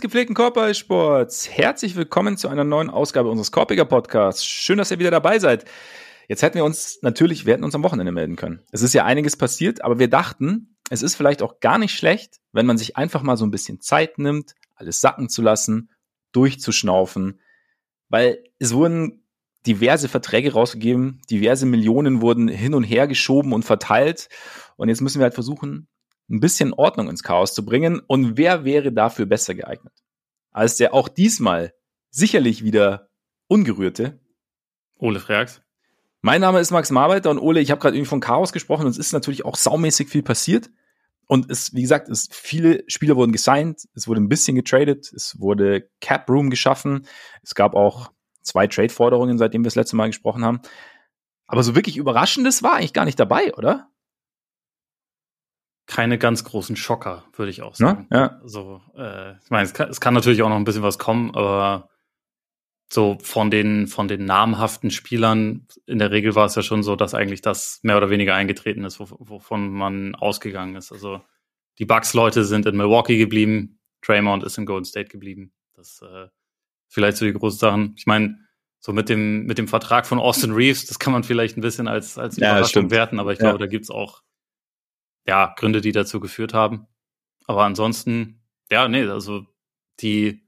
Des gepflegten Korbballsports, herzlich willkommen zu einer neuen Ausgabe unseres Korpiger Podcasts. Schön, dass ihr wieder dabei seid. Jetzt hätten wir uns natürlich, wir hätten uns am Wochenende melden können. Es ist ja einiges passiert, aber wir dachten, es ist vielleicht auch gar nicht schlecht, wenn man sich einfach mal so ein bisschen Zeit nimmt, alles sacken zu lassen, durchzuschnaufen, weil es wurden diverse Verträge rausgegeben, diverse Millionen wurden hin und her geschoben und verteilt und jetzt müssen wir halt versuchen, ein bisschen Ordnung ins Chaos zu bringen. Und wer wäre dafür besser geeignet? Als der auch diesmal sicherlich wieder ungerührte Ole Freaks. Mein Name ist Max Marbeiter und Ole, ich habe gerade irgendwie von Chaos gesprochen und es ist natürlich auch saumäßig viel passiert. Und es, wie gesagt, es, viele Spieler wurden gesigned, es wurde ein bisschen getradet, es wurde Cap Room geschaffen, es gab auch zwei Trade-Forderungen, seitdem wir das letzte Mal gesprochen haben. Aber so wirklich Überraschendes war eigentlich gar nicht dabei, oder? Keine ganz großen Schocker, würde ich auch sagen. Ja, ja. So, äh, ich meine, es kann, es kann natürlich auch noch ein bisschen was kommen, aber so von den von den namhaften Spielern in der Regel war es ja schon so, dass eigentlich das mehr oder weniger eingetreten ist, wovon man ausgegangen ist. Also die Bucks-Leute sind in Milwaukee geblieben, Draymond ist in Golden State geblieben. Das äh, vielleicht so die großen Sachen. Ich meine, so mit dem mit dem Vertrag von Austin Reeves, das kann man vielleicht ein bisschen als als ja, Überraschung werten, aber ich glaube, da gibt's auch ja, Gründe, die dazu geführt haben. Aber ansonsten, ja, nee, also die,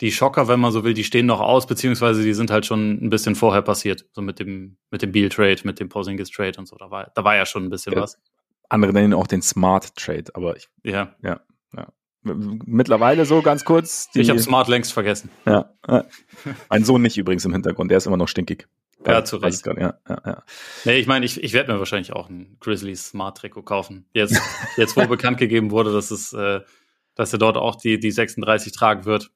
die Schocker, wenn man so will, die stehen noch aus, beziehungsweise die sind halt schon ein bisschen vorher passiert. So mit dem, mit dem Beal Trade, mit dem Posingis Trade und so. Da war, da war ja schon ein bisschen ja. was. Andere nennen auch den Smart Trade, aber ich, ja, ja, ja. Mittlerweile so ganz kurz. Ich habe Smart längst vergessen. Ja. mein Sohn nicht übrigens im Hintergrund, der ist immer noch stinkig. Ja, zu Recht. Grad, ja, ja, ja. Nee, ich meine, ich, ich werde mir wahrscheinlich auch ein Grizzlies Smart Trikot kaufen. Jetzt, jetzt wo bekannt gegeben wurde, dass es, äh, dass er dort auch die, die 36 tragen wird.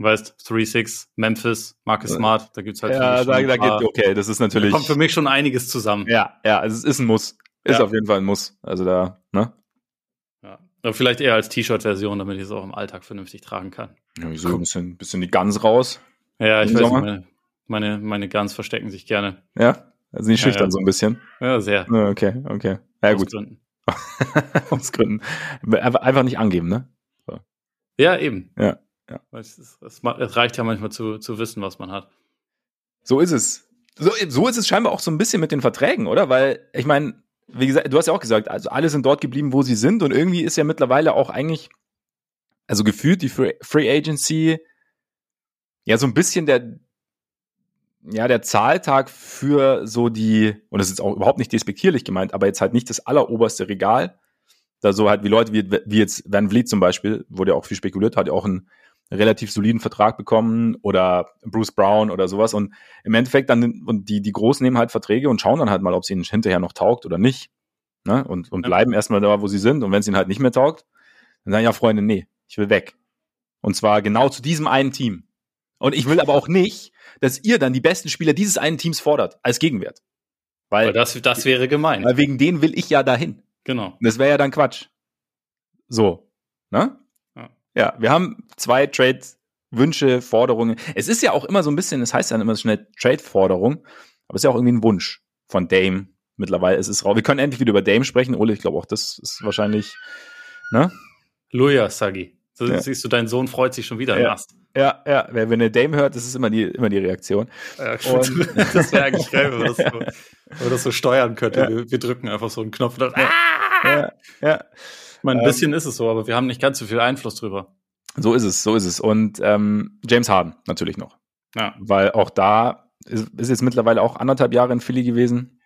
Weißt, 3-6, Memphis, Marcus Smart, da gibt's halt. Ja, da, da geht, okay, das ist natürlich. Da kommt für mich schon einiges zusammen. Ja, ja, also es ist ein Muss. Ist ja. auf jeden Fall ein Muss. Also da, ne? Ja. Aber vielleicht eher als T-Shirt-Version, damit ich es auch im Alltag vernünftig tragen kann. Ja, wieso? Ein bisschen, bisschen die Guns raus. Ja, ich weiß nicht, meine, meine, meine Guns verstecken sich gerne. Ja, also nicht schüchtern ja, ja. so ein bisschen. Ja, sehr. Okay, okay. Ja, Aus gut. Gründen. Aus Gründen. Einfach nicht angeben, ne? So. Ja, eben. Ja, ja. Es, es, es, reicht ja manchmal zu, zu wissen, was man hat. So ist es. So, so ist es scheinbar auch so ein bisschen mit den Verträgen, oder? Weil, ich meine, wie gesagt, du hast ja auch gesagt, also alle sind dort geblieben, wo sie sind und irgendwie ist ja mittlerweile auch eigentlich, also gefühlt die Free Agency ja so ein bisschen der, ja, der Zahltag für so die, und das ist auch überhaupt nicht despektierlich gemeint, aber jetzt halt nicht das alleroberste Regal. Da so halt wie Leute wie, wie jetzt Van Vliet zum Beispiel, wurde ja auch viel spekuliert, hat ja auch einen relativ soliden Vertrag bekommen oder Bruce Brown oder sowas. Und im Endeffekt dann, und die, die Großen nehmen halt Verträge und schauen dann halt mal, ob es ihnen hinterher noch taugt oder nicht. Ne? Und, und bleiben erstmal da, wo sie sind. Und wenn es ihnen halt nicht mehr taugt, dann sagen ja Freunde, nee, ich will weg. Und zwar genau zu diesem einen Team. Und ich will aber auch nicht, dass ihr dann die besten Spieler dieses einen Teams fordert, als Gegenwert. Weil, das, das wäre gemein. Weil wegen denen will ich ja dahin. Genau. Das wäre ja dann Quatsch. So. Ne? Ja. ja, wir haben zwei Trade-Wünsche, Forderungen. Es ist ja auch immer so ein bisschen, es das heißt ja immer schnell Trade-Forderung, aber es ist ja auch irgendwie ein Wunsch von Dame. Mittlerweile ist es raus. Wir können endlich wieder über Dame sprechen. Ole, ich glaube auch, das ist wahrscheinlich, ne? Luja, Sagi. So ja. siehst du, dein Sohn freut sich schon wieder ja. Ja, ja, wenn eine Dame hört, das ist immer die, immer die Reaktion. Ja, und das wäre eigentlich geil, wenn man das so, wenn man das so steuern könnte. Ja. Wir, wir, drücken einfach so einen Knopf und dann, ja. Ah! ja. Ich meine, ein ähm, bisschen ist es so, aber wir haben nicht ganz so viel Einfluss drüber. So ist es, so ist es. Und ähm, James Harden natürlich noch. Ja. Weil auch da ist, ist jetzt mittlerweile auch anderthalb Jahre in Philly gewesen.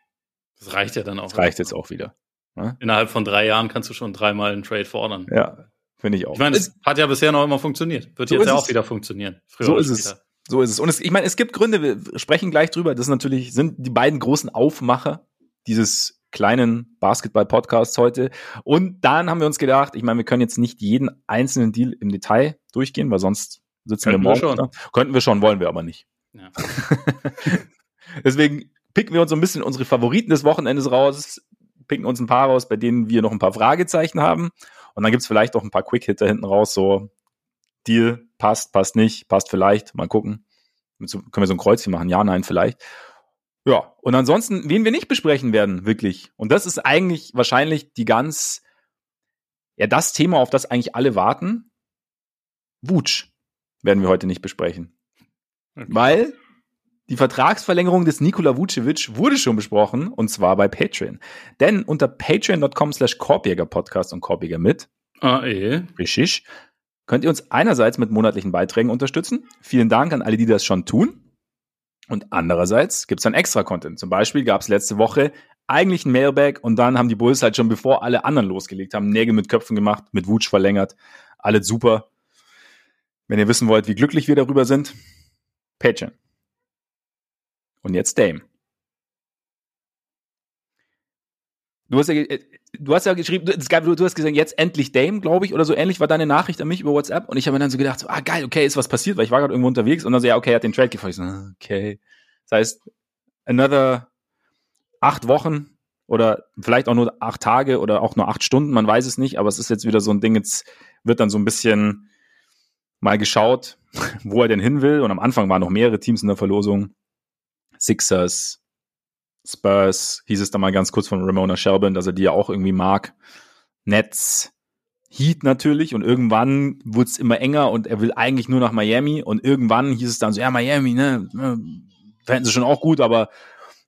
Das reicht ja dann auch. Das reicht jetzt auch wieder. Ne? Innerhalb von drei Jahren kannst du schon dreimal einen Trade fordern. Ja, Finde ich auch. Ich meine, es hat ja bisher noch immer funktioniert. Wird so jetzt ja auch wieder funktionieren. so ist es. So ist es. Und es, ich meine, es gibt Gründe, wir sprechen gleich drüber. Das natürlich sind die beiden großen Aufmacher dieses kleinen Basketball-Podcasts heute. Und dann haben wir uns gedacht, ich meine, wir können jetzt nicht jeden einzelnen Deal im Detail durchgehen, weil sonst sitzen Könnten wir morgen. Wir schon. Könnten wir schon, wollen wir aber nicht. Ja. Deswegen picken wir uns so ein bisschen unsere Favoriten des Wochenendes raus, picken uns ein paar raus, bei denen wir noch ein paar Fragezeichen haben. Und dann gibt's vielleicht auch ein paar Quick-Hitter hinten raus, so Deal, passt, passt nicht, passt vielleicht, mal gucken. Können wir so ein Kreuzchen machen? Ja, nein, vielleicht. Ja, und ansonsten, wen wir nicht besprechen werden, wirklich. Und das ist eigentlich wahrscheinlich die ganz, ja, das Thema, auf das eigentlich alle warten. Wutsch werden wir heute nicht besprechen. Okay. Weil die Vertragsverlängerung des Nikola Vucevic wurde schon besprochen und zwar bei Patreon. Denn unter patreon.com slash Podcast und Korbjäger mit ah, eh. Richtig, könnt ihr uns einerseits mit monatlichen Beiträgen unterstützen. Vielen Dank an alle, die das schon tun. Und andererseits gibt's dann extra Content. Zum Beispiel gab's letzte Woche eigentlich ein Mailbag und dann haben die Bulls halt schon bevor alle anderen losgelegt haben, Nägel mit Köpfen gemacht, mit Wutsch verlängert. Alles super. Wenn ihr wissen wollt, wie glücklich wir darüber sind, Patreon. Und jetzt Dame. Du hast ja, äh, du hast ja geschrieben, du, du hast gesagt, jetzt endlich Dame, glaube ich, oder so ähnlich war deine Nachricht an mich über WhatsApp. Und ich habe mir dann so gedacht, so, ah geil, okay, ist was passiert, weil ich war gerade irgendwo unterwegs und dann so, ja, okay, er hat den Trade gefolgt. So, okay. Das heißt, another acht Wochen oder vielleicht auch nur acht Tage oder auch nur acht Stunden, man weiß es nicht, aber es ist jetzt wieder so ein Ding, jetzt wird dann so ein bisschen mal geschaut, wo er denn hin will. Und am Anfang waren noch mehrere Teams in der Verlosung. Sixers, Spurs, hieß es da mal ganz kurz von Ramona Shelburne, dass er die ja auch irgendwie mag. Nets, Heat natürlich und irgendwann wurde es immer enger und er will eigentlich nur nach Miami und irgendwann hieß es dann so, ja, Miami, ne, fänden sie schon auch gut, aber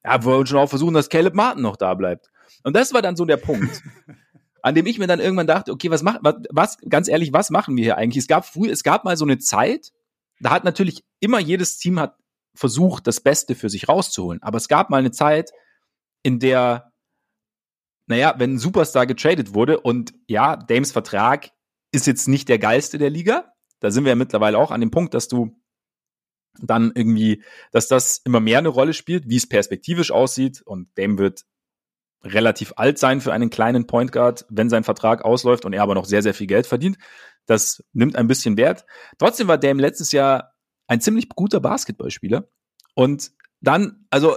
ja, wir wollen schon auch versuchen, dass Caleb Martin noch da bleibt. Und das war dann so der Punkt, an dem ich mir dann irgendwann dachte, okay, was macht, was, was, ganz ehrlich, was machen wir hier eigentlich? Es gab früh, es gab mal so eine Zeit, da hat natürlich immer jedes Team hat versucht, das Beste für sich rauszuholen. Aber es gab mal eine Zeit, in der, naja, wenn ein Superstar getradet wurde und ja, Dames Vertrag ist jetzt nicht der geilste der Liga, da sind wir ja mittlerweile auch an dem Punkt, dass du dann irgendwie, dass das immer mehr eine Rolle spielt, wie es perspektivisch aussieht und Dame wird relativ alt sein für einen kleinen Point Guard, wenn sein Vertrag ausläuft und er aber noch sehr, sehr viel Geld verdient. Das nimmt ein bisschen Wert. Trotzdem war Dame letztes Jahr ein ziemlich guter Basketballspieler. Und dann, also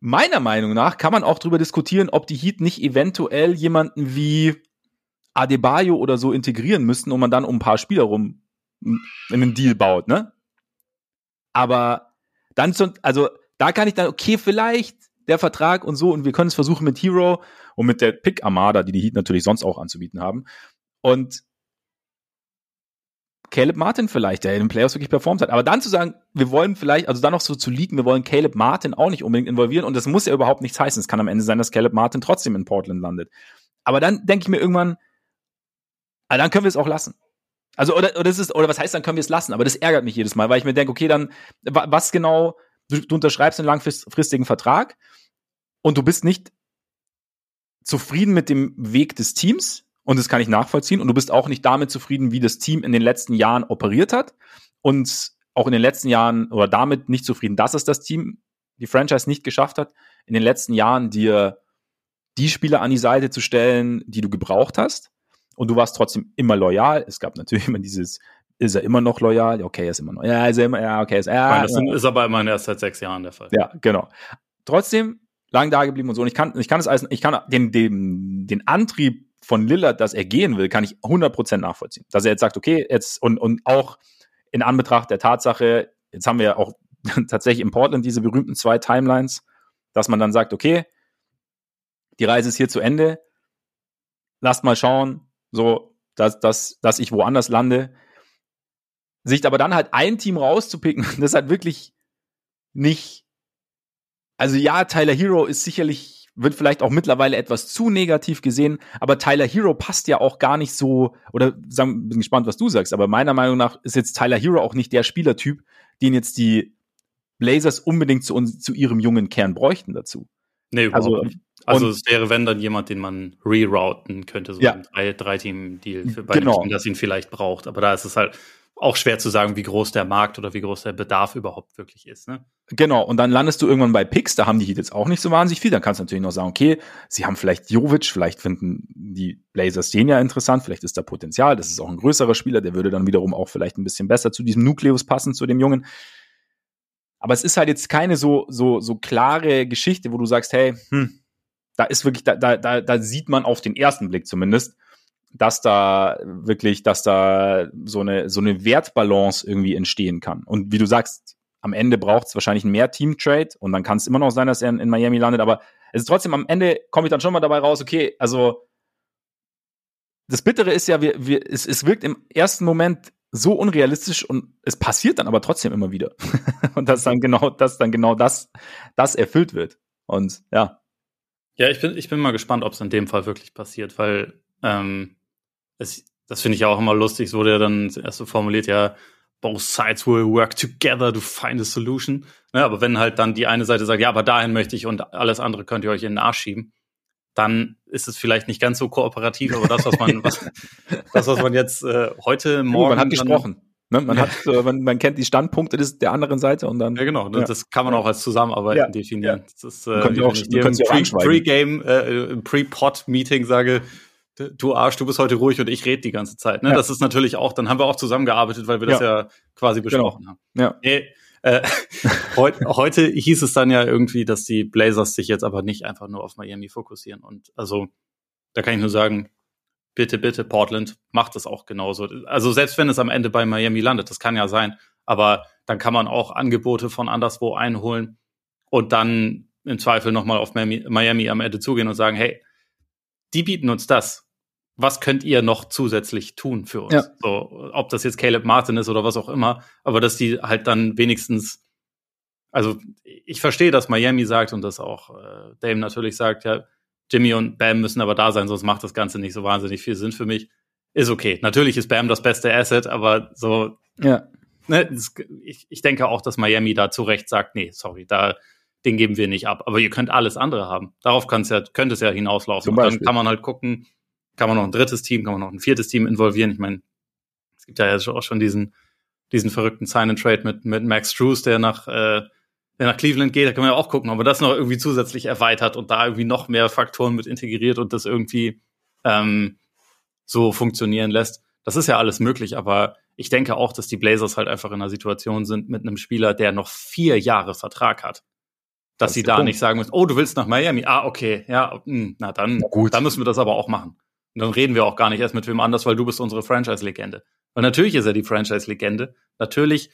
meiner Meinung nach kann man auch darüber diskutieren, ob die Heat nicht eventuell jemanden wie Adebayo oder so integrieren müssten und man dann um ein paar Spieler rum in einen Deal baut, ne? Aber dann, also da kann ich dann, okay, vielleicht der Vertrag und so und wir können es versuchen mit Hero und mit der Pick Armada, die die Heat natürlich sonst auch anzubieten haben. Und Caleb Martin vielleicht, der in den Playoffs wirklich performt hat. Aber dann zu sagen, wir wollen vielleicht, also dann noch so zu leaken, wir wollen Caleb Martin auch nicht unbedingt involvieren und das muss ja überhaupt nichts heißen. Es kann am Ende sein, dass Caleb Martin trotzdem in Portland landet. Aber dann denke ich mir irgendwann, ah, dann können wir es auch lassen. Also, oder, oder, das ist, oder was heißt, dann können wir es lassen? Aber das ärgert mich jedes Mal, weil ich mir denke, okay, dann, was genau, du, du unterschreibst einen langfristigen Vertrag und du bist nicht zufrieden mit dem Weg des Teams, und das kann ich nachvollziehen. Und du bist auch nicht damit zufrieden, wie das Team in den letzten Jahren operiert hat. Und auch in den letzten Jahren oder damit nicht zufrieden, dass es das Team, die Franchise nicht geschafft hat, in den letzten Jahren dir die Spieler an die Seite zu stellen, die du gebraucht hast. Und du warst trotzdem immer loyal. Es gab natürlich immer dieses, ist er immer noch loyal? Okay, er ist immer noch. Ja, ist er immer, ja, okay, ist er. Ja, das ist aber immerhin erst seit sechs Jahren der Fall. Ja, genau. Trotzdem lang da geblieben und so. Und ich kann, ich kann es als, ich kann den, den, den Antrieb von Lillard, dass er gehen will, kann ich 100% nachvollziehen. Dass er jetzt sagt, okay, jetzt und, und auch in Anbetracht der Tatsache, jetzt haben wir ja auch tatsächlich in Portland diese berühmten zwei Timelines, dass man dann sagt, okay, die Reise ist hier zu Ende, lasst mal schauen, so, dass, dass, dass ich woanders lande. Sich aber dann halt ein Team rauszupicken, das halt wirklich nicht, also ja, Tyler Hero ist sicherlich wird vielleicht auch mittlerweile etwas zu negativ gesehen, aber Tyler Hero passt ja auch gar nicht so, oder sagen, bin gespannt, was du sagst, aber meiner Meinung nach ist jetzt Tyler Hero auch nicht der Spielertyp, den jetzt die Blazers unbedingt zu, uns, zu ihrem jungen Kern bräuchten dazu. Nee, überhaupt also, nicht. Also es wäre, wenn dann jemand, den man rerouten könnte, so ja. ein Drei-Team-Deal Drei bei genau. dem Team, das ihn vielleicht braucht. Aber da ist es halt, auch schwer zu sagen, wie groß der Markt oder wie groß der Bedarf überhaupt wirklich ist. Ne? Genau, und dann landest du irgendwann bei Picks, da haben die jetzt auch nicht so wahnsinnig viel. Dann kannst du natürlich noch sagen, okay, sie haben vielleicht Jovic, vielleicht finden die Blazers den ja interessant, vielleicht ist da Potenzial, das ist auch ein größerer Spieler, der würde dann wiederum auch vielleicht ein bisschen besser zu diesem Nukleus passen, zu dem Jungen. Aber es ist halt jetzt keine so, so, so klare Geschichte, wo du sagst, hey, hm, da ist wirklich, da, da, da sieht man auf den ersten Blick zumindest, dass da wirklich, dass da so eine, so eine Wertbalance irgendwie entstehen kann. Und wie du sagst, am Ende braucht es wahrscheinlich mehr Team-Trade und dann kann es immer noch sein, dass er in, in, Miami landet, aber es ist trotzdem am Ende komme ich dann schon mal dabei raus, okay, also das Bittere ist ja, wir, wir, es, es wirkt im ersten Moment so unrealistisch und es passiert dann aber trotzdem immer wieder. und dass dann genau, dass dann genau das, das erfüllt wird. Und ja. Ja, ich bin, ich bin mal gespannt, ob es in dem Fall wirklich passiert, weil ähm, es, das finde ich ja auch immer lustig. Es wurde ja dann erst so formuliert, ja, both sides will work together to find a solution. Ja, aber wenn halt dann die eine Seite sagt, ja, aber dahin möchte ich und alles andere könnt ihr euch in den Arsch schieben, dann ist es vielleicht nicht ganz so kooperativ, aber das, was man, was, das, was man jetzt äh, heute morgen. Oh, man hat gesprochen. Ne? Man, hat, äh, man, man kennt die Standpunkte des, der anderen Seite und dann. Ja, genau. Ne? Ja. Das kann man auch als Zusammenarbeit ja. definieren. Das ist, äh, auch, ich im Pre-Game, äh, im Pre-Pod-Meeting sage, du Arsch, du bist heute ruhig und ich rede die ganze Zeit. Ne? Ja. Das ist natürlich auch, dann haben wir auch zusammengearbeitet, weil wir das ja, quasi genau. besprochen genau. haben. Ja. Nee, äh, heute, heute hieß es dann ja irgendwie, dass die Blazers sich jetzt aber nicht einfach nur auf Miami fokussieren. Und also, da kann ich nur sagen, bitte, bitte, Portland, macht es auch genauso. Also selbst wenn es am Ende bei Miami landet, das kann ja sein, aber dann kann man auch Angebote von anderswo einholen und dann im Zweifel nochmal auf Miami, Miami am Ende zugehen und sagen, hey, die bieten uns das. Was könnt ihr noch zusätzlich tun für uns? Ja. So, ob das jetzt Caleb Martin ist oder was auch immer, aber dass die halt dann wenigstens, also ich verstehe, dass Miami sagt und das auch äh, Dame natürlich sagt, ja, Jimmy und Bam müssen aber da sein, sonst macht das Ganze nicht so wahnsinnig viel Sinn für mich. Ist okay. Natürlich ist Bam das beste Asset, aber so, ja. ne, das, ich, ich denke auch, dass Miami da zu Recht sagt, nee, sorry, da, den geben wir nicht ab. Aber ihr könnt alles andere haben. Darauf kann's ja, könnte es ja hinauslaufen. Und dann kann man halt gucken, kann man noch ein drittes Team, kann man noch ein viertes Team involvieren. Ich meine, es gibt ja jetzt auch schon diesen, diesen verrückten Sign-and-Trade mit, mit Max Drews, der nach, äh, der nach Cleveland geht, da kann man ja auch gucken, ob man das noch irgendwie zusätzlich erweitert und da irgendwie noch mehr Faktoren mit integriert und das irgendwie ähm, so funktionieren lässt. Das ist ja alles möglich, aber ich denke auch, dass die Blazers halt einfach in einer Situation sind mit einem Spieler, der noch vier Jahre Vertrag hat. Dass das sie da Punkt. nicht sagen müssen, oh, du willst nach Miami. Ah, okay, ja, mh, hm, na dann, ja, gut. dann müssen wir das aber auch machen. Dann reden wir auch gar nicht erst mit wem anders, weil du bist unsere Franchise-Legende. Weil natürlich ist er die Franchise-Legende. Natürlich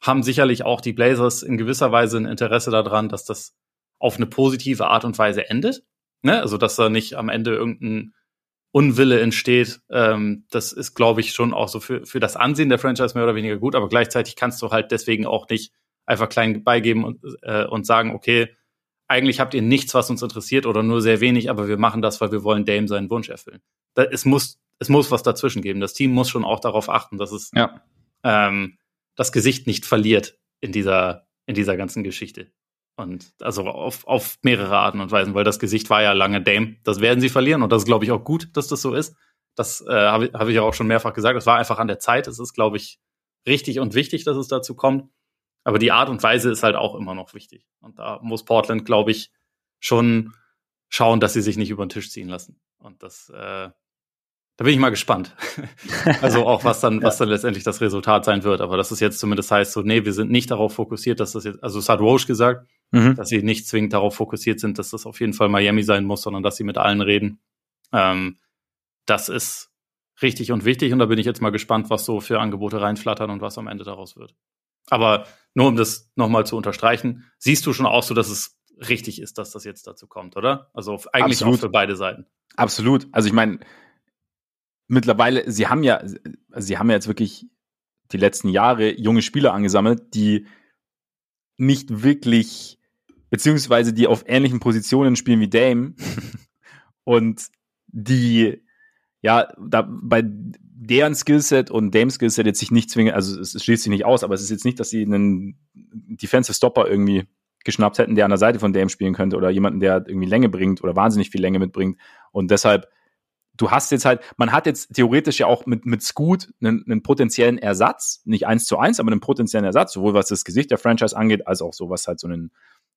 haben sicherlich auch die Blazers in gewisser Weise ein Interesse daran, dass das auf eine positive Art und Weise endet. Ne? Also, dass da nicht am Ende irgendein Unwille entsteht. Ähm, das ist, glaube ich, schon auch so für, für das Ansehen der Franchise mehr oder weniger gut. Aber gleichzeitig kannst du halt deswegen auch nicht einfach klein beigeben und, äh, und sagen, okay, eigentlich habt ihr nichts, was uns interessiert oder nur sehr wenig, aber wir machen das, weil wir wollen Dame seinen Wunsch erfüllen. Da, es muss, es muss was dazwischen geben. Das Team muss schon auch darauf achten, dass es ja. ähm, das Gesicht nicht verliert in dieser, in dieser ganzen Geschichte. Und also auf, auf mehrere Arten und Weisen, weil das Gesicht war ja lange Dame. Das werden sie verlieren und das ist, glaube ich, auch gut, dass das so ist. Das äh, habe hab ich auch schon mehrfach gesagt. Es war einfach an der Zeit. Es ist, glaube ich, richtig und wichtig, dass es dazu kommt. Aber die Art und Weise ist halt auch immer noch wichtig. Und da muss Portland, glaube ich, schon schauen, dass sie sich nicht über den Tisch ziehen lassen. Und das, äh, da bin ich mal gespannt. also auch was dann, ja. was dann letztendlich das Resultat sein wird. Aber dass es jetzt zumindest heißt, so, nee, wir sind nicht darauf fokussiert, dass das jetzt, also es hat Roche gesagt, mhm. dass sie nicht zwingend darauf fokussiert sind, dass das auf jeden Fall Miami sein muss, sondern dass sie mit allen reden. Ähm, das ist richtig und wichtig und da bin ich jetzt mal gespannt, was so für Angebote reinflattern und was am Ende daraus wird. Aber nur um das nochmal zu unterstreichen, siehst du schon auch so, dass es richtig ist, dass das jetzt dazu kommt, oder? Also eigentlich Absolut. auch für beide Seiten. Absolut. Also ich meine, mittlerweile, sie haben ja, sie haben ja jetzt wirklich die letzten Jahre junge Spieler angesammelt, die nicht wirklich, beziehungsweise die auf ähnlichen Positionen spielen wie Dame und die ja, da bei deren Skillset und Dame Skillset jetzt sich nicht zwingen, also es, es schließt sich nicht aus, aber es ist jetzt nicht, dass sie einen Defensive Stopper irgendwie geschnappt hätten, der an der Seite von Dame spielen könnte oder jemanden, der irgendwie Länge bringt oder wahnsinnig viel Länge mitbringt. Und deshalb du hast jetzt halt, man hat jetzt theoretisch ja auch mit, mit Scoot einen, einen potenziellen Ersatz, nicht eins zu eins, aber einen potenziellen Ersatz, sowohl was das Gesicht der Franchise angeht, als auch so was halt so einen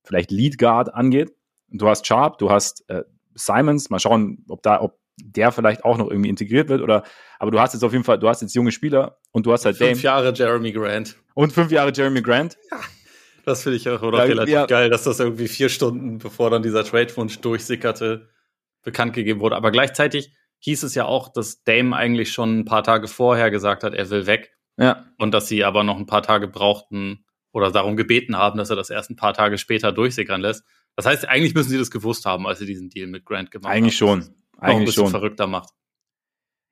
vielleicht Lead Guard angeht. Du hast Sharp, du hast äh, Simons, mal schauen, ob da, ob der vielleicht auch noch irgendwie integriert wird oder, aber du hast jetzt auf jeden Fall, du hast jetzt junge Spieler und du hast halt fünf Dame. Jahre Jeremy Grant. Und fünf Jahre Jeremy Grant. Ja, das finde ich auch oder ja, relativ ja. geil, dass das irgendwie vier Stunden, bevor dann dieser Trade-Wunsch durchsickerte, bekannt gegeben wurde. Aber gleichzeitig, hieß es ja auch, dass Dame eigentlich schon ein paar Tage vorher gesagt hat, er will weg. Ja. Und dass sie aber noch ein paar Tage brauchten oder darum gebeten haben, dass er das erst ein paar Tage später durchsickern lässt. Das heißt, eigentlich müssen sie das gewusst haben, als sie diesen Deal mit Grant gemacht eigentlich haben. Eigentlich schon. Eigentlich schon. verrückter macht.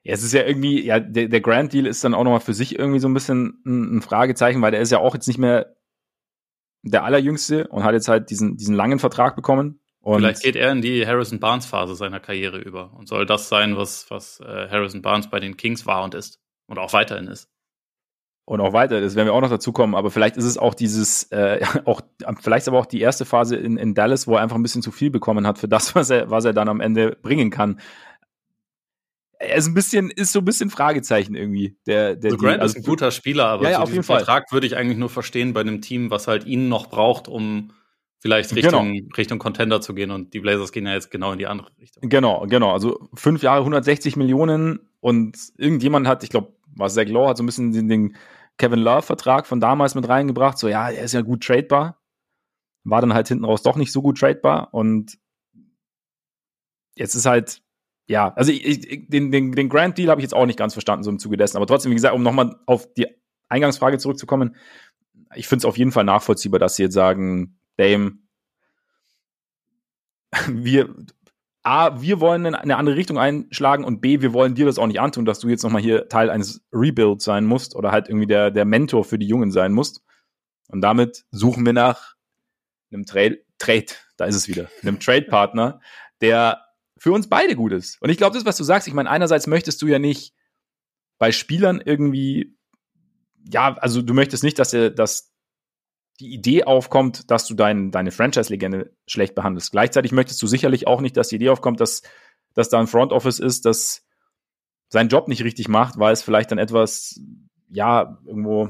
Ja, es ist ja irgendwie, ja, der, der Grand Deal ist dann auch nochmal für sich irgendwie so ein bisschen ein, ein Fragezeichen, weil der ist ja auch jetzt nicht mehr der allerjüngste und hat jetzt halt diesen, diesen langen Vertrag bekommen. Und Vielleicht geht er in die Harrison Barnes Phase seiner Karriere über und soll das sein, was, was äh, Harrison Barnes bei den Kings war und ist und auch weiterhin ist. Und auch weiter, das werden wir auch noch dazu kommen, aber vielleicht ist es auch dieses, äh, auch, vielleicht aber auch die erste Phase in, in Dallas, wo er einfach ein bisschen zu viel bekommen hat für das, was er, was er dann am Ende bringen kann. Er ist ein bisschen, ist so ein bisschen Fragezeichen irgendwie. Der, der also Grant also, ist ein guter Spieler, aber ja, ja, auf jeden Vertrag würde ich eigentlich nur verstehen bei einem Team, was halt ihn noch braucht, um vielleicht Richtung, genau. Richtung Contender zu gehen und die Blazers gehen ja jetzt genau in die andere Richtung. Genau, genau. Also fünf Jahre 160 Millionen und irgendjemand hat, ich glaube, was Zach Law hat so ein bisschen den, den Kevin Love-Vertrag von damals mit reingebracht. So, ja, er ist ja gut tradebar. War dann halt hinten raus doch nicht so gut tradebar und jetzt ist halt, ja, also ich, ich, den, den, den Grand Deal habe ich jetzt auch nicht ganz verstanden, so im Zuge dessen. Aber trotzdem, wie gesagt, um nochmal auf die Eingangsfrage zurückzukommen, ich finde es auf jeden Fall nachvollziehbar, dass sie jetzt sagen, Dame, wir, A, wir wollen in eine andere Richtung einschlagen und B, wir wollen dir das auch nicht antun, dass du jetzt nochmal hier Teil eines Rebuilds sein musst oder halt irgendwie der, der Mentor für die Jungen sein musst. Und damit suchen wir nach einem Trade, Trade, da ist es wieder, einem Trade-Partner, der für uns beide gut ist. Und ich glaube, das, was du sagst, ich meine, einerseits möchtest du ja nicht bei Spielern irgendwie, ja, also du möchtest nicht, dass er, dass die Idee aufkommt, dass du dein, deine Franchise-Legende schlecht behandelst. Gleichzeitig möchtest du sicherlich auch nicht, dass die Idee aufkommt, dass, dass da ein Front Office ist, das seinen Job nicht richtig macht, weil es vielleicht dann etwas, ja, irgendwo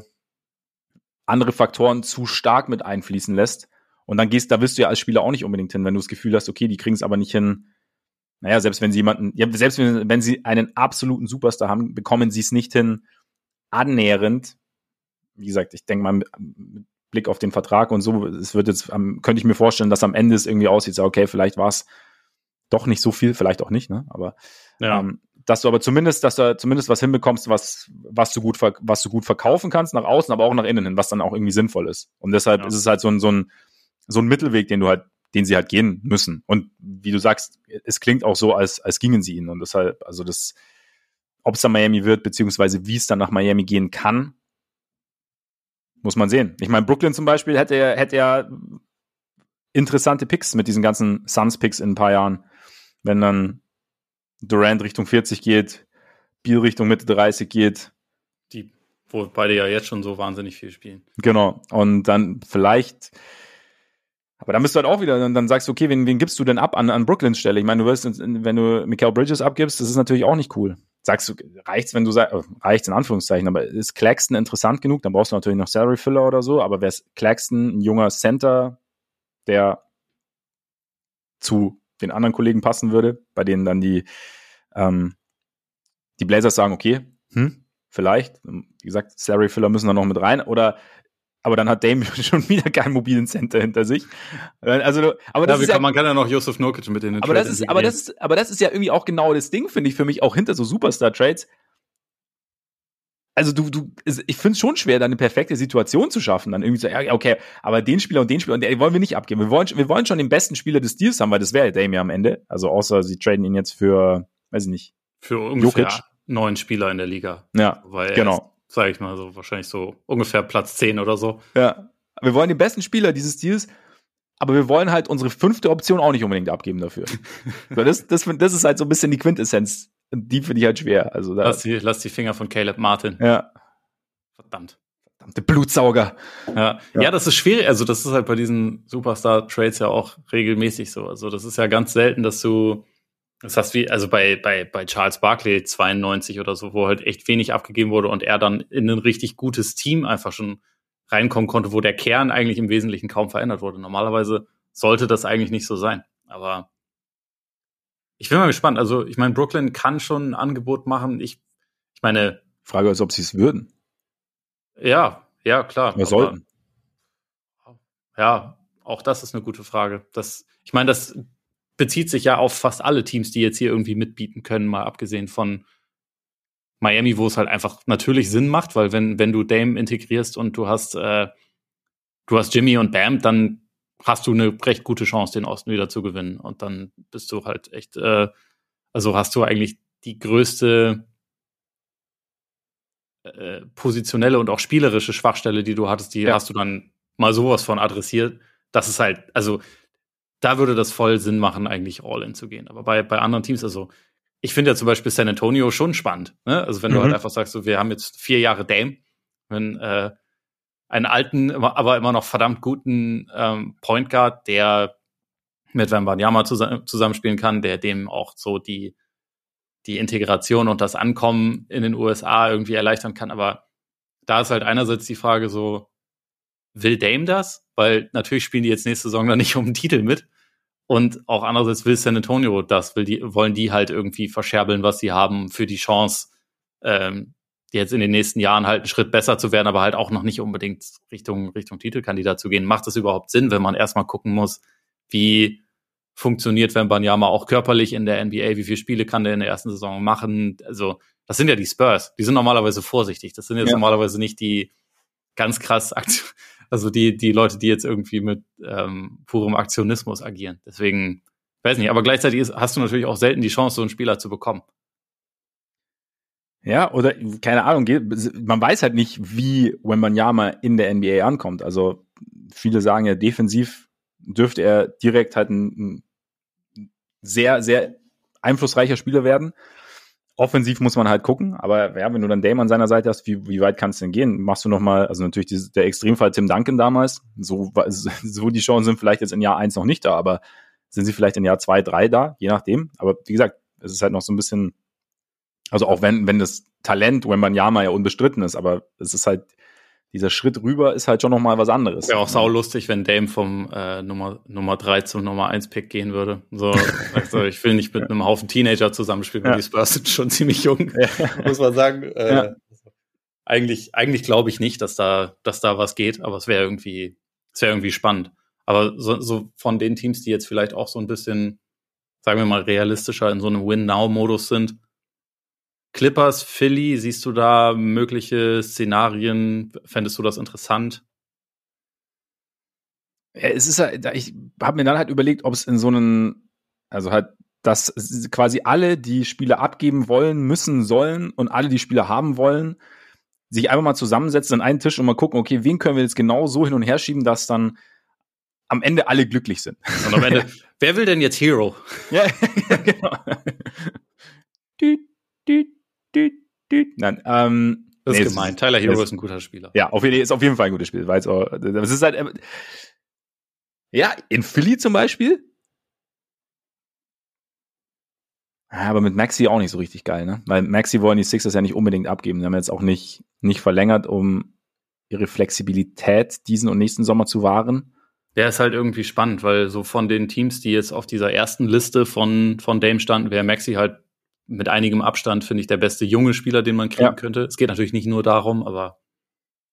andere Faktoren zu stark mit einfließen lässt. Und dann gehst, da wirst du ja als Spieler auch nicht unbedingt hin, wenn du das Gefühl hast, okay, die kriegen es aber nicht hin. Naja, selbst wenn sie jemanden, ja, selbst wenn, wenn sie einen absoluten Superstar haben, bekommen sie es nicht hin, annähernd. Wie gesagt, ich denke mal, mit, Blick auf den Vertrag und so, es wird jetzt, könnte ich mir vorstellen, dass am Ende es irgendwie aussieht, so, okay, vielleicht war es doch nicht so viel, vielleicht auch nicht, ne? Aber ja. ähm, dass du aber zumindest, dass du zumindest was hinbekommst, was, was du gut, was du gut verkaufen kannst nach außen, aber auch nach innen hin, was dann auch irgendwie sinnvoll ist. Und deshalb ja. ist es halt so ein, so ein, so ein Mittelweg, den du halt, den sie halt gehen müssen. Und wie du sagst, es klingt auch so, als, als gingen sie ihn. Und deshalb, also das, ob es dann Miami wird, beziehungsweise wie es dann nach Miami gehen kann, muss man sehen. Ich meine, Brooklyn zum Beispiel hätte hätte ja interessante Picks mit diesen ganzen Suns-Picks in ein paar Jahren. Wenn dann Durant Richtung 40 geht, Biel Richtung Mitte 30 geht. Die, wo beide ja jetzt schon so wahnsinnig viel spielen. Genau. Und dann vielleicht, aber dann bist du halt auch wieder, dann, dann sagst du, okay, wen, wen gibst du denn ab an, an Brooklyns Stelle? Ich meine, du wirst, wenn du Mikael Bridges abgibst, das ist natürlich auch nicht cool sagst du, reicht's, wenn du sagst, äh, reicht's in Anführungszeichen, aber ist Claxton interessant genug? Dann brauchst du natürlich noch Salary Filler oder so, aber wäre Claxton ein junger Center, der zu den anderen Kollegen passen würde, bei denen dann die, ähm, die Blazers sagen, okay, hm, vielleicht, wie gesagt, Salary Filler müssen da noch mit rein, oder aber dann hat Dame schon wieder keinen mobilen Center hinter sich. Also, aber das ja, ist ja, man kann ja noch Josef Nurkic mit in den aber das ist, aber das ist, aber das ist ja irgendwie auch genau das Ding, finde ich, für mich auch hinter so Superstar-Trades. Also du, du, ich finde es schon schwer, da eine perfekte Situation zu schaffen. Dann irgendwie so, ja, okay, aber den Spieler und den Spieler, und den wollen wir nicht abgeben. Wir wollen, wir wollen schon den besten Spieler des Deals haben, weil das wäre ja Dame ja am Ende. Also außer sie traden ihn jetzt für, weiß ich nicht. Für ungefähr Jokic. neun Spieler in der Liga. Ja, weil genau sage ich mal so, wahrscheinlich so ungefähr Platz 10 oder so. Ja. Wir wollen den besten Spieler dieses Deals, aber wir wollen halt unsere fünfte Option auch nicht unbedingt abgeben dafür. so, das, das, das ist halt so ein bisschen die Quintessenz. Die finde ich halt schwer. Also da, lass, die, lass die Finger von Caleb Martin. Ja. Verdammt. Verdammte Blutsauger. Ja. ja. ja, das ist schwierig. Also, das ist halt bei diesen Superstar-Trades ja auch regelmäßig so. Also, das ist ja ganz selten, dass du das heißt, wie, also bei, bei, bei Charles Barkley 92 oder so, wo halt echt wenig abgegeben wurde und er dann in ein richtig gutes Team einfach schon reinkommen konnte, wo der Kern eigentlich im Wesentlichen kaum verändert wurde. Normalerweise sollte das eigentlich nicht so sein. Aber ich bin mal gespannt. Also, ich meine, Brooklyn kann schon ein Angebot machen. Ich, ich meine. Frage ist, ob sie es würden. Ja, ja, klar. Wir sollten. Ja, auch das ist eine gute Frage. Das, ich meine, das bezieht sich ja auf fast alle Teams, die jetzt hier irgendwie mitbieten können, mal abgesehen von Miami, wo es halt einfach natürlich Sinn macht, weil wenn, wenn du Dame integrierst und du hast, äh, du hast Jimmy und Bam, dann hast du eine recht gute Chance, den Osten wieder zu gewinnen. Und dann bist du halt echt, äh, also hast du eigentlich die größte äh, positionelle und auch spielerische Schwachstelle, die du hattest, die ja. hast du dann mal sowas von adressiert. Das ist halt, also da würde das voll Sinn machen, eigentlich All-In zu gehen. Aber bei, bei anderen Teams, also ich finde ja zum Beispiel San Antonio schon spannend. Ne? Also wenn mhm. du halt mhm. einfach sagst, so, wir haben jetzt vier Jahre Dame, wenn äh, einen alten, aber immer noch verdammt guten ähm, Point Guard, der mit Wembanyama zusammen, zusammenspielen kann, der dem auch so die die Integration und das Ankommen in den USA irgendwie erleichtern kann. Aber da ist halt einerseits die Frage so, will Dame das? Weil natürlich spielen die jetzt nächste Saison dann nicht um den Titel mit. Und auch andererseits will San Antonio das, will die, wollen die halt irgendwie verscherbeln, was sie haben für die Chance, ähm, jetzt in den nächsten Jahren halt einen Schritt besser zu werden, aber halt auch noch nicht unbedingt Richtung, Richtung Titelkandidat zu gehen. Macht das überhaupt Sinn, wenn man erstmal gucken muss, wie funktioniert Wembanyama auch körperlich in der NBA, wie viele Spiele kann der in der ersten Saison machen? Also, das sind ja die Spurs. Die sind normalerweise vorsichtig. Das sind jetzt ja. normalerweise nicht die ganz krass Aktion, also die, die Leute, die jetzt irgendwie mit ähm, purem Aktionismus agieren. Deswegen, weiß nicht, aber gleichzeitig ist, hast du natürlich auch selten die Chance, so einen Spieler zu bekommen. Ja, oder keine Ahnung, man weiß halt nicht, wie Wembanyama in der NBA ankommt. Also viele sagen ja, defensiv dürfte er direkt halt ein, ein sehr, sehr einflussreicher Spieler werden. Offensiv muss man halt gucken, aber ja, wenn du dann Dame an seiner Seite hast, wie, wie weit kannst du denn gehen? Machst du noch mal, also natürlich dieses, der Extremfall Tim Duncan damals, so, so die Chancen sind vielleicht jetzt in Jahr eins noch nicht da, aber sind sie vielleicht in Jahr zwei, drei da, je nachdem. Aber wie gesagt, es ist halt noch so ein bisschen, also auch wenn, wenn das Talent Wembanyama ja unbestritten ist, aber es ist halt, dieser Schritt rüber ist halt schon nochmal was anderes. Wäre auch sau lustig, wenn Dame vom äh, Nummer, Nummer 3 zum Nummer 1 Pick gehen würde. So, also ich will nicht mit einem Haufen Teenager zusammenspielen, weil ja. die Spurs sind schon ziemlich jung, ja. muss man sagen. Äh, ja. Eigentlich, eigentlich glaube ich nicht, dass da, dass da was geht, aber es wäre irgendwie, es wäre irgendwie spannend. Aber so, so von den Teams, die jetzt vielleicht auch so ein bisschen, sagen wir mal, realistischer in so einem Win-Now-Modus sind, Clippers, Philly, siehst du da mögliche Szenarien? Fändest du das interessant? Ja, es ist halt, ich habe mir dann halt überlegt, ob es in so einen, also halt, dass quasi alle, die Spiele abgeben wollen, müssen, sollen und alle, die Spiele haben wollen, sich einfach mal zusammensetzen an einen Tisch und mal gucken, okay, wen können wir jetzt genau so hin und her schieben, dass dann am Ende alle glücklich sind. Und am Ende, wer will denn jetzt Hero? Ja, genau. düt, düt, düt, düt. Nein, ähm, das ist nee, gemein. Tyler Hero ist ein guter Spieler. Ja, auf jeden, ist auf jeden Fall ein gutes Spiel. Weil es, auch, es ist halt, äh, ja, in Philly zum Beispiel. Aber mit Maxi auch nicht so richtig geil, ne? Weil Maxi wollen die Sixers ja nicht unbedingt abgeben. Die haben jetzt auch nicht, nicht verlängert, um ihre Flexibilität diesen und nächsten Sommer zu wahren. Der ist halt irgendwie spannend, weil so von den Teams, die jetzt auf dieser ersten Liste von, von Dame standen, wäre Maxi halt mit einigem Abstand, finde ich, der beste junge Spieler, den man kriegen ja. könnte. Es geht natürlich nicht nur darum, aber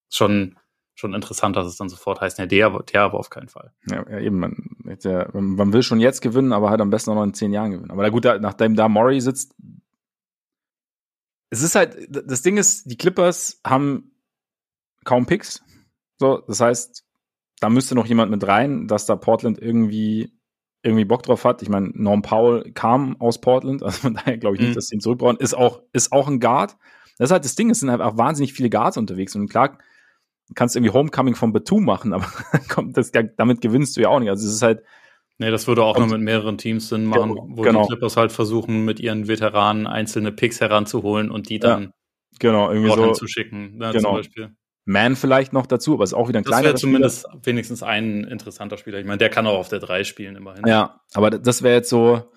schon, schon interessant, dass es dann sofort heißt, ne, der, der aber auf keinen Fall. Ja, ja eben, man, ja, man will schon jetzt gewinnen, aber halt am besten auch noch in zehn Jahren gewinnen. Aber gut, da, nachdem da Murray sitzt, es ist halt, das Ding ist, die Clippers haben kaum Picks. So, das heißt, da müsste noch jemand mit rein, dass da Portland irgendwie irgendwie Bock drauf hat. Ich meine, Norm Powell kam aus Portland, also von daher glaube ich nicht, mhm. dass sie ihn zurückbrauchen. Ist auch, ist auch ein Guard. Das ist halt das Ding, es sind halt auch wahnsinnig viele Guards unterwegs. Und klar, du kannst irgendwie Homecoming von Batum machen, aber das, damit gewinnst du ja auch nicht. Also es ist halt. Nee, das würde auch nur mit mehreren Teams Sinn machen, wo genau. die Clippers halt versuchen, mit ihren Veteranen einzelne Picks heranzuholen und die dann ja, genau, irgendwie so, zu schicken, ne, genau. zum Beispiel. Man vielleicht noch dazu, aber ist auch wieder ein kleiner. Das wäre zumindest Spieler. wenigstens ein interessanter Spieler. Ich meine, der kann auch auf der 3 spielen immerhin. Ja, aber das wäre jetzt so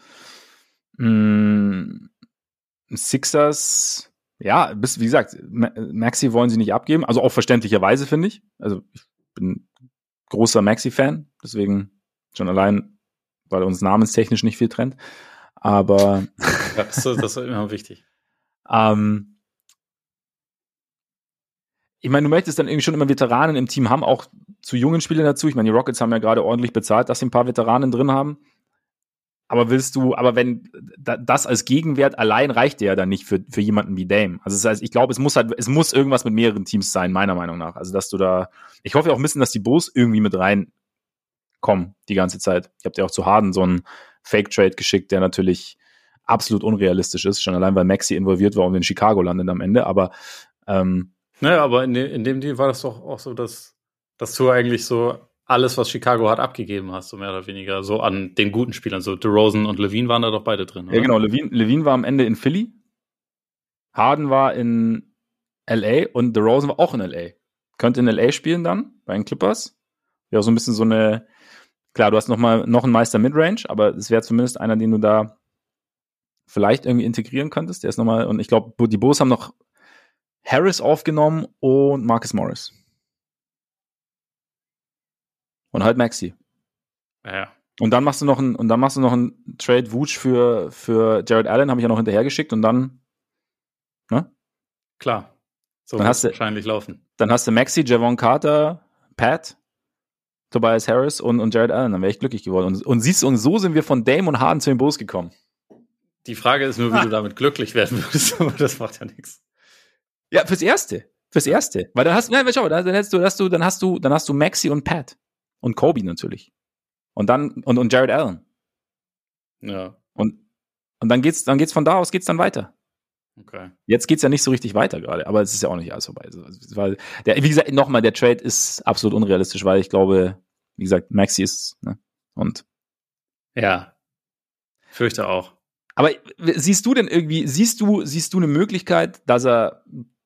mh, mm, Sixers. Ja, bis, wie gesagt, Maxi wollen sie nicht abgeben. Also auch verständlicherweise, finde ich. Also ich bin großer Maxi-Fan, deswegen schon allein, weil uns namenstechnisch nicht viel trennt. Aber ja, das, ist, das ist immer wichtig. ähm, ich meine, du möchtest dann irgendwie schon immer Veteranen im Team haben, auch zu jungen Spielern dazu. Ich meine, die Rockets haben ja gerade ordentlich bezahlt, dass sie ein paar Veteranen drin haben. Aber willst du, aber wenn das als Gegenwert allein reicht dir ja dann nicht für, für jemanden wie Dame. Also das heißt, ich glaube, es muss halt, es muss irgendwas mit mehreren Teams sein, meiner Meinung nach. Also, dass du da, ich hoffe auch ein bisschen, dass die Bulls irgendwie mit reinkommen die ganze Zeit. Ich habe dir auch zu Harden so einen Fake-Trade geschickt, der natürlich absolut unrealistisch ist, schon allein weil Maxi involviert war und in Chicago landet am Ende. Aber Ähm, naja, aber in, de, in dem Deal war das doch auch so, dass, dass du eigentlich so alles, was Chicago hat, abgegeben hast, so mehr oder weniger, so an den guten Spielern. So DeRozan und Levine waren da doch beide drin. Oder? Ja, genau. Levine, Levine war am Ende in Philly. Harden war in LA und DeRozan war auch in LA. Könnte in LA spielen dann bei den Clippers. Ja, so ein bisschen so eine. Klar, du hast noch mal noch einen Meister Midrange, aber es wäre zumindest einer, den du da vielleicht irgendwie integrieren könntest. Der ist nochmal, und ich glaube, die Bulls haben noch Harris aufgenommen und Marcus Morris. Und halt Maxi. Ja. Und dann machst du noch ein, und dann machst du noch einen Trade Wooch für, für Jared Allen, habe ich ja noch hinterhergeschickt und dann, ne? Klar. So dann hast du, wahrscheinlich laufen. Dann hast du Maxi, Javon Carter, Pat, Tobias Harris und, und Jared Allen. Dann wäre ich glücklich geworden. Und, und siehst du, und so sind wir von Dame und Harden zu den Bulls gekommen. Die Frage ist nur, wie ah. du damit glücklich werden würdest, aber das macht ja nichts. Ja, fürs Erste. Fürs Erste. Weil dann hast, nein, schau, dann hast du, hast du, dann hast du, dann hast du Maxi und Pat. Und Kobe natürlich. Und dann, und, und Jared Allen. Ja. Und, und dann geht's, dann geht's von da aus geht's dann weiter. Okay. Jetzt geht's ja nicht so richtig weiter gerade, aber es ist ja auch nicht alles vorbei. Also, weil der, wie gesagt, nochmal, der Trade ist absolut unrealistisch, weil ich glaube, wie gesagt, Maxi ist, ne? Und. Ja. Fürchte auch. Aber siehst du denn irgendwie, siehst du, siehst du eine Möglichkeit, dass er,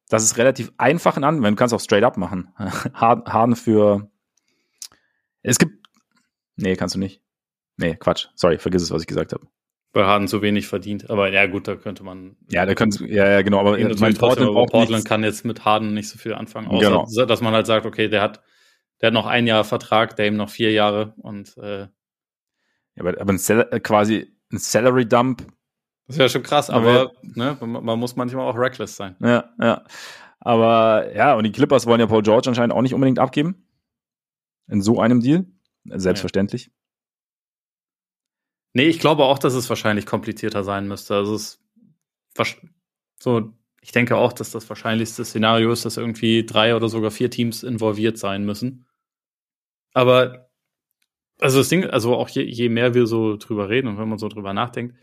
dass es relativ einfach in Anwendung, du kannst auch straight up machen. Harden für, es gibt. Nee, kannst du nicht. Nee, Quatsch. Sorry, vergiss es, was ich gesagt habe. Bei Harden zu wenig verdient. Aber ja, gut, da könnte man. Ja, da könnte ja, ja, genau. Aber mein Portland, aber Portland kann jetzt mit Harden nicht so viel anfangen. Außer, genau. dass man halt sagt, okay, der hat, der hat noch ein Jahr Vertrag, Dame noch vier Jahre und. Äh, ja, aber, aber ein Sal äh, quasi ein Salary Dump. Das wäre schon krass, aber, ne, man, man muss manchmal auch reckless sein. Ja, ja. Aber ja, und die Clippers wollen ja Paul George anscheinend auch nicht unbedingt abgeben in so einem Deal. Selbstverständlich. Ja. Nee, ich glaube auch, dass es wahrscheinlich komplizierter sein müsste. Also es so, ich denke auch, dass das wahrscheinlichste Szenario ist, dass irgendwie drei oder sogar vier Teams involviert sein müssen. Aber also das Ding, also auch je, je mehr wir so drüber reden und wenn man so drüber nachdenkt,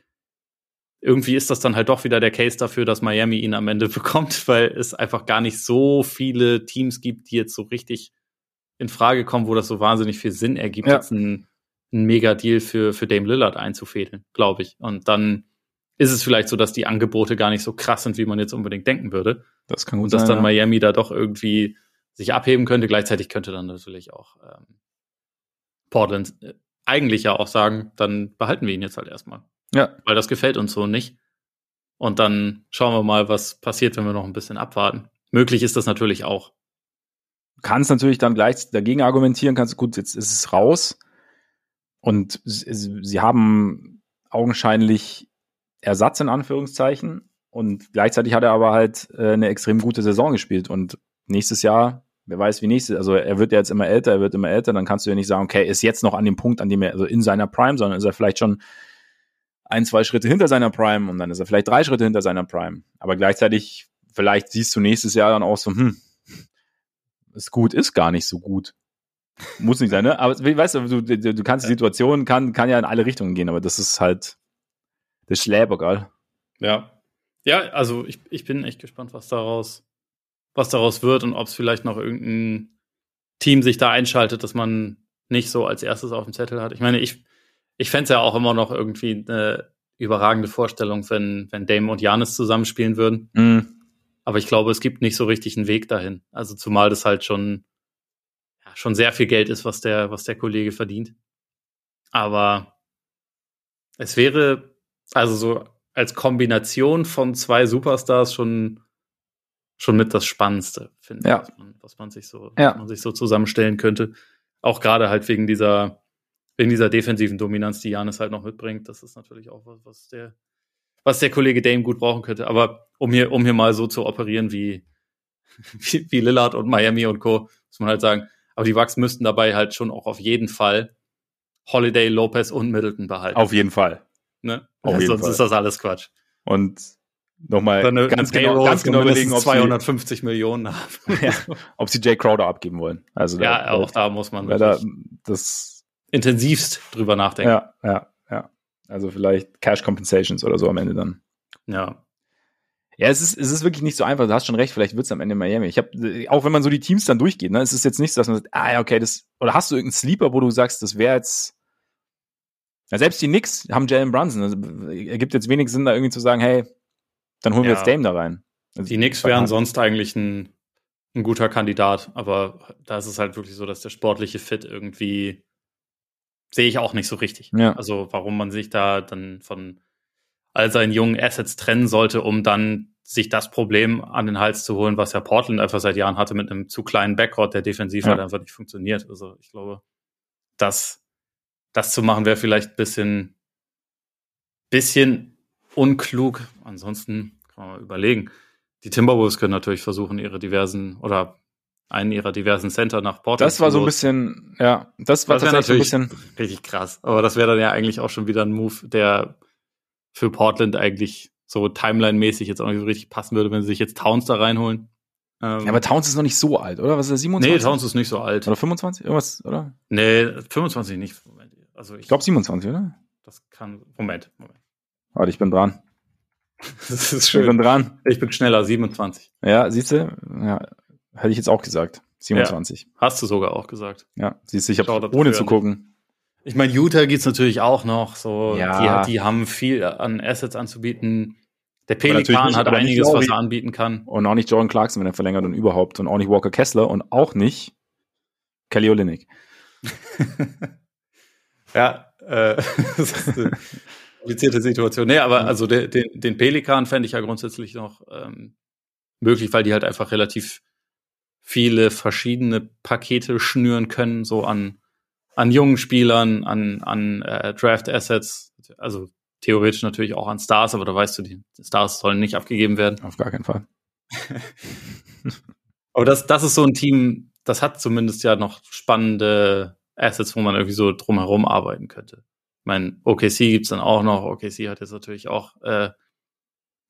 irgendwie ist das dann halt doch wieder der Case dafür, dass Miami ihn am Ende bekommt, weil es einfach gar nicht so viele Teams gibt, die jetzt so richtig in Frage kommen, wo das so wahnsinnig viel Sinn ergibt, ja. jetzt einen, einen Mega-Deal für, für Dame Lillard einzufädeln, glaube ich. Und dann ist es vielleicht so, dass die Angebote gar nicht so krass sind, wie man jetzt unbedingt denken würde. Das kann gut Und dass dann ja. Miami da doch irgendwie sich abheben könnte. Gleichzeitig könnte dann natürlich auch ähm, Portland äh, eigentlich ja auch sagen, dann behalten wir ihn jetzt halt erstmal. Ja. Weil das gefällt uns so nicht. Und dann schauen wir mal, was passiert, wenn wir noch ein bisschen abwarten. Möglich ist das natürlich auch kannst natürlich dann gleich dagegen argumentieren, kannst gut, jetzt ist es raus. Und sie haben augenscheinlich Ersatz in Anführungszeichen. Und gleichzeitig hat er aber halt äh, eine extrem gute Saison gespielt. Und nächstes Jahr, wer weiß wie nächstes, also er wird ja jetzt immer älter, er wird immer älter, dann kannst du ja nicht sagen, okay, ist jetzt noch an dem Punkt, an dem er, also in seiner Prime, sondern ist er vielleicht schon ein, zwei Schritte hinter seiner Prime und dann ist er vielleicht drei Schritte hinter seiner Prime. Aber gleichzeitig, vielleicht siehst du nächstes Jahr dann auch so, hm, es gut ist, gar nicht so gut. Muss nicht sein, ne? Aber weißt du, du, du kannst die Situation, kann, kann ja in alle Richtungen gehen, aber das ist halt das Schläbergal. Ja. Ja, also ich, ich bin echt gespannt, was daraus, was daraus wird und ob es vielleicht noch irgendein Team sich da einschaltet, dass man nicht so als erstes auf dem Zettel hat. Ich meine, ich, ich fände es ja auch immer noch irgendwie eine überragende Vorstellung, wenn, wenn Dame und Janis zusammenspielen würden. Mhm. Aber ich glaube, es gibt nicht so richtig einen Weg dahin. Also zumal das halt schon, ja, schon sehr viel Geld ist, was der, was der Kollege verdient. Aber es wäre also so als Kombination von zwei Superstars schon, schon mit das Spannendste, finde ja. ich, was man, was man sich so, ja. man sich so zusammenstellen könnte. Auch gerade halt wegen dieser, wegen dieser defensiven Dominanz, die Janis halt noch mitbringt. Das ist natürlich auch was, was der, was der Kollege Dame gut brauchen könnte. Aber um hier, um hier mal so zu operieren wie, wie, wie Lillard und Miami und Co., muss man halt sagen. Aber die Bucks müssten dabei halt schon auch auf jeden Fall Holiday, Lopez und Middleton behalten. Auf jeden Fall. Ne? Auf jeden Sonst Fall. ist das alles Quatsch. Und nochmal ganz, genau, ganz genau überlegen, ob 250 sie, Millionen haben. ja, ob sie Jay Crowder abgeben wollen. Also ja, da, auch da muss man da, das intensivst drüber nachdenken. Ja, ja, ja. Also vielleicht Cash Compensations oder so am Ende dann. Ja. Ja, es ist, es ist wirklich nicht so einfach. Du hast schon recht, vielleicht wird es am Ende Miami. Ich habe, auch wenn man so die Teams dann durchgeht, ne, es ist jetzt nicht so, dass man sagt, ah ja, okay, das, oder hast du irgendeinen Sleeper, wo du sagst, das wäre jetzt, ja, selbst die Knicks haben Jalen Brunson. Also, ergibt jetzt wenig Sinn, da irgendwie zu sagen, hey, dann holen wir jetzt Dame da rein. Also, die Knicks wären sonst eigentlich ein, ein guter Kandidat, aber da ist es halt wirklich so, dass der sportliche Fit irgendwie sehe ich auch nicht so richtig. Ja. Also warum man sich da dann von all seinen jungen Assets trennen sollte, um dann sich das Problem an den Hals zu holen, was ja Portland einfach seit Jahren hatte mit einem zu kleinen Backcourt, der defensiv ja. halt einfach nicht funktioniert. Also ich glaube, das, das zu machen wäre vielleicht ein bisschen, bisschen unklug. Ansonsten kann man mal überlegen. Die Timberwolves können natürlich versuchen, ihre diversen oder einen ihrer diversen Center nach Portland. Das war so ein bisschen, ja, das war das tatsächlich so ein bisschen richtig krass. Aber das wäre dann ja eigentlich auch schon wieder ein Move, der für Portland eigentlich so Timeline-mäßig jetzt auch nicht so richtig passen würde, wenn sie sich jetzt Towns da reinholen. Ähm, ja, aber Towns ist noch nicht so alt, oder? Was ist der 27? Nee, Towns ist nicht so alt. Oder 25? Irgendwas, oder? Nee, 25 nicht. Also ich, ich glaube 27, oder? Das kann. Moment, Moment. Warte, ich bin dran. Das ist schön. Ich bin dran. Ich bin schneller, 27. Ja, siehst du? Ja, hätte ich jetzt auch gesagt. 27. Ja, hast du sogar auch gesagt. Ja, siehst du, ich habe ohne zu gucken. Ich meine, Utah geht's natürlich auch noch. So, ja. die, die haben viel an Assets anzubieten. Der Pelikan hat einiges, was er anbieten kann. Und auch nicht Jordan Clarkson, wenn er verlängert und überhaupt. Und auch nicht Walker Kessler und auch nicht Kelly Olynyk. ja, äh, das ist eine komplizierte Situation. Nee, aber also den, den, den Pelikan fände ich ja grundsätzlich noch ähm, möglich, weil die halt einfach relativ viele verschiedene Pakete schnüren können, so an an jungen Spielern, an, an äh, Draft Assets, also theoretisch natürlich auch an Stars, aber da weißt du, die Stars sollen nicht abgegeben werden. Auf gar keinen Fall. aber das, das ist so ein Team, das hat zumindest ja noch spannende Assets, wo man irgendwie so drumherum arbeiten könnte. Ich meine, OKC gibt's dann auch noch. OKC hat jetzt natürlich auch äh,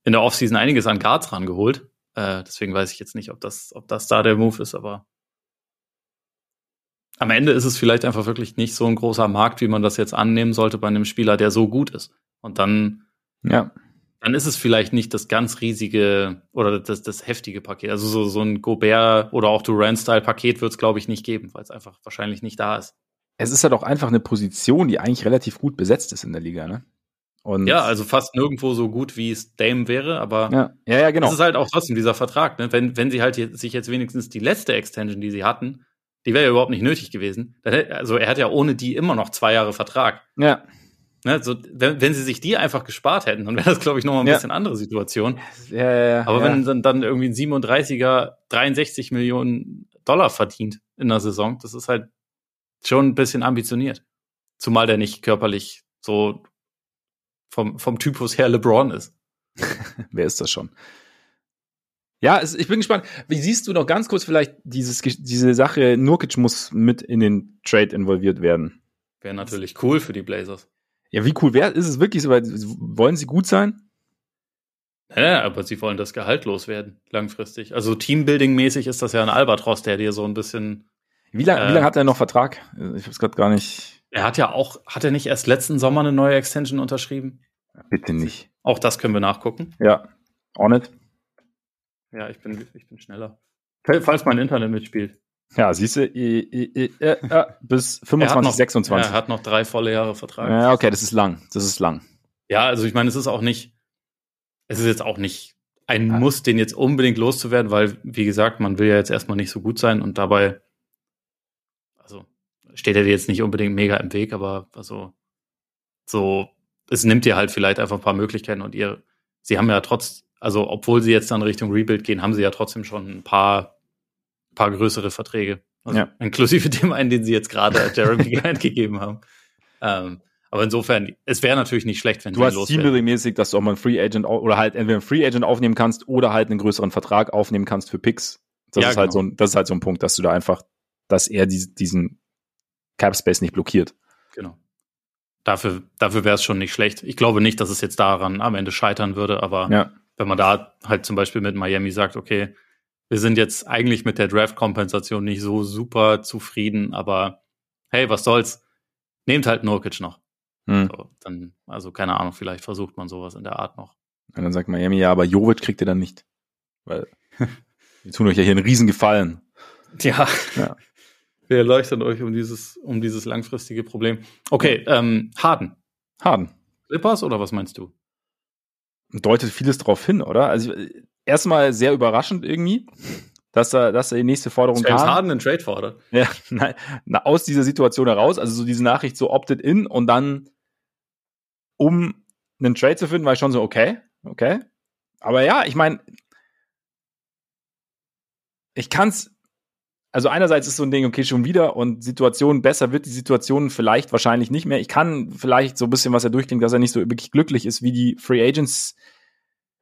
in der Offseason einiges an Guards rangeholt. Äh, deswegen weiß ich jetzt nicht, ob das, ob das da der Move ist, aber am Ende ist es vielleicht einfach wirklich nicht so ein großer Markt, wie man das jetzt annehmen sollte bei einem Spieler, der so gut ist. Und dann, ja. dann ist es vielleicht nicht das ganz riesige oder das, das heftige Paket. Also so, so ein Gobert oder auch Durant-Style-Paket wird es, glaube ich, nicht geben, weil es einfach wahrscheinlich nicht da ist. Es ist ja halt doch einfach eine Position, die eigentlich relativ gut besetzt ist in der Liga, ne? Und ja, also fast nirgendwo so gut, wie es Dame wäre, aber ja, ja, ja genau. Das ist halt auch trotzdem dieser Vertrag, ne? Wenn, wenn sie halt jetzt, sich jetzt wenigstens die letzte Extension, die sie hatten, die wäre ja überhaupt nicht nötig gewesen. Also er hat ja ohne die immer noch zwei Jahre Vertrag. Ja. Ne, so, wenn, wenn sie sich die einfach gespart hätten, dann wäre das, glaube ich, noch mal ein ja. bisschen andere Situation. Ja, ja, ja, Aber wenn dann, dann irgendwie ein 37er 63 Millionen Dollar verdient in der Saison, das ist halt schon ein bisschen ambitioniert. Zumal der nicht körperlich so vom, vom Typus her LeBron ist. Wer ist das schon? Ja, es, ich bin gespannt. Wie siehst du noch ganz kurz vielleicht dieses, diese Sache, Nurkic muss mit in den Trade involviert werden? Wäre natürlich cool für die Blazers. Ja, wie cool wäre, ist es wirklich so, weil, wollen sie gut sein? Ja, aber sie wollen das Gehalt loswerden, langfristig. Also Teambuilding-mäßig ist das ja ein Albatros, der dir so ein bisschen. Wie lange äh, lang hat er noch Vertrag? Ich hab's gerade gar nicht. Er hat ja auch, hat er nicht erst letzten Sommer eine neue Extension unterschrieben? Bitte nicht. Auch das können wir nachgucken. Ja, on it. Ja, ich bin, ich bin schneller. Falls mein Internet mitspielt. Ja, siehst du, äh, äh, bis 25, noch, 26. Er hat noch drei volle Jahre Vertrag. Ja, okay, das ist lang. Das ist lang. Ja, also ich meine, es ist auch nicht, es ist jetzt auch nicht ein ja. Muss, den jetzt unbedingt loszuwerden, weil, wie gesagt, man will ja jetzt erstmal nicht so gut sein und dabei, steht er dir jetzt nicht unbedingt mega im Weg, aber also so, es nimmt dir halt vielleicht einfach ein paar Möglichkeiten und ihr, sie haben ja trotz, also, obwohl sie jetzt dann Richtung Rebuild gehen, haben sie ja trotzdem schon ein paar, paar größere Verträge. Also, ja. Inklusive dem einen, den sie jetzt gerade Jeremy Grant gegeben haben. Ähm, aber insofern, es wäre natürlich nicht schlecht, wenn du hast Teambuilding-mäßig, dass du auch mal einen Free Agent oder halt entweder einen Free Agent aufnehmen kannst oder halt einen größeren Vertrag aufnehmen kannst für Picks. Das ja, ist halt genau. so ein, das ist halt so ein Punkt, dass du da einfach, dass er die, diesen Cap Space nicht blockiert. Genau. Dafür, dafür wäre es schon nicht schlecht. Ich glaube nicht, dass es jetzt daran am Ende scheitern würde, aber ja wenn man da halt zum Beispiel mit Miami sagt, okay, wir sind jetzt eigentlich mit der Draft-Kompensation nicht so super zufrieden, aber hey, was soll's? Nehmt halt Nurkic noch. Hm. So, dann, also keine Ahnung, vielleicht versucht man sowas in der Art noch. Und dann sagt Miami, ja, aber Jovic kriegt ihr dann nicht. Weil die tun euch ja hier einen riesen Gefallen. Ja. ja. Wir erleuchten euch um dieses, um dieses langfristige Problem. Okay, ähm, Harden. Harden. Clippers oder was meinst du? Deutet vieles darauf hin, oder? Also erstmal sehr überraschend irgendwie, dass er, dass er die nächste Forderung James kam. Harden einen Trade fordert. Ja, nein, na, aus dieser Situation heraus, also so diese Nachricht so opted in und dann um einen Trade zu finden, war ich schon so, okay, okay. Aber ja, ich meine, ich kann's, also einerseits ist so ein Ding, okay, schon wieder und Situation besser wird die Situation vielleicht wahrscheinlich nicht mehr. Ich kann vielleicht so ein bisschen, was er durchklingt, dass er nicht so wirklich glücklich ist, wie die Free Agents,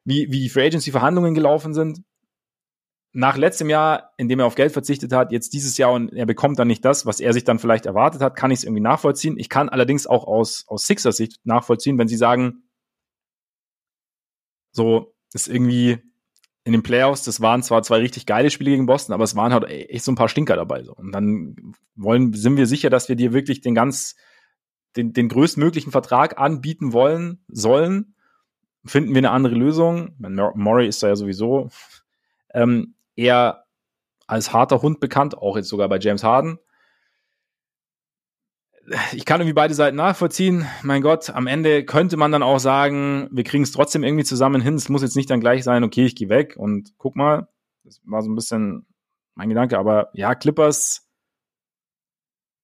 wie, wie die Free Agency Verhandlungen gelaufen sind. Nach letztem Jahr, in dem er auf Geld verzichtet hat, jetzt dieses Jahr und er bekommt dann nicht das, was er sich dann vielleicht erwartet hat, kann ich es irgendwie nachvollziehen. Ich kann allerdings auch aus, aus Sixers Sicht nachvollziehen, wenn sie sagen, so, ist irgendwie, in den Playoffs, das waren zwar zwei richtig geile Spiele gegen Boston, aber es waren halt echt so ein paar Stinker dabei. So. Und dann wollen, sind wir sicher, dass wir dir wirklich den ganz, den, den größtmöglichen Vertrag anbieten wollen, sollen. Finden wir eine andere Lösung. Murray ist da ja sowieso ähm, eher als harter Hund bekannt, auch jetzt sogar bei James Harden ich kann irgendwie beide Seiten nachvollziehen. Mein Gott, am Ende könnte man dann auch sagen, wir kriegen es trotzdem irgendwie zusammen hin. Es muss jetzt nicht dann gleich sein, okay, ich gehe weg und guck mal. Das war so ein bisschen mein Gedanke. Aber ja, Clippers,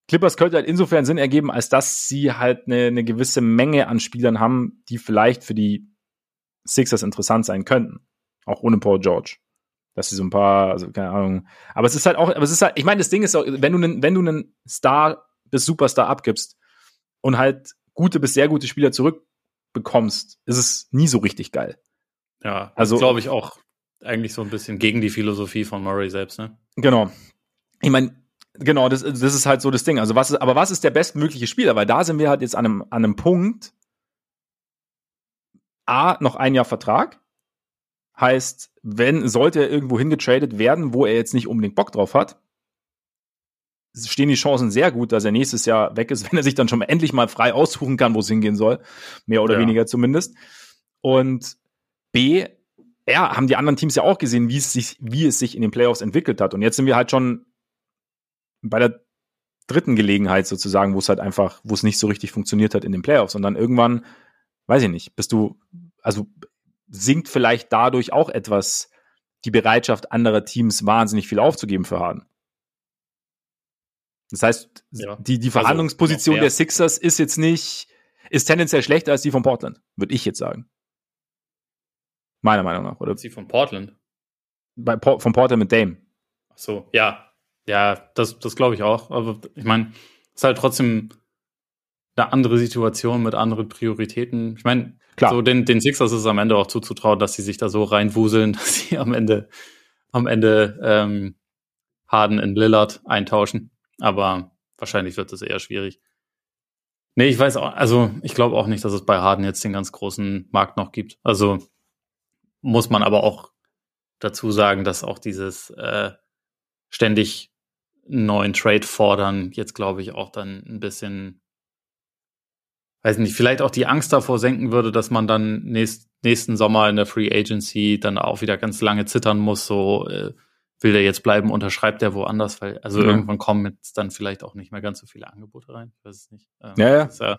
Clippers könnte halt insofern Sinn ergeben, als dass sie halt eine, eine gewisse Menge an Spielern haben, die vielleicht für die Sixers interessant sein könnten. Auch ohne Paul George. Dass sie so ein paar, also keine Ahnung. Aber es ist halt auch, aber es ist halt, ich meine, das Ding ist auch, wenn du einen, wenn du einen Star bis Superstar abgibst und halt gute bis sehr gute Spieler zurückbekommst, ist es nie so richtig geil. Ja, also glaube ich auch eigentlich so ein bisschen gegen die Philosophie von Murray selbst, ne? Genau. Ich meine, genau, das, das ist halt so das Ding. Also was ist, aber was ist der bestmögliche Spieler? Weil da sind wir halt jetzt an einem, an einem Punkt. A, noch ein Jahr Vertrag. Heißt, wenn, sollte er irgendwo hingetradet werden, wo er jetzt nicht unbedingt Bock drauf hat, stehen die Chancen sehr gut, dass er nächstes Jahr weg ist, wenn er sich dann schon endlich mal frei aussuchen kann, wo es hingehen soll. Mehr oder ja. weniger zumindest. Und B, ja, haben die anderen Teams ja auch gesehen, wie es sich, wie es sich in den Playoffs entwickelt hat. Und jetzt sind wir halt schon bei der dritten Gelegenheit sozusagen, wo es halt einfach, wo es nicht so richtig funktioniert hat in den Playoffs. Und dann irgendwann, weiß ich nicht, bist du, also sinkt vielleicht dadurch auch etwas die Bereitschaft anderer Teams wahnsinnig viel aufzugeben für Harden. Das heißt, ja. die, die also, Verhandlungsposition also, der Sixers ist jetzt nicht, ist tendenziell schlechter als die von Portland, würde ich jetzt sagen. Meiner Meinung nach, oder? Sie von Portland? Bei, von Portland mit Dame. Ach so, ja. Ja, das, das glaube ich auch. Aber ich meine, es ist halt trotzdem eine andere Situation mit anderen Prioritäten. Ich meine, so den, den Sixers ist es am Ende auch zuzutrauen, dass sie sich da so reinwuseln, dass sie am Ende, am Ende ähm, Harden in Lillard eintauschen. Aber wahrscheinlich wird es eher schwierig. Nee, ich weiß auch, also ich glaube auch nicht, dass es bei Harden jetzt den ganz großen Markt noch gibt. Also muss man aber auch dazu sagen, dass auch dieses äh, ständig neuen Trade fordern jetzt, glaube ich, auch dann ein bisschen, weiß nicht, vielleicht auch die Angst davor senken würde, dass man dann nächst, nächsten Sommer in der Free Agency dann auch wieder ganz lange zittern muss, so äh, will der jetzt bleiben, unterschreibt der woanders, weil, also ja. irgendwann kommen jetzt dann vielleicht auch nicht mehr ganz so viele Angebote rein. Ich weiß es nicht. Ähm, ja, ja. ja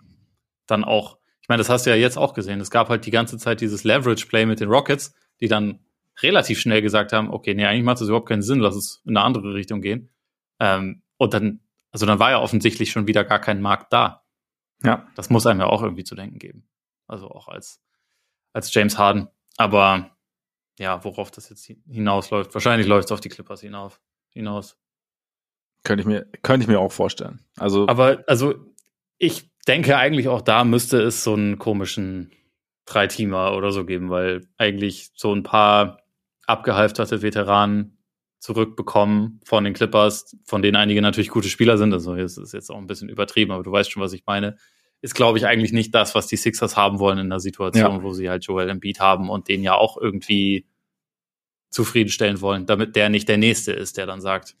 dann auch, ich meine, das hast du ja jetzt auch gesehen. Es gab halt die ganze Zeit dieses Leverage-Play mit den Rockets, die dann relativ schnell gesagt haben, okay, nee, eigentlich macht das überhaupt keinen Sinn, lass es in eine andere Richtung gehen. Ähm, und dann, also dann war ja offensichtlich schon wieder gar kein Markt da. Ja. Das muss einem ja auch irgendwie zu denken geben. Also auch als, als James Harden. Aber ja, worauf das jetzt hinausläuft. Wahrscheinlich läuft es auf die Clippers hinauf, hinaus. Könnte ich mir, könnte ich mir auch vorstellen. Also. Aber, also, ich denke eigentlich auch da müsste es so einen komischen Drei-Teamer oder so geben, weil eigentlich so ein paar abgehalfterte Veteranen zurückbekommen von den Clippers, von denen einige natürlich gute Spieler sind. Also, das ist jetzt auch ein bisschen übertrieben, aber du weißt schon, was ich meine ist, glaube ich, eigentlich nicht das, was die Sixers haben wollen in einer Situation, ja. wo sie halt Joel Embiid haben und den ja auch irgendwie zufriedenstellen wollen, damit der nicht der Nächste ist, der dann sagt,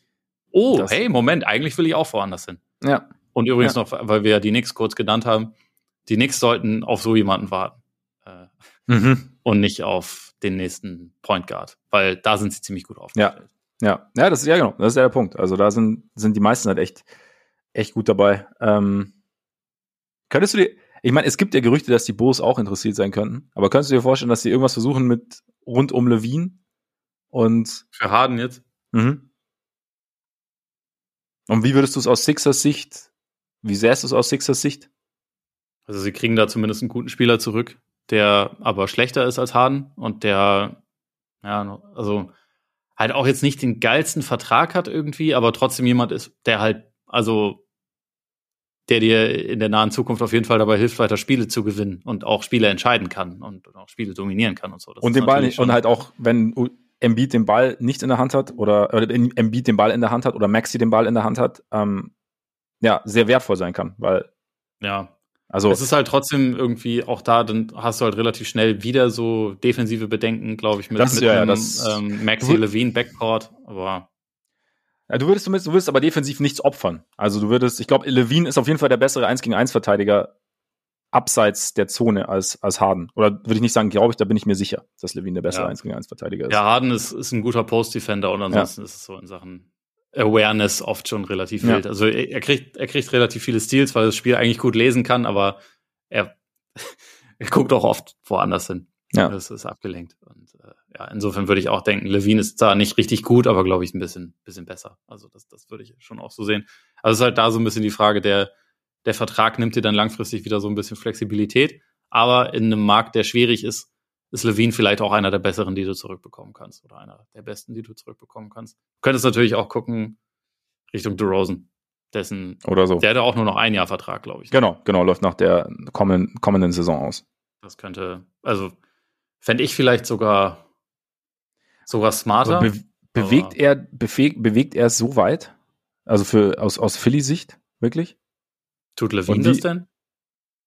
oh, das hey, Moment, eigentlich will ich auch woanders hin. Ja. Und übrigens ja. noch, weil wir ja die Knicks kurz genannt haben, die Knicks sollten auf so jemanden warten. äh, mhm. und nicht auf den nächsten Point Guard, weil da sind sie ziemlich gut aufgestellt. Ja, ja, ja, das ist ja genau, das ist ja der Punkt. Also da sind sind die meisten halt echt echt gut dabei. Ähm, könntest du dir, ich meine, es gibt ja Gerüchte, dass die Bulls auch interessiert sein könnten, aber könntest du dir vorstellen, dass sie irgendwas versuchen mit rund um Levine und für Harden jetzt? Mhm. Und wie würdest du es aus Sixers Sicht, wie sähst du es aus Sixers Sicht? Also sie kriegen da zumindest einen guten Spieler zurück, der aber schlechter ist als Harden und der, ja, also halt auch jetzt nicht den geilsten Vertrag hat irgendwie, aber trotzdem jemand ist, der halt, also der dir in der nahen Zukunft auf jeden Fall dabei hilft, weiter Spiele zu gewinnen und auch Spiele entscheiden kann und auch Spiele dominieren kann und so. Das und den Ball und halt auch, wenn Embiid den Ball nicht in der Hand hat oder, oder Embiid den Ball in der Hand hat oder Maxi den Ball in der Hand hat, ähm, ja, sehr wertvoll sein kann, weil ja, also es ist halt trotzdem irgendwie auch da, dann hast du halt relativ schnell wieder so defensive Bedenken, glaube ich, mit, das, mit ja, einem das, ähm, Maxi Levine Backcourt, aber ja, du würdest du würdest aber defensiv nichts opfern. Also du würdest, ich glaube, Levine ist auf jeden Fall der bessere 1 gegen 1 Verteidiger abseits der Zone als, als Harden. Oder würde ich nicht sagen, glaube ich, da bin ich mir sicher, dass Levine der bessere ja. 1 gegen 1 Verteidiger ist. Ja, Harden ist, ist ein guter Post-Defender und ansonsten ja. ist es so in Sachen Awareness oft schon relativ wild. Ja. Also er, kriegt, er kriegt relativ viele Steals, weil er das Spiel eigentlich gut lesen kann, aber er, er guckt auch oft woanders hin. Ja. Das ist abgelenkt. Und äh, ja, insofern würde ich auch denken, Levine ist zwar nicht richtig gut, aber glaube ich ein bisschen, bisschen besser. Also das, das würde ich schon auch so sehen. Also es ist halt da so ein bisschen die Frage, der, der Vertrag nimmt dir dann langfristig wieder so ein bisschen Flexibilität. Aber in einem Markt, der schwierig ist, ist Levine vielleicht auch einer der besseren, die du zurückbekommen kannst. Oder einer der besten, die du zurückbekommen kannst. Du könntest natürlich auch gucken Richtung DeRozan. Dessen, oder so. Der hat auch nur noch ein Jahr Vertrag, glaube ich. Genau, genau, läuft nach der kommenden, kommenden Saison aus. Das könnte, also fände ich vielleicht sogar sogar smarter. Be bewegt er, bewegt, bewegt er es so weit? Also für aus, aus Philly-Sicht, wirklich? Tut Levine das denn?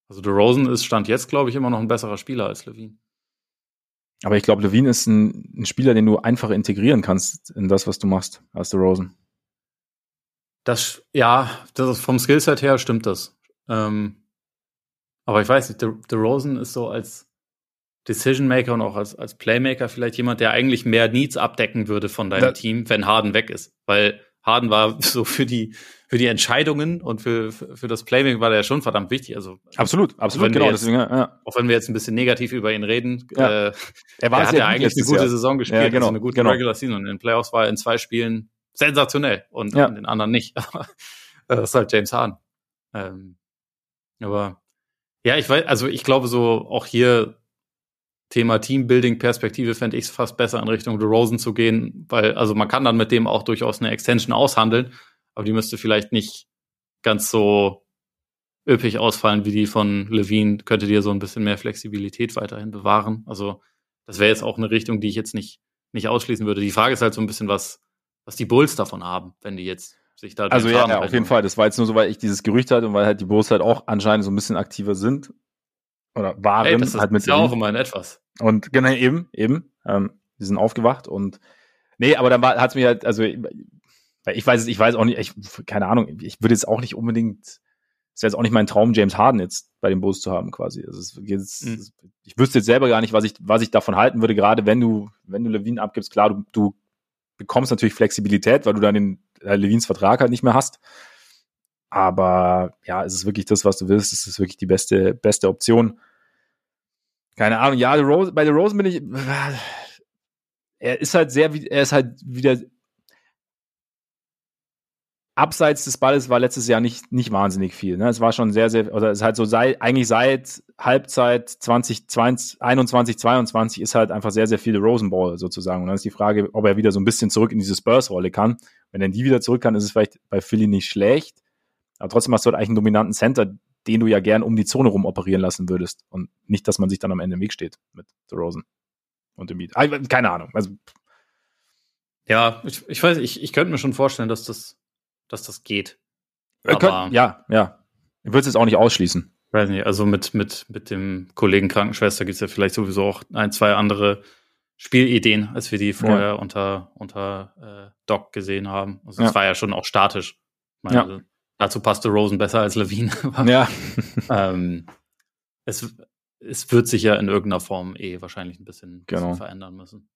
Also DeRozan ist Stand jetzt, glaube ich, immer noch ein besserer Spieler als Levine. Aber ich glaube, Levine ist ein, ein, Spieler, den du einfach integrieren kannst in das, was du machst, als DeRozan. Das, ja, das ist vom Skillset her stimmt das. Ähm, aber ich weiß nicht, DeRozan ist so als Decision Maker und auch als, als Playmaker vielleicht jemand, der eigentlich mehr Needs abdecken würde von deinem ja. Team, wenn Harden weg ist. Weil Harden war so für die, für die Entscheidungen und für, für das Playmaking war der ja schon verdammt wichtig. Also absolut, absolut, genau. Jetzt, deswegen, ja. Auch wenn wir jetzt ein bisschen negativ über ihn reden, ja. äh, er war er hat ja eigentlich eine gute Jahr. Saison gespielt, ja, genau, also eine gute genau. Regular Season. Und in den Playoffs war er in zwei Spielen sensationell und in den anderen nicht. das ist halt James Harden. Ähm, aber ja, ich weiß, also ich glaube so auch hier Thema Teambuilding-Perspektive fände ich es fast besser, in Richtung DeRozan zu gehen, weil, also man kann dann mit dem auch durchaus eine Extension aushandeln, aber die müsste vielleicht nicht ganz so üppig ausfallen wie die von Levine, könnte dir so ein bisschen mehr Flexibilität weiterhin bewahren. Also, das wäre jetzt auch eine Richtung, die ich jetzt nicht, nicht ausschließen würde. Die Frage ist halt so ein bisschen, was, was die Bulls davon haben, wenn die jetzt sich da. Also, ja, ja auf jeden Fall. Das war jetzt nur so, weil ich dieses Gerücht hatte und weil halt die Bulls halt auch anscheinend so ein bisschen aktiver sind. Oder waren Ey, das ist halt mit ja auch immer in etwas. Und genau, eben, eben. Ähm, die sind aufgewacht und nee, aber dann hat es mir halt, also ich weiß es, ich weiß auch nicht, ich, keine Ahnung, ich würde jetzt auch nicht unbedingt, es wäre jetzt auch nicht mein Traum, James Harden jetzt bei den Bulls zu haben, quasi. Also es, jetzt, mhm. ich wüsste jetzt selber gar nicht, was ich, was ich davon halten würde, gerade wenn du, wenn du Levine abgibst, klar, du, du bekommst natürlich Flexibilität, weil du dann den äh, Levins Vertrag halt nicht mehr hast. Aber ja, es ist wirklich das, was du willst. Es ist wirklich die beste, beste Option. Keine Ahnung. Ja, The Rose, bei The Rose bin ich. Er ist halt sehr, er ist halt wieder. Abseits des Balles war letztes Jahr nicht, nicht wahnsinnig viel. Ne? Es war schon sehr, sehr, oder es ist halt so, sei, eigentlich seit Halbzeit 2021, 22 ist halt einfach sehr, sehr viel Rosenball sozusagen. Und dann ist die Frage, ob er wieder so ein bisschen zurück in diese Spurs-Rolle kann. Wenn er die wieder zurück kann, ist es vielleicht bei Philly nicht schlecht. Aber trotzdem hast du halt eigentlich einen dominanten Center, den du ja gern um die Zone rum operieren lassen würdest. Und nicht, dass man sich dann am Ende im Weg steht mit The Rosen und dem Beat. Ah, keine Ahnung. Also, ja, ich, ich weiß, ich, ich könnte mir schon vorstellen, dass das, dass das geht. Aber könnt, ja, ja. Ich würde es jetzt auch nicht ausschließen. Weiß nicht, also mit, mit, mit dem Kollegen Krankenschwester gibt es ja vielleicht sowieso auch ein, zwei andere Spielideen, als wir die vorher ja. unter, unter äh, Doc gesehen haben. Also es ja. war ja schon auch statisch. Meine, ja. also, Dazu passte Rosen besser als Levine. ja. ähm, es, es wird sich ja in irgendeiner Form eh wahrscheinlich ein bisschen, Genau. bisschen verändern müssen.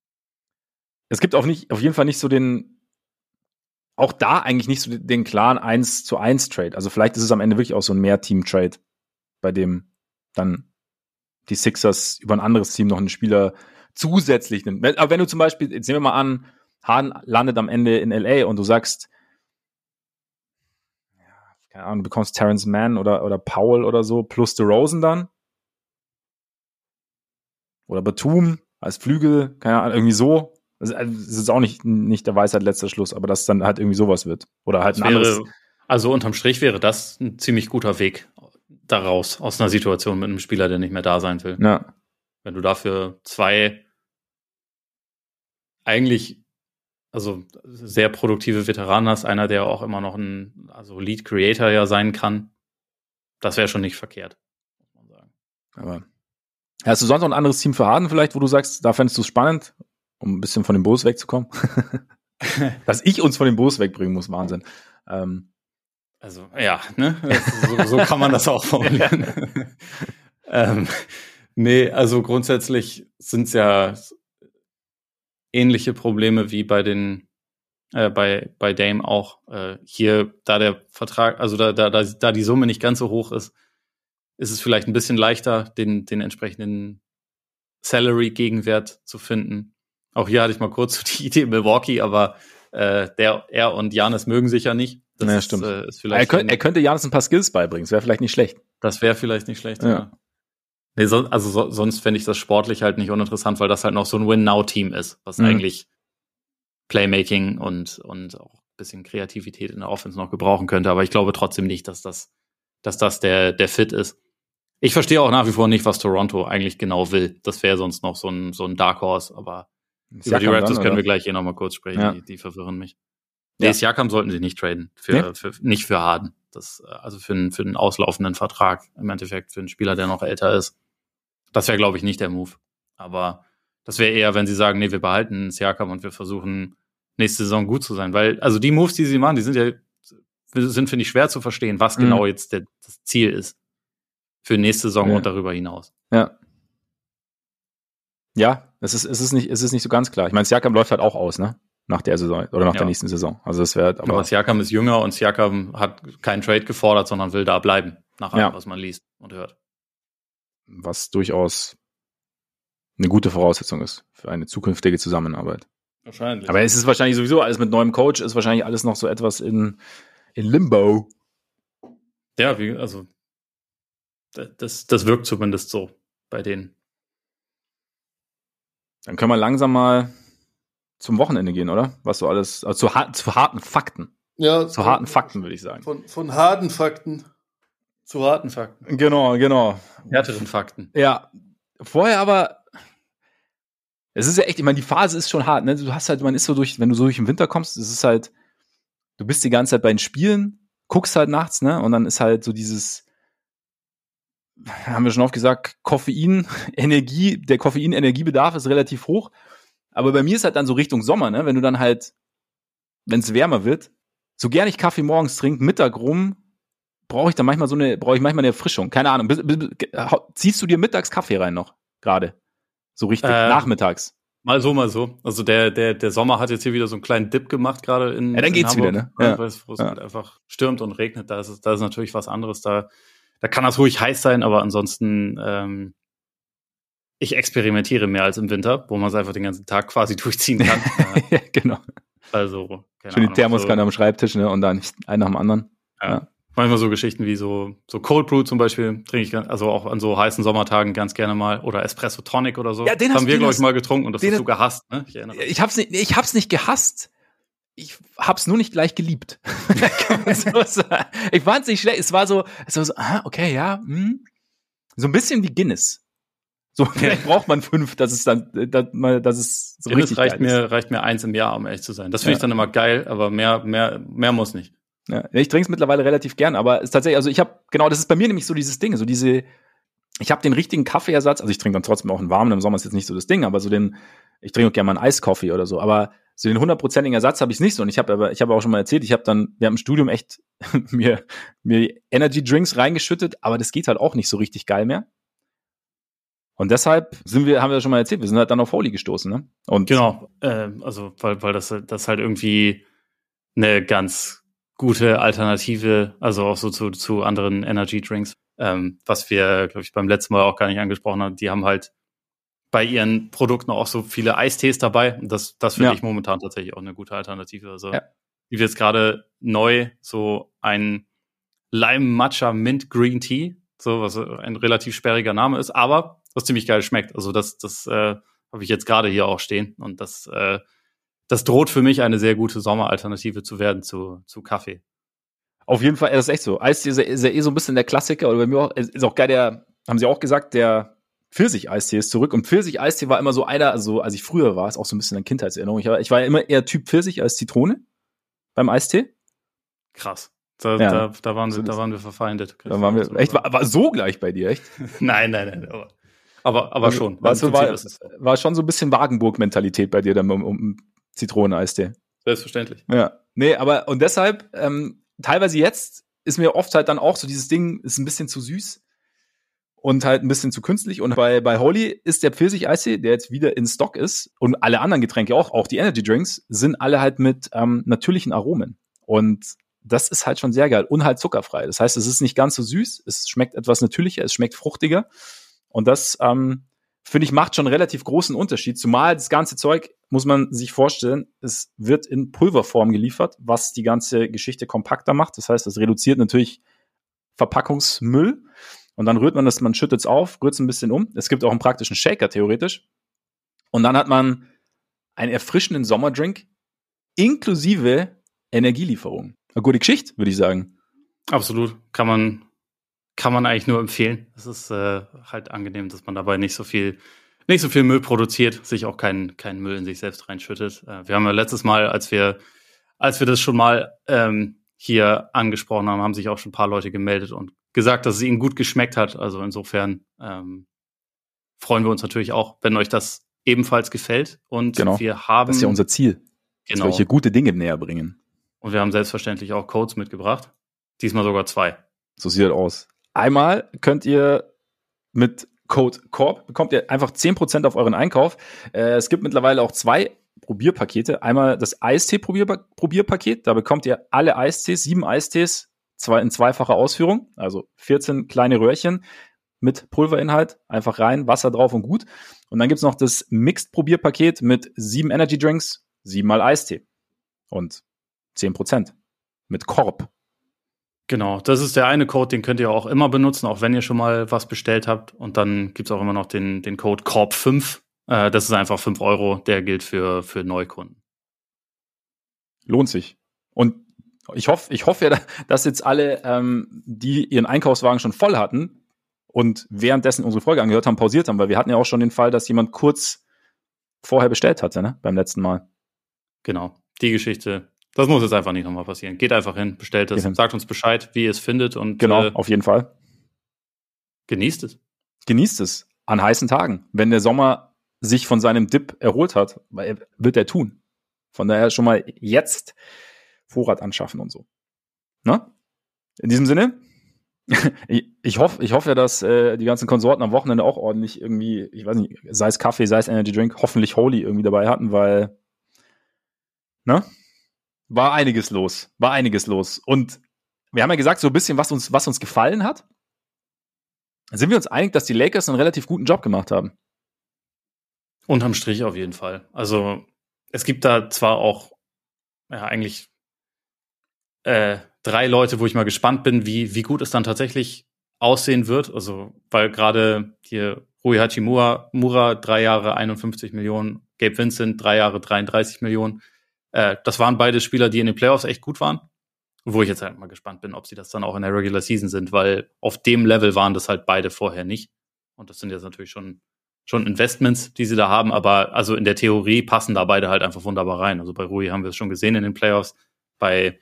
Es gibt auch nicht, auf jeden Fall nicht so den, auch da eigentlich nicht so den klaren 1 zu 1 Trade. Also vielleicht ist es am Ende wirklich auch so ein Mehr-Team-Trade, bei dem dann die Sixers über ein anderes Team noch einen Spieler zusätzlich nimmt. Aber wenn du zum Beispiel, jetzt nehmen wir mal an, Hahn landet am Ende in LA und du sagst, keine Ahnung, du bekommst Terrence Mann oder, oder Powell oder so, plus DeRozan dann. Oder Batum als Flügel, keine Ahnung, irgendwie so. Ist- das ist auch nicht, nicht der Weisheit letzter Schluss, aber dass dann halt irgendwie sowas wird. Oder halt Das ein anderes. wäre, also unterm Strich wäre das ein ziemlich guter Weg daraus, aus einer Situation mit einem Spieler, der nicht mehr da sein will. Ja, Wenn du dafür zwei eigentlich also sehr produktive Veteranen hast, einer, der auch immer noch ein also Lead Creator ja sein kann, das wäre schon nicht verkehrt, muss man sagen. aber. Hast du sonst noch ein anderes Team für Harden vielleicht, wo du sagst, da fändest du es spannend, um ein bisschen von dem Bulls wegzukommen? Dass ich uns von dem Bulls wegbringen muss, Wahnsinn. Ähm, Also, ja, ne? So, so kann man das auch formulieren. ähm, nee, also grundsätzlich sind es ja ähnliche Probleme wie bei den äh, bei, bei Dame auch. Äh, hier, da der Vertrag, also da, da, da, da die Summe nicht ganz so hoch ist, ist es vielleicht ein bisschen leichter, den, den entsprechenden Salary-Gegenwert zu finden. Auch hier hatte ich mal kurz so die Idee Milwaukee, aber äh, der, er und Janis mögen sich ja nicht. Das Ja, ist, stimmt. Äh, ist er, vielleicht könnte, er könnte Janis ein paar Skills beibringen, das wäre vielleicht nicht schlecht. das wäre vielleicht nicht schlecht. Ja. Ja. Nee, so, also so, sonst fände ich das sportlich halt nicht uninteressant, weil das halt noch so ein Win-Now-Team ist, was Mhm. eigentlich Playmaking und, und auch ein bisschen Kreativität in der Offense noch gebrauchen könnte. Aber ich glaube trotzdem nicht, dass das, dass das der, der Fit ist. Ich verstehe auch nach wie vor nicht, was Toronto eigentlich genau will. Das wäre sonst noch so ein, so ein Dark Horse, aber über die Raptors dann, können wir gleich hier nochmal kurz sprechen. Ja. Die, die verwirren mich. Ja. Nee, Siakam sollten sie nicht traden. Für, Nee? für, nicht für Harden. Das, äh, also für einen, für einen auslaufenden Vertrag. Im Endeffekt für einen Spieler, der noch älter ist. Das wäre, glaube ich, nicht der Move. Aber das wäre eher, wenn sie sagen, nee, wir behalten Siakam und wir versuchen, nächste Saison gut zu sein. Weil, also die Moves, die sie machen, die sind ja, sind, finde ich, schwer zu verstehen, was Mhm. genau jetzt der, das Ziel ist. Für nächste Saison Ja. und darüber hinaus. Ja. Ja, es ist, es ist nicht, es ist nicht so ganz klar. Ich meine, Siakam läuft halt auch aus, ne? Nach der Saison oder nach Ja. der nächsten Saison. Also das wäre, Aber aber Siakam ist jünger und Siakam hat keinen Trade gefordert, sondern will da bleiben, nach allem, Ja. was man liest und hört. was durchaus eine gute Voraussetzung ist für eine zukünftige Zusammenarbeit. Wahrscheinlich. Aber es ist wahrscheinlich sowieso alles mit neuem Coach, ist wahrscheinlich alles noch so etwas in, in Limbo. ja, wie, also das, das wirkt zumindest so bei denen. Dann können wir langsam mal zum Wochenende gehen, oder? Was so alles, also zu, har- zu harten Fakten. Ja, Zu harten Fakten, würde ich sagen. Von, von harten Fakten zu harten Fakten. Genau, genau. Härteren Fakten. Ja, vorher aber, es ist ja echt, ich meine, die Phase ist schon hart, ne? Du hast halt, man ist so durch, wenn du so durch den Winter kommst, es ist halt, du bist die ganze Zeit bei den Spielen, guckst halt nachts, ne? Und dann ist halt so dieses, haben wir schon oft gesagt, Koffein, Energie, der Koffein-Energiebedarf ist relativ hoch. Aber bei mir ist halt dann so Richtung Sommer, ne? Wenn du dann halt, wenn es wärmer wird, so gern ich Kaffee morgens trinke, Mittag rum, brauche ich dann manchmal so eine, brauche ich manchmal eine Erfrischung. Keine Ahnung. Bis, bis, hau- ziehst du dir mittags Kaffee rein noch? Gerade. So richtig. Äh, nachmittags. Mal so, mal so. Also der, der, der Sommer hat jetzt hier wieder so einen kleinen Dip gemacht, gerade in. Ja, dann in geht's Hamburg, wieder, ne? Ja. Weil es, Ja. halt einfach stürmt und regnet. Da ist, da ist natürlich was anderes. Da, da kann das ruhig heiß sein, aber ansonsten, ähm, ich experimentiere mehr als im Winter, wo man es einfach den ganzen Tag quasi durchziehen kann. Ja, genau. also, keine Schön die Thermoskanne so, am Schreibtisch, ne? Und dann einen nach dem anderen. ja. ja. Manchmal so Geschichten wie so, so Cold Brew zum Beispiel, trinke ich also auch an so heißen Sommertagen ganz gerne mal. Oder Espresso Tonic oder so. Ja, den das hast- haben wir, glaube ich, mal getrunken und das hast du gehasst, ne? Ich erinnere. Ich hab's nicht, ich hab's nicht gehasst. Ich hab's nur nicht gleich geliebt. So sagen. ich fand's nicht schlecht. Es war so, es war so, ah, okay, ja, hm. So ein bisschen wie Guinness. So, vielleicht braucht man fünf, dass es dann, äh, dass, es so Guinness richtig reicht geil ist. mir, reicht mir eins im Jahr, um ehrlich zu sein. Das finde Ja. ich dann immer geil, aber mehr, mehr, mehr muss nicht. Ja, ich trinke es mittlerweile relativ gern, aber es ist tatsächlich, also ich habe, genau, das ist bei mir nämlich so dieses Ding, so diese, ich habe den richtigen Kaffeeersatz, also ich trinke dann trotzdem auch einen warmen, im Sommer ist jetzt nicht so das Ding, aber so den, ich trinke auch gerne mal einen Eiskaffee oder so, aber so den hundertprozentigen Ersatz habe ich nicht so und ich habe aber, ich habe auch schon mal erzählt, ich habe dann, wir haben im Studium echt mir, mir Energy Drinks reingeschüttet, aber das geht halt auch nicht so richtig geil mehr. Und deshalb sind wir, haben wir schon mal erzählt, wir sind halt dann auf Holy gestoßen, ne? Und genau, äh, also weil, weil das, das halt irgendwie eine ganz gute Alternative, also auch so zu, zu anderen Energy Drinks, ähm, was wir, glaube ich, beim letzten Mal auch gar nicht angesprochen haben. Die haben halt bei ihren Produkten auch so viele Eistees dabei. Das, das finde ja. ich momentan tatsächlich auch eine gute Alternative. Also, ja. wie wir jetzt gerade neu so ein Lime Matcha Mint Green Tea, so was ein relativ sperriger Name ist, aber was ziemlich geil schmeckt. Also das, das äh, habe ich jetzt gerade hier auch stehen und das, äh, das droht für mich eine sehr gute Sommeralternative zu werden zu, zu Kaffee. Auf jeden Fall, das ist echt so. Eistee ist, ist ja eh so ein bisschen der Klassiker oder bei mir auch, ist auch geil, der, haben sie auch gesagt, der Pfirsich-Eistee ist zurück. Und Pfirsich-Eistee war immer so einer, also als ich früher war, ist auch so ein bisschen eine Kindheitserinnerung. Ich war, ich war immer eher Typ Pfirsich als Zitrone beim Eistee. Krass. Da, ja. da, da, waren, wir, da waren wir verfeindet. Da waren wir, echt, war, war so gleich bei dir, echt? nein, nein, nein. Aber, aber, aber also, schon. Weißt du, war, war schon so ein bisschen Wagenburg-Mentalität bei dir dann um, um Zitroneneistee. Selbstverständlich. Ja. Nee, aber und deshalb, ähm, teilweise jetzt ist mir oft halt dann auch so dieses Ding, ist ein bisschen zu süß und halt ein bisschen zu künstlich. Und bei, bei Holy ist der Pfirsich-Eistee, der jetzt wieder in Stock ist und alle anderen Getränke auch, auch die Energy Drinks, sind alle halt mit ähm, natürlichen Aromen. Und das ist halt schon sehr geil und halt zuckerfrei. Das heißt, es ist nicht ganz so süß, es schmeckt etwas natürlicher, es schmeckt fruchtiger. Und das, ähm, finde ich, macht schon relativ großen Unterschied. Zumal das ganze Zeug, muss man sich vorstellen, es wird in Pulverform geliefert, was die ganze Geschichte kompakter macht. Das heißt, es reduziert natürlich Verpackungsmüll. Und dann rührt man das, man schüttet es auf, rührt es ein bisschen um. Es gibt auch einen praktischen Shaker theoretisch. Und dann hat man einen erfrischenden Sommerdrink inklusive Energielieferung. Eine gute Geschichte, würde ich sagen. Absolut. Kann man, kann man eigentlich nur empfehlen. Es ist äh, halt angenehm, dass man dabei nicht so viel, nicht so viel Müll produziert, sich auch keinen keinen Müll in sich selbst reinschüttet. Äh, wir haben ja letztes Mal, als wir, als wir das schon mal ähm, hier angesprochen haben, haben sich auch schon ein paar Leute gemeldet und gesagt, dass es ihnen gut geschmeckt hat. Also insofern ähm, freuen wir uns natürlich auch, wenn euch das ebenfalls gefällt. Und genau. wir haben. Das ist ja unser Ziel. Genau. Dass wir hier gute Dinge näher bringen. Und wir haben selbstverständlich auch Codes mitgebracht. Diesmal sogar zwei. So sieht das aus. Einmal könnt ihr mit Code Corp bekommt ihr einfach 10% auf euren Einkauf. Äh, es gibt mittlerweile auch zwei Probierpakete. Einmal das Eistee-Probierpaket. Da bekommt ihr alle Eistees, sieben Eistees, zwei, in zweifacher Ausführung. Also 14 kleine Röhrchen mit Pulverinhalt. Einfach rein, Wasser drauf und gut. Und dann gibt's noch das Mixed-Probierpaket mit sieben Energy Drinks, siebenmal Eistee. Und 10% mit Korb. Genau, das ist der eine Code, den könnt ihr auch immer benutzen, auch wenn ihr schon mal was bestellt habt. Und dann gibt's auch immer noch den, den Code Korb5. Äh, das ist einfach 5 Euro, der gilt für, für Neukunden. Lohnt sich. Und ich hoffe, ich hoffe ja, dass jetzt alle, ähm, die ihren Einkaufswagen schon voll hatten und währenddessen unsere Folge angehört haben, pausiert haben, weil wir hatten ja auch schon den Fall, dass jemand kurz vorher bestellt hatte, ne? Beim letzten Mal. Genau. Die Geschichte das muss jetzt einfach nicht nochmal passieren. Geht einfach hin, bestellt es, sagt uns Bescheid, wie ihr es findet und genau, äh, auf jeden Fall. Genießt es. Genießt es an heißen Tagen. Wenn der Sommer sich von seinem Dip erholt hat, wird er tun. Von daher schon mal jetzt Vorrat anschaffen und so. Na? In diesem Sinne, ich, ich hoffe, ich hoffe, dass äh, die ganzen Konsorten am Wochenende auch ordentlich irgendwie, ich weiß nicht, sei es Kaffee, sei es Energy Drink, hoffentlich Holy irgendwie dabei hatten, weil, ne? war einiges los. War einiges los. Und wir haben ja gesagt, so ein bisschen, was uns, was uns gefallen hat. Sind wir uns einig, dass die Lakers einen relativ guten Job gemacht haben? Unterm Strich auf jeden Fall. Also, es gibt da zwar auch, ja, eigentlich äh, drei Leute, wo ich mal gespannt bin, wie, wie gut es dann tatsächlich aussehen wird. Also, weil gerade hier Rui Hachimura, Mura, drei Jahre 51 Millionen, Gabe Vincent, drei Jahre 33 Millionen. Äh, das waren beide Spieler, die in den Playoffs echt gut waren. Wo ich jetzt halt mal gespannt bin, ob sie das dann auch in der Regular Season sind, weil auf dem Level waren das halt beide vorher nicht. Und das sind jetzt natürlich schon, schon Investments, die sie da haben, aber also in der Theorie passen da beide halt einfach wunderbar rein. Also bei Rui haben wir es schon gesehen in den Playoffs. Bei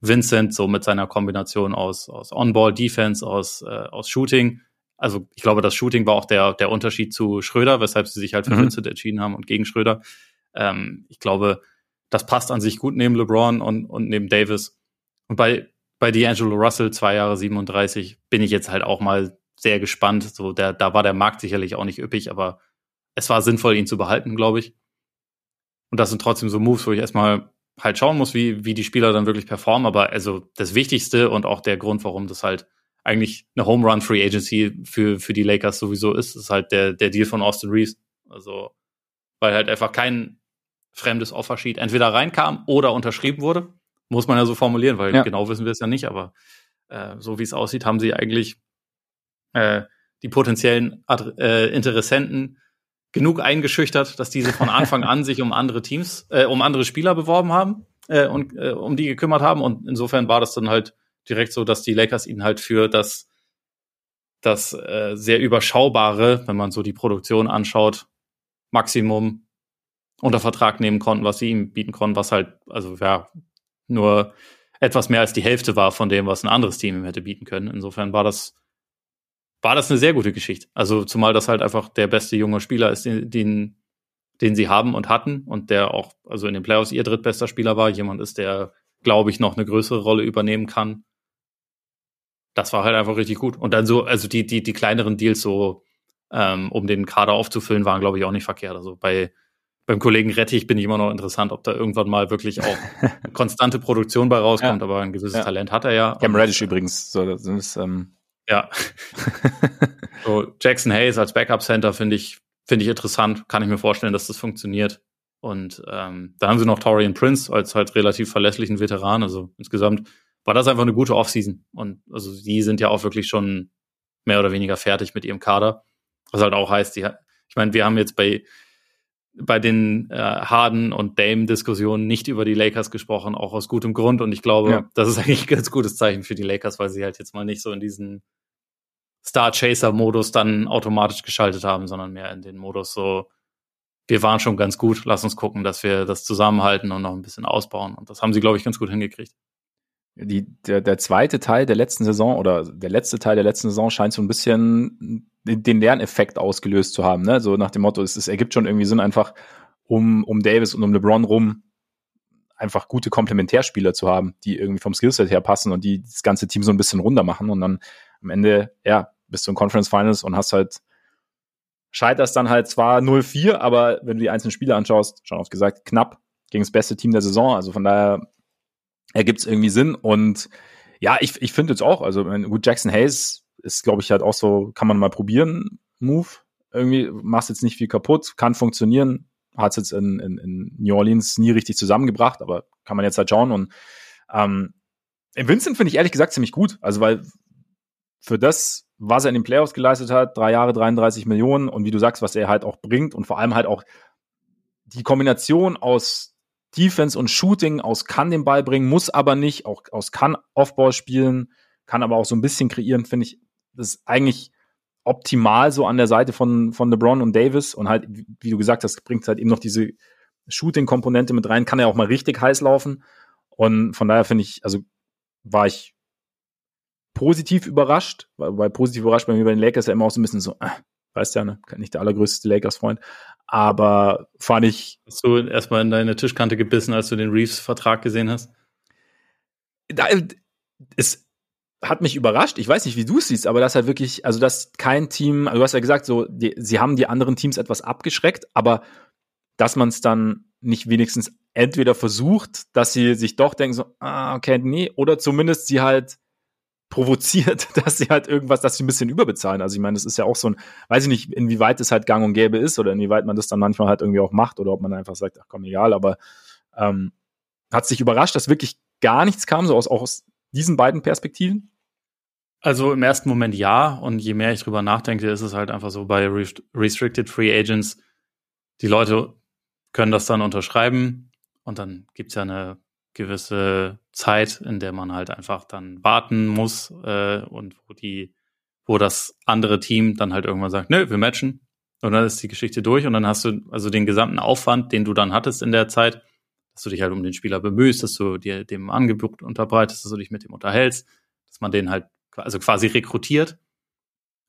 Vincent so mit seiner Kombination aus, aus On-Ball-Defense, aus, äh, aus Shooting. Also ich glaube, das Shooting war auch der, der Unterschied zu Schröder, weshalb sie sich halt für mhm. Vincent entschieden haben und gegen Schröder. Ähm, ich glaube, das passt an sich gut neben LeBron und, und neben Davis. Und bei, bei D'Angelo Russell, zwei Jahre 37, bin ich jetzt halt auch mal sehr gespannt. So, der, da war der Markt sicherlich auch nicht üppig, aber es war sinnvoll, ihn zu behalten, glaube ich. Und das sind trotzdem so Moves, wo ich erstmal halt schauen muss, wie, wie die Spieler dann wirklich performen. Aber also das Wichtigste und auch der Grund, warum das halt eigentlich eine Home Run Free Agency für, für die Lakers sowieso ist, ist halt der, der Deal von Austin Reeves. Also, weil halt einfach kein fremdes Offersheet entweder reinkam oder unterschrieben wurde. Muss man ja so formulieren, weil ja. genau wissen wir es ja nicht, aber äh, so wie es aussieht, haben sie eigentlich äh, die potenziellen äh, Interessenten genug eingeschüchtert, dass diese von Anfang an sich um andere Teams, äh, um andere Spieler beworben haben äh, und äh, um die gekümmert haben. Und insofern war das dann halt direkt so, dass die Lakers ihn halt für das, das äh, sehr überschaubare, wenn man so die Produktion anschaut, Maximum unter Vertrag nehmen konnten, was sie ihm bieten konnten, was halt, also ja, nur etwas mehr als die Hälfte war von dem, was ein anderes Team ihm hätte bieten können. Insofern war das war das eine sehr gute Geschichte. Also zumal das halt einfach der beste junge Spieler ist, den, den, den sie haben und hatten und der auch, also in den Playoffs ihr drittbester Spieler war, jemand ist, der, glaube ich, noch eine größere Rolle übernehmen kann. Das war halt einfach richtig gut. Und dann so, also die, die, die kleineren Deals so, ähm, um den Kader aufzufüllen, waren, glaube ich, auch nicht verkehrt. Also bei, beim Kollegen Rettich bin ich immer noch interessant, ob da irgendwann mal wirklich auch konstante Produktion bei rauskommt, ja. aber ein gewisses ja. Talent hat er ja. Cam Reddish übrigens, so, das ist, ähm, ja. so, Jackson Hayes als Backup-Center finde ich, finde ich interessant. Kann ich mir vorstellen, dass das funktioniert. Und ähm, da haben sie noch Torian Prince als halt relativ verlässlichen Veteran. Also insgesamt war das einfach eine gute Offseason. Und also die sind ja auch wirklich schon mehr oder weniger fertig mit ihrem Kader. Was halt auch heißt, die, ich meine, wir haben jetzt bei bei den äh, Harden und Dame-Diskussionen nicht über die Lakers gesprochen, auch aus gutem Grund. Und ich glaube, ja. das ist eigentlich ein ganz gutes Zeichen für die Lakers, weil sie halt jetzt mal nicht so in diesen Star-Chaser-Modus dann automatisch geschaltet haben, sondern mehr in den Modus so, wir waren schon ganz gut, lass uns gucken, dass wir das zusammenhalten und noch ein bisschen ausbauen. Und das haben sie, glaube ich, ganz gut hingekriegt. Die, der, der zweite Teil der letzten Saison oder der letzte Teil der letzten Saison scheint so ein bisschen den Lerneffekt ausgelöst zu haben. Ne? So nach dem Motto, es, es ergibt schon irgendwie Sinn, einfach um, um Davis und um LeBron rum einfach gute Komplementärspieler zu haben, die irgendwie vom Skillset her passen und die das ganze Team so ein bisschen runter machen und dann am Ende, ja, bist du in Conference Finals und hast halt scheiterst dann halt zwar 0-4, aber wenn du die einzelnen Spiele anschaust, schon oft gesagt, knapp gegen das beste Team der Saison. Also von daher ergibt es irgendwie Sinn. Und ja, ich, ich finde jetzt auch, also gut, Jackson Hayes ist, glaube ich, halt auch so, kann man mal probieren, Move. Irgendwie machst jetzt nicht viel kaputt, kann funktionieren. Hat es jetzt in, in, in New Orleans nie richtig zusammengebracht, aber kann man jetzt halt schauen. Und ähm, Vincent finde ich ehrlich gesagt ziemlich gut. Also, weil für das, was er in den Playoffs geleistet hat, drei Jahre, 33 Millionen und wie du sagst, was er halt auch bringt und vor allem halt auch die Kombination aus Defense und Shooting, aus kann den Ball bringen, muss aber nicht, auch aus kann Offball spielen, kann aber auch so ein bisschen kreieren, finde ich, das ist eigentlich optimal so an der Seite von, von LeBron und Davis und halt, wie du gesagt hast, bringt halt eben noch diese Shooting-Komponente mit rein, kann ja auch mal richtig heiß laufen und von daher finde ich, also war ich positiv überrascht, weil positiv überrascht bei mir bei den Lakers ja immer auch so ein bisschen so, äh, weißt ja, ne, nicht der allergrößte Lakers-Freund, aber fand ich. Hast du erstmal in deine Tischkante gebissen, als du den Reeves-Vertrag gesehen hast? Da, es hat mich überrascht. Ich weiß nicht, wie du es siehst, aber das halt wirklich, also dass kein Team, also du hast ja gesagt, so, die, sie haben die anderen Teams etwas abgeschreckt, aber dass man es dann nicht wenigstens entweder versucht, dass sie sich doch denken, so, ah, okay, nee, oder zumindest sie halt provoziert, dass sie halt irgendwas, dass sie ein bisschen überbezahlen. Also ich meine, das ist ja auch so ein, weiß ich nicht, inwieweit es halt gang und gäbe ist oder inwieweit man das dann manchmal halt irgendwie auch macht oder ob man einfach sagt, ach komm, egal, aber ähm, hat sich überrascht, dass wirklich gar nichts kam, so aus, auch aus diesen beiden Perspektiven? Also im ersten Moment ja, und je mehr ich drüber nachdenke, ist es halt einfach so bei Restricted Free Agents, die Leute können das dann unterschreiben und dann gibt's ja eine gewisse Zeit, in der man halt einfach dann warten muss äh, und wo die, wo das andere Team dann halt irgendwann sagt, nö, wir matchen und dann ist die Geschichte durch und dann hast du also den gesamten Aufwand, den du dann hattest in der Zeit, dass du dich halt um den Spieler bemühst, dass du dir dem Angebot unterbreitest, dass du dich mit ihm unterhältst, dass man den halt also quasi rekrutiert.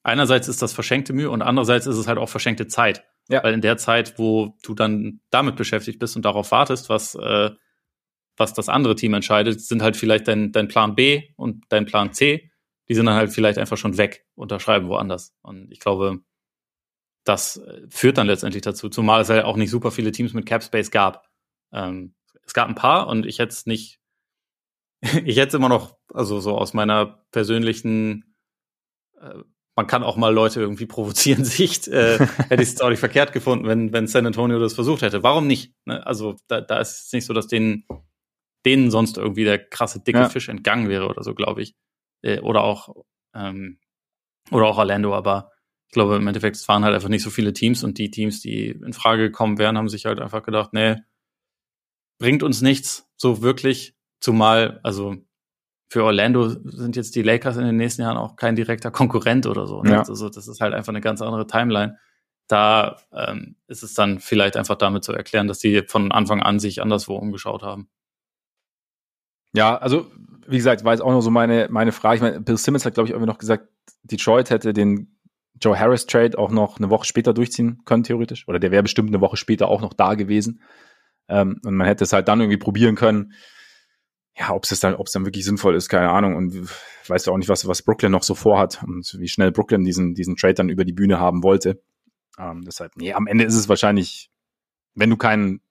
Einerseits ist das verschenkte Mühe und andererseits ist es halt auch verschenkte Zeit. Ja. Weil in der Zeit, wo du dann damit beschäftigt bist und darauf wartest, was, äh, was das andere Team entscheidet, sind halt vielleicht dein, dein Plan B und dein Plan C die sind dann halt vielleicht einfach schon weg, unterschreiben woanders. Und ich glaube, das äh, führt dann letztendlich dazu, zumal es halt auch nicht super viele Teams mit Cap Space gab. Ähm, es gab ein paar und ich hätte es nicht, ich hätte es immer noch, also so aus meiner persönlichen, äh, man kann auch mal Leute irgendwie provozieren Sicht, äh, hätte ich es auch nicht verkehrt gefunden, wenn, wenn San Antonio das versucht hätte. Warum nicht? Ne? Also da, da ist es nicht so, dass denen, denen sonst irgendwie der krasse dicke ja. Fisch entgangen wäre oder so, glaube ich. Äh, oder auch ähm, oder auch Orlando, aber ich glaube, im Endeffekt, es waren halt einfach nicht so viele Teams und die Teams, die in Frage gekommen wären, haben sich halt einfach gedacht, nee, bringt uns nichts, so wirklich. Zumal, also für Orlando sind jetzt die Lakers in den nächsten Jahren auch kein direkter Konkurrent oder so. Ne? Ja. Also das ist halt einfach eine ganz andere Timeline. Da ähm, ist es dann vielleicht einfach damit zu erklären, dass die von Anfang an sich anderswo umgeschaut haben. Ja, also wie gesagt, war jetzt auch noch so meine, meine Frage. Ich meine, Bill Simmons hat, glaube ich, irgendwie noch gesagt, Detroit hätte den Joe Harris Trade auch noch eine Woche später durchziehen können, theoretisch. Oder der wäre bestimmt eine Woche später auch noch da gewesen. Ähm, und man hätte es halt dann irgendwie probieren können. Ja, ob es dann, ob es dann wirklich sinnvoll ist, keine Ahnung. Und weiß ja auch nicht, was, was Brooklyn noch so vorhat und wie schnell Brooklyn diesen, diesen Trade dann über die Bühne haben wollte. Ähm, deshalb, nee, am Ende ist es wahrscheinlich, wenn du keinen,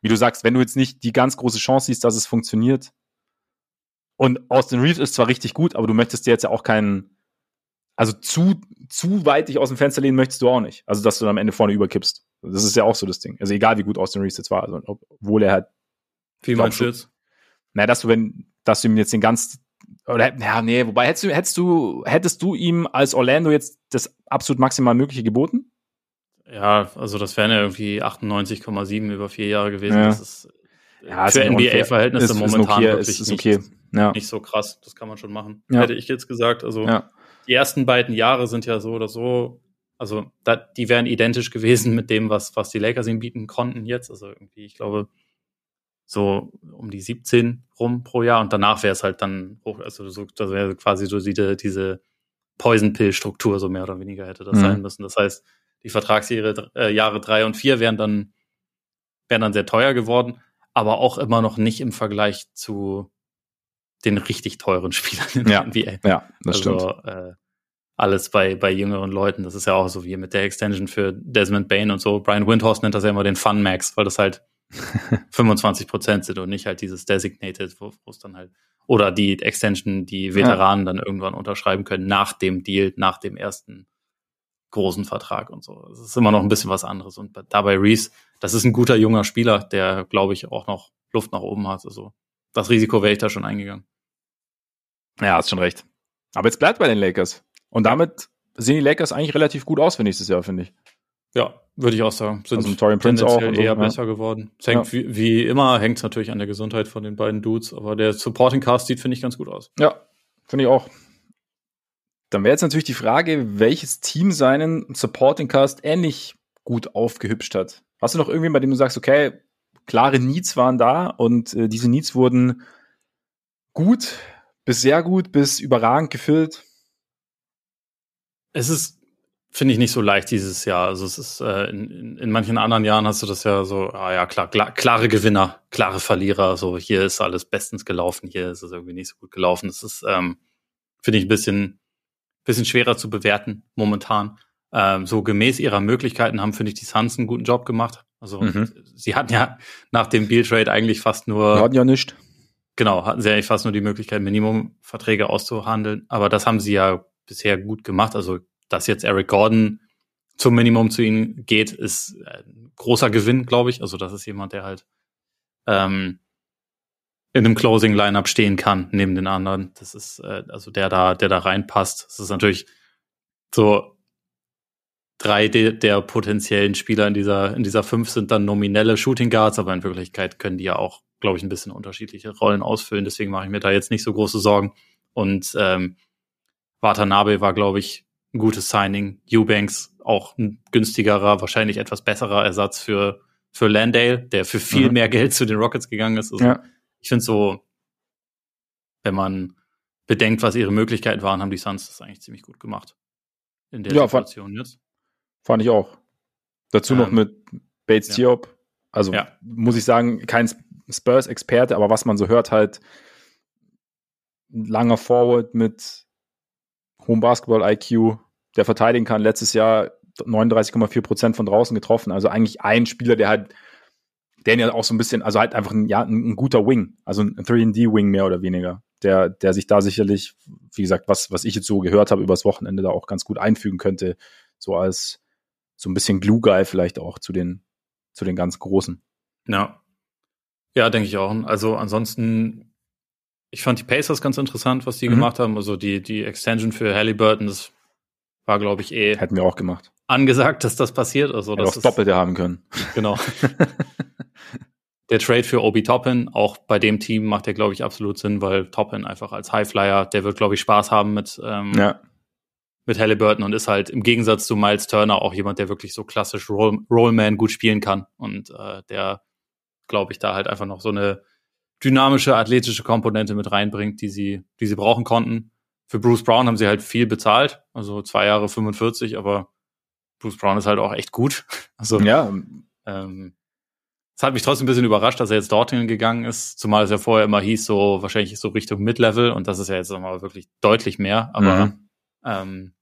wie du sagst, wenn du jetzt nicht die ganz große Chance siehst, dass es funktioniert. Und Austin Reeves ist zwar richtig gut, aber du möchtest dir jetzt ja auch keinen, also zu, zu weit dich aus dem Fenster lehnen möchtest du auch nicht. Also, dass du dann am Ende vorne überkippst. Das ist ja auch so das Ding. Also, egal wie gut Austin Reeves jetzt war, also, obwohl er halt. Wie meinst du jetzt? Na, dass du, wenn, dass du ihm jetzt den ganz, oder, ja, nee, wobei hättest du, hättest du, hättest du ihm als Orlando jetzt das absolut maximal Mögliche geboten? Ja, also das wären ja irgendwie 98,7 über vier Jahre gewesen. Ja. Das ist ja, für NBA-Verhältnisse momentan okay, wirklich ist, ist okay. nicht, ja. nicht so krass. Das kann man schon machen. Ja. Hätte ich jetzt gesagt. Also die ersten beiden Jahre sind ja so oder so, also da, die wären identisch gewesen mit dem, was, was die Lakers ihm bieten konnten jetzt. Also irgendwie, ich glaube, so um die 17 rum pro Jahr und danach wäre es halt dann hoch, also so, das wäre quasi so diese, diese Poison-Pill-Struktur, so mehr oder weniger hätte das mhm. sein müssen. Das heißt, die Vertragsjahre äh, Jahre drei und vier wären dann, wären dann sehr teuer geworden, aber auch immer noch nicht im Vergleich zu den richtig teuren Spielern in ja, der NBA. Ja, das also, stimmt. Äh, alles bei, bei jüngeren Leuten. Das ist ja auch so wie mit der Extension für Desmond Bain und so. Brian Windhorst nennt das ja immer den Fun Max, weil das halt 25 Prozent sind und nicht halt dieses Designated, wo es dann halt, oder die Extension, die Veteranen ja. dann irgendwann unterschreiben können nach dem Deal, nach dem ersten großen Vertrag und so. Das ist immer noch ein bisschen was anderes. Und dabei Reese, das ist ein guter junger Spieler, der, glaube ich, auch noch Luft nach oben hat. Also das Risiko wäre ich da schon eingegangen. Ja, hast schon recht. Aber jetzt bleibt bei den Lakers. Und damit sehen die Lakers eigentlich relativ gut aus für nächstes Jahr, finde ich. Ja, würde ich auch sagen. Sind also Torian Prince auch eher so, ja. besser geworden. Es hängt ja. wie, wie, immer, hängt es natürlich an der Gesundheit von den beiden Dudes, aber der Supporting Cast sieht, finde ich, ganz gut aus. Ja, finde ich auch. Dann wäre jetzt natürlich die Frage, welches Team seinen Supporting Cast ähnlich gut aufgehübscht hat. Hast du noch irgendwie, bei dem du sagst, okay, klare Needs waren da und äh, diese Needs wurden gut bis sehr gut bis überragend gefüllt? Es ist, finde ich, nicht so leicht dieses Jahr. Also es ist, äh, in, in manchen anderen Jahren hast du das ja so, ah ja, klar, klar, klare Gewinner, klare Verlierer. So, hier ist alles bestens gelaufen, hier ist es irgendwie nicht so gut gelaufen. Das ist, ähm, finde ich, ein bisschen, bisschen schwerer zu bewerten momentan. Ähm, so gemäß ihrer Möglichkeiten haben, finde ich, die Suns einen guten Job gemacht. Also mhm. sie hatten ja nach dem Deal Trade eigentlich fast nur. Wir hatten ja nicht. Genau, hatten sie eigentlich fast nur die Möglichkeit, Minimumverträge auszuhandeln. Aber das haben sie ja bisher gut gemacht. Also, dass jetzt Eric Gordon zum Minimum zu ihnen geht, ist ein großer Gewinn, glaube ich. Also, das ist jemand, der halt ähm, in einem Closing Lineup stehen kann neben den anderen. Das ist äh, also der da, der da reinpasst. Das ist natürlich so drei de der potenziellen Spieler in dieser in dieser fünf sind dann nominelle Shooting Guards, aber in Wirklichkeit können die ja auch, glaube ich, ein bisschen unterschiedliche Rollen ausfüllen. Deswegen mache ich mir da jetzt nicht so große Sorgen. Und ähm, Watanabe war, glaube ich, ein gutes Signing. Eubanks auch ein günstigerer, wahrscheinlich etwas besserer Ersatz für, für Landale, der für viel mhm. mehr Geld zu den Rockets gegangen ist. Also ja. Ich finde so, wenn man bedenkt, was ihre Möglichkeiten waren, haben die Suns das eigentlich ziemlich gut gemacht. In der ja, Situation fand, jetzt. Fand ich auch. Dazu ähm, noch mit Bates ja. Diop. Also ja. muss ich sagen, kein Spurs-Experte, aber was man so hört, halt langer Forward mit hohem Basketball-IQ, der verteidigen kann. Letztes Jahr 39,4 Prozent von draußen getroffen. Also eigentlich ein Spieler, der halt, der ja auch so ein bisschen, also halt einfach ein, ja, ein, ein guter Wing, also ein 3D-Wing mehr oder weniger, der, der sich da sicherlich, wie gesagt, was, was ich jetzt so gehört habe übers Wochenende, da auch ganz gut einfügen könnte, so als so ein bisschen Glue-Guy vielleicht auch zu den, zu den ganz Großen. Ja. Ja, denke ich auch. Also ansonsten, ich fand die Pacers ganz interessant, was die mhm. gemacht haben. Also die, die Extension für Halliburton, das war, glaube ich, eh. Hätten wir auch gemacht. Angesagt, dass das passiert. Also, das Doppelte haben können. Genau. der Trade für Obi Toppin, auch bei dem Team macht der, glaube ich, absolut Sinn, weil Toppin einfach als Highflyer, der wird, glaube ich, Spaß haben mit, ähm, ja. mit Halliburton und ist halt im Gegensatz zu Miles Turner auch jemand, der wirklich so klassisch Roll Rollman gut spielen kann und äh, der, glaube ich, da halt einfach noch so eine dynamische, athletische Komponente mit reinbringt, die sie, die sie brauchen konnten. Für Bruce Brown haben sie halt viel bezahlt, also zwei Jahre 45, aber Bruce Brown ist halt auch echt gut. Also ja. Ähm, es hat mich trotzdem ein bisschen überrascht, dass er jetzt dorthin gegangen ist, zumal es ja vorher immer hieß, so wahrscheinlich so Richtung Mid-Level und das ist ja jetzt nochmal wirklich deutlich mehr. Aber mhm. ähm,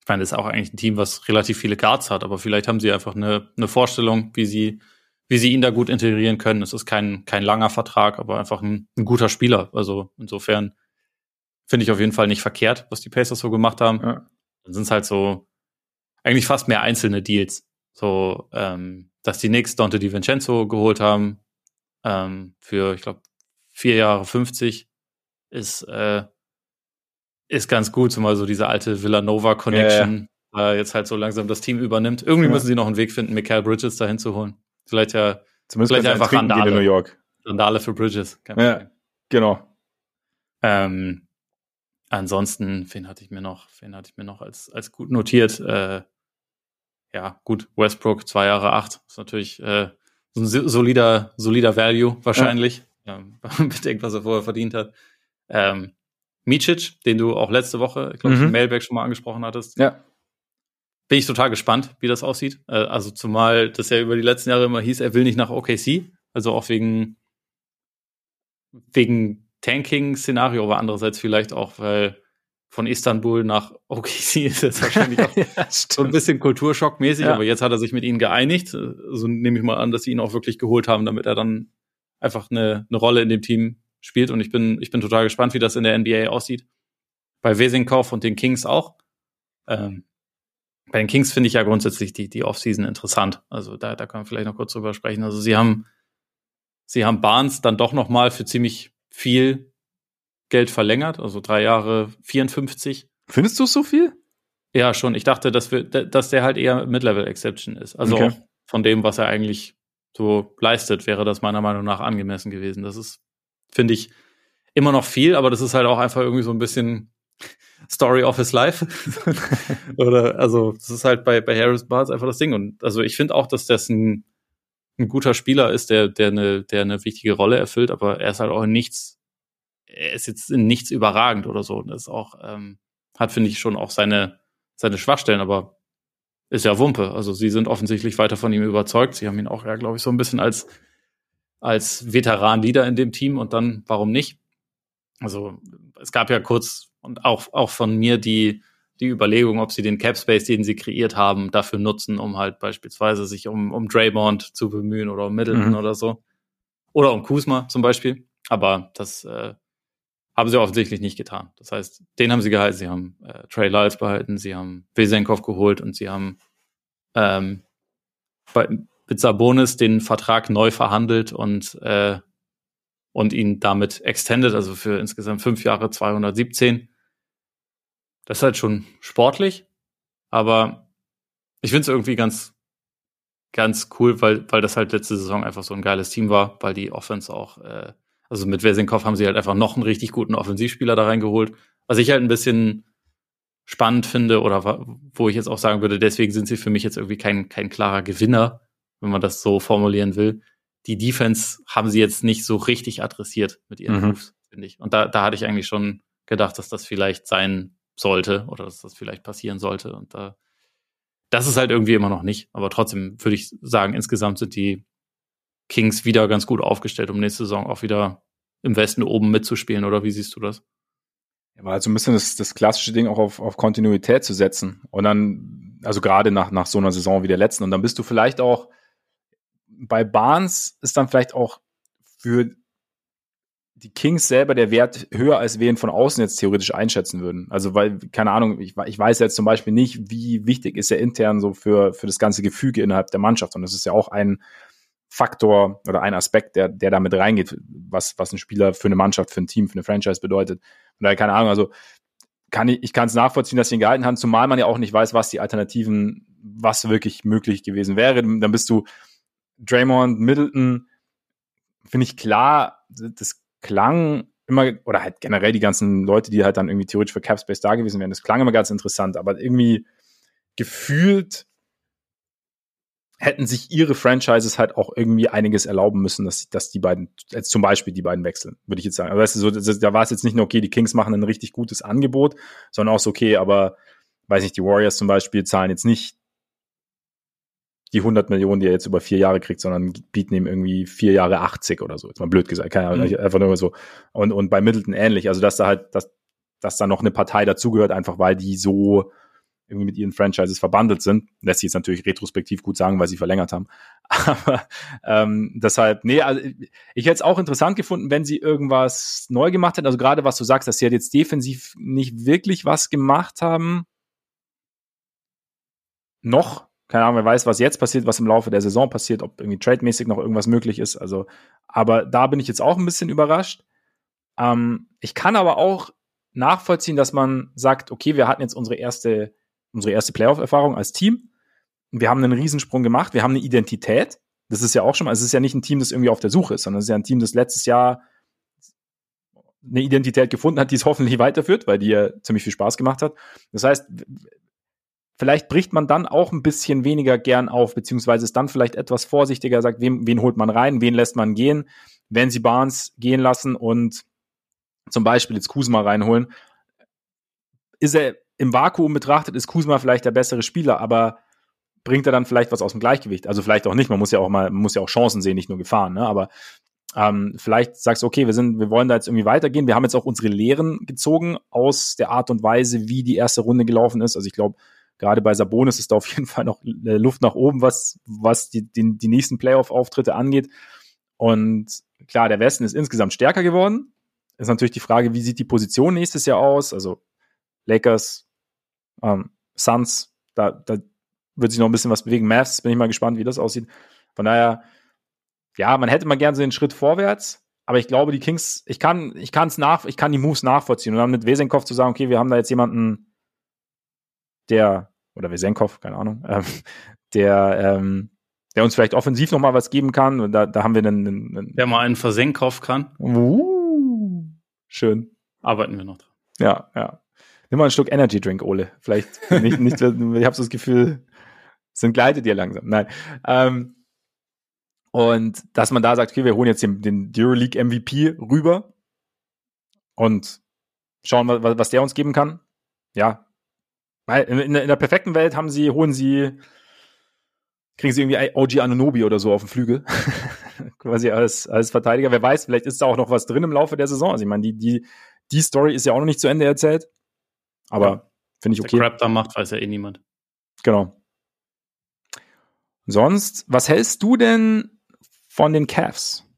ich meine, das ist auch eigentlich ein Team, was relativ viele Guards hat, aber vielleicht haben sie einfach eine, eine Vorstellung, wie sie, wie sie ihn da gut integrieren können. Es ist kein, kein langer Vertrag, aber einfach ein, ein guter Spieler. Also insofern finde ich auf jeden Fall nicht verkehrt, was die Pacers so gemacht haben. Ja. Dann sind es halt so eigentlich fast mehr einzelne Deals. So, ähm, dass die Knicks Dante DiVincenzo geholt haben ähm, für, ich glaube, vier Jahre 50 ist, äh, ist ganz gut, zumal so diese alte Villanova-Connection ja, ja. äh, jetzt halt so langsam das Team übernimmt. Irgendwie müssen sie noch einen Weg finden, Michael Bridges dahin zu holen. Vielleicht ja, Zumindest vielleicht einfach Randale. In New York. Randale für Bridges. Ja, genau. Ähm, ansonsten, wen hatte ich mir noch, wen hatte ich mir noch als, als gut notiert? Äh, ja, gut, Westbrook, zwei Jahre acht, ist natürlich äh, so ein solider, solider Value wahrscheinlich, ja. ähm, bedenkt, was er vorher verdient hat. Ähm, Micic, den du auch letzte Woche, ich glaube, mhm. Mailback schon mal angesprochen hattest. Ja. Bin ich total gespannt, wie das aussieht. Äh, also zumal das ja über die letzten Jahre immer hieß, er will nicht nach OKC, also auch wegen, wegen Tanking-Szenario, aber andererseits vielleicht auch, weil von Istanbul nach OKC ist jetzt wahrscheinlich auch ja, so ein bisschen Kulturschockmäßig, ja. aber jetzt hat er sich mit ihnen geeinigt. So also nehme ich mal an, dass sie ihn auch wirklich geholt haben, damit er dann einfach eine, eine Rolle in dem Team spielt. Und ich bin, ich bin total gespannt, wie das in der NBA aussieht. Bei Wesinkow und den Kings auch. Ähm, bei den Kings finde ich ja grundsätzlich die, die Offseason interessant. Also da, da können wir vielleicht noch kurz drüber sprechen. Also sie haben, sie haben Barnes dann doch noch mal für ziemlich viel Geld verlängert, also drei Jahre 54. Findest du es so viel? Ja, schon. Ich dachte, dass, wir, dass der halt eher Mid-Level-Exception ist. Also okay. von dem, was er eigentlich so leistet, wäre das meiner Meinung nach angemessen gewesen. Das ist, finde ich, immer noch viel, aber das ist halt auch einfach irgendwie so ein bisschen Story of his life. Oder, also, das ist halt bei, bei Harris Barnes einfach das Ding. Und also ich finde auch, dass das ein, ein guter Spieler ist, der, der eine, der eine wichtige Rolle erfüllt, aber er ist halt auch in nichts er ist jetzt in nichts überragend oder so. Das ist auch, ähm, hat, finde ich, schon auch seine, seine Schwachstellen, aber ist ja Wumpe. Also sie sind offensichtlich weiter von ihm überzeugt. Sie haben ihn auch ja, glaube ich, so ein bisschen als, als Veteran-Leader in dem Team und dann, warum nicht? Also es gab ja kurz und auch, auch von mir die, die Überlegung, ob sie den Cap Space, den sie kreiert haben, dafür nutzen, um halt beispielsweise sich um, um Draymond zu bemühen oder um Middleton mhm. oder so. Oder um Kuzma zum Beispiel. Aber das äh, haben sie offensichtlich nicht getan. Das heißt, den haben sie gehalten, sie haben äh, Trey Lyles behalten, sie haben Wesenkov geholt und sie haben ähm, bei, mit Sabonis den Vertrag neu verhandelt und, äh, und ihn damit extended, also für insgesamt fünf Jahre 217. Das ist halt schon sportlich, aber ich finde es irgendwie ganz, ganz cool, weil, weil das halt letzte Saison einfach so ein geiles Team war, weil die Offense auch äh, also mit Wesenkopf haben sie halt einfach noch einen richtig guten Offensivspieler da reingeholt. Was ich halt ein bisschen spannend finde oder wo ich jetzt auch sagen würde, deswegen sind sie für mich jetzt irgendwie kein, kein klarer Gewinner, wenn man das so formulieren will. Die Defense haben sie jetzt nicht so richtig adressiert mit ihren mhm. Moves, finde ich. Und da, da hatte ich eigentlich schon gedacht, dass das vielleicht sein sollte oder dass das vielleicht passieren sollte. Und da, das ist halt irgendwie immer noch nicht. Aber trotzdem würde ich sagen, insgesamt sind die Kings wieder ganz gut aufgestellt, um nächste Saison auch wieder im Westen oben mitzuspielen, oder wie siehst du das? war halt so ein bisschen das, das klassische Ding auch auf, auf Kontinuität zu setzen. Und dann, also gerade nach, nach so einer Saison wie der letzten. Und dann bist du vielleicht auch, bei Barnes ist dann vielleicht auch für die Kings selber der Wert höher, als ihn von außen jetzt theoretisch einschätzen würden. Also, weil, keine Ahnung, ich, ich weiß jetzt zum Beispiel nicht, wie wichtig ist er intern so für, für das ganze Gefüge innerhalb der Mannschaft. Und das ist ja auch ein Faktor oder ein Aspekt, der, der damit reingeht, was, was ein Spieler für eine Mannschaft, für ein Team, für eine Franchise bedeutet. Und daher, keine Ahnung, also kann ich, ich kann es nachvollziehen, dass sie ihn gehalten haben, zumal man ja auch nicht weiß, was die Alternativen, was wirklich möglich gewesen wäre. Dann bist du Draymond, Middleton, finde ich klar, das klang immer, oder halt generell die ganzen Leute, die halt dann irgendwie theoretisch für Capspace da gewesen wären, das klang immer ganz interessant, aber irgendwie gefühlt hätten sich ihre Franchises halt auch irgendwie einiges erlauben müssen, dass, dass die beiden, jetzt zum Beispiel die beiden wechseln, würde ich jetzt sagen. Aber weißt du, so, das, da war es jetzt nicht nur, okay, die Kings machen ein richtig gutes Angebot, sondern auch so, okay, aber weiß nicht, die Warriors zum Beispiel zahlen jetzt nicht die 100 Millionen, die er jetzt über vier Jahre kriegt, sondern bieten ihm irgendwie vier Jahre 80 oder so. Jetzt mal blöd gesagt, keine Ahnung, mhm. einfach nur so. Und, und bei Middleton ähnlich. Also, dass da halt, dass, dass da noch eine Partei dazugehört, einfach weil die so irgendwie mit ihren Franchises verbandelt sind. Lässt sich jetzt natürlich retrospektiv gut sagen, weil sie verlängert haben. Aber ähm, deshalb, nee, also ich hätte es auch interessant gefunden, wenn sie irgendwas neu gemacht hätten. Also gerade was du sagst, dass sie halt jetzt defensiv nicht wirklich was gemacht haben. Noch, keine Ahnung, wer weiß, was jetzt passiert, was im Laufe der Saison passiert, ob irgendwie trademäßig noch irgendwas möglich ist. Also, aber da bin ich jetzt auch ein bisschen überrascht. Ähm, ich kann aber auch nachvollziehen, dass man sagt, okay, wir hatten jetzt unsere erste unsere erste Playoff-Erfahrung als Team. Wir haben einen Riesensprung gemacht. Wir haben eine Identität. Das ist ja auch schon mal, es ist ja nicht ein Team, das irgendwie auf der Suche ist, sondern es ist ja ein Team, das letztes Jahr eine Identität gefunden hat, die es hoffentlich weiterführt, weil die ja ziemlich viel Spaß gemacht hat. Das heißt, vielleicht bricht man dann auch ein bisschen weniger gern auf, beziehungsweise ist dann vielleicht etwas vorsichtiger, sagt, wen, wen holt man rein, wen lässt man gehen, wenn sie Barnes gehen lassen und zum Beispiel jetzt Kuzma reinholen, ist er im Vakuum betrachtet ist Kuzma vielleicht der bessere Spieler, aber bringt er dann vielleicht was aus dem Gleichgewicht? Also vielleicht auch nicht. Man muss ja auch mal, man muss ja auch Chancen sehen, nicht nur Gefahren. Ne? Aber ähm, vielleicht sagst du, okay, wir sind, wir wollen da jetzt irgendwie weitergehen. Wir haben jetzt auch unsere Lehren gezogen aus der Art und Weise, wie die erste Runde gelaufen ist. Also ich glaube, gerade bei Sabonis ist da auf jeden Fall noch Luft nach oben, was, was die, die, die nächsten Playoff-Auftritte angeht. Und klar, der Westen ist insgesamt stärker geworden. Ist natürlich die Frage, wie sieht die Position nächstes Jahr aus? Also Lakers, ähm, Suns, da, da wird sich noch ein bisschen was bewegen. Mavs, bin ich mal gespannt, wie das aussieht. Von daher, ja, man hätte mal gern so einen Schritt vorwärts, aber ich glaube, die Kings, ich kann, ich kann es nach, ich kann die Moves nachvollziehen und dann mit Wesenkopf zu sagen, okay, wir haben da jetzt jemanden, der, oder Wesenkopf, keine Ahnung, ähm, der, ähm, der uns vielleicht offensiv noch mal was geben kann. Und da, da haben wir einen, einen, einen Der mal einen Versenkopf kann. Uh, schön. Arbeiten wir noch dran. Ja, ja. Nimm mal ein Stück Energy Drink, Ole. Vielleicht nicht, nicht ich habe so das Gefühl, es entgleitet dir langsam. Nein. Ähm, und dass man da sagt, okay, wir holen jetzt den, den Euroleague MVP rüber und schauen, was, was der uns geben kann. Ja. Weil in, in, in der perfekten Welt haben sie, holen sie, kriegen sie irgendwie OG Anunobi oder so auf dem Flügel. Quasi als, als Verteidiger. Wer weiß, vielleicht ist da auch noch was drin im Laufe der Saison. Also ich meine, die, die, die Story ist ja auch noch nicht zu Ende erzählt. Aber ja. finde ich okay. Der Crap da macht, weiß ja eh niemand. Genau. Sonst, was hältst du denn von den Cavs?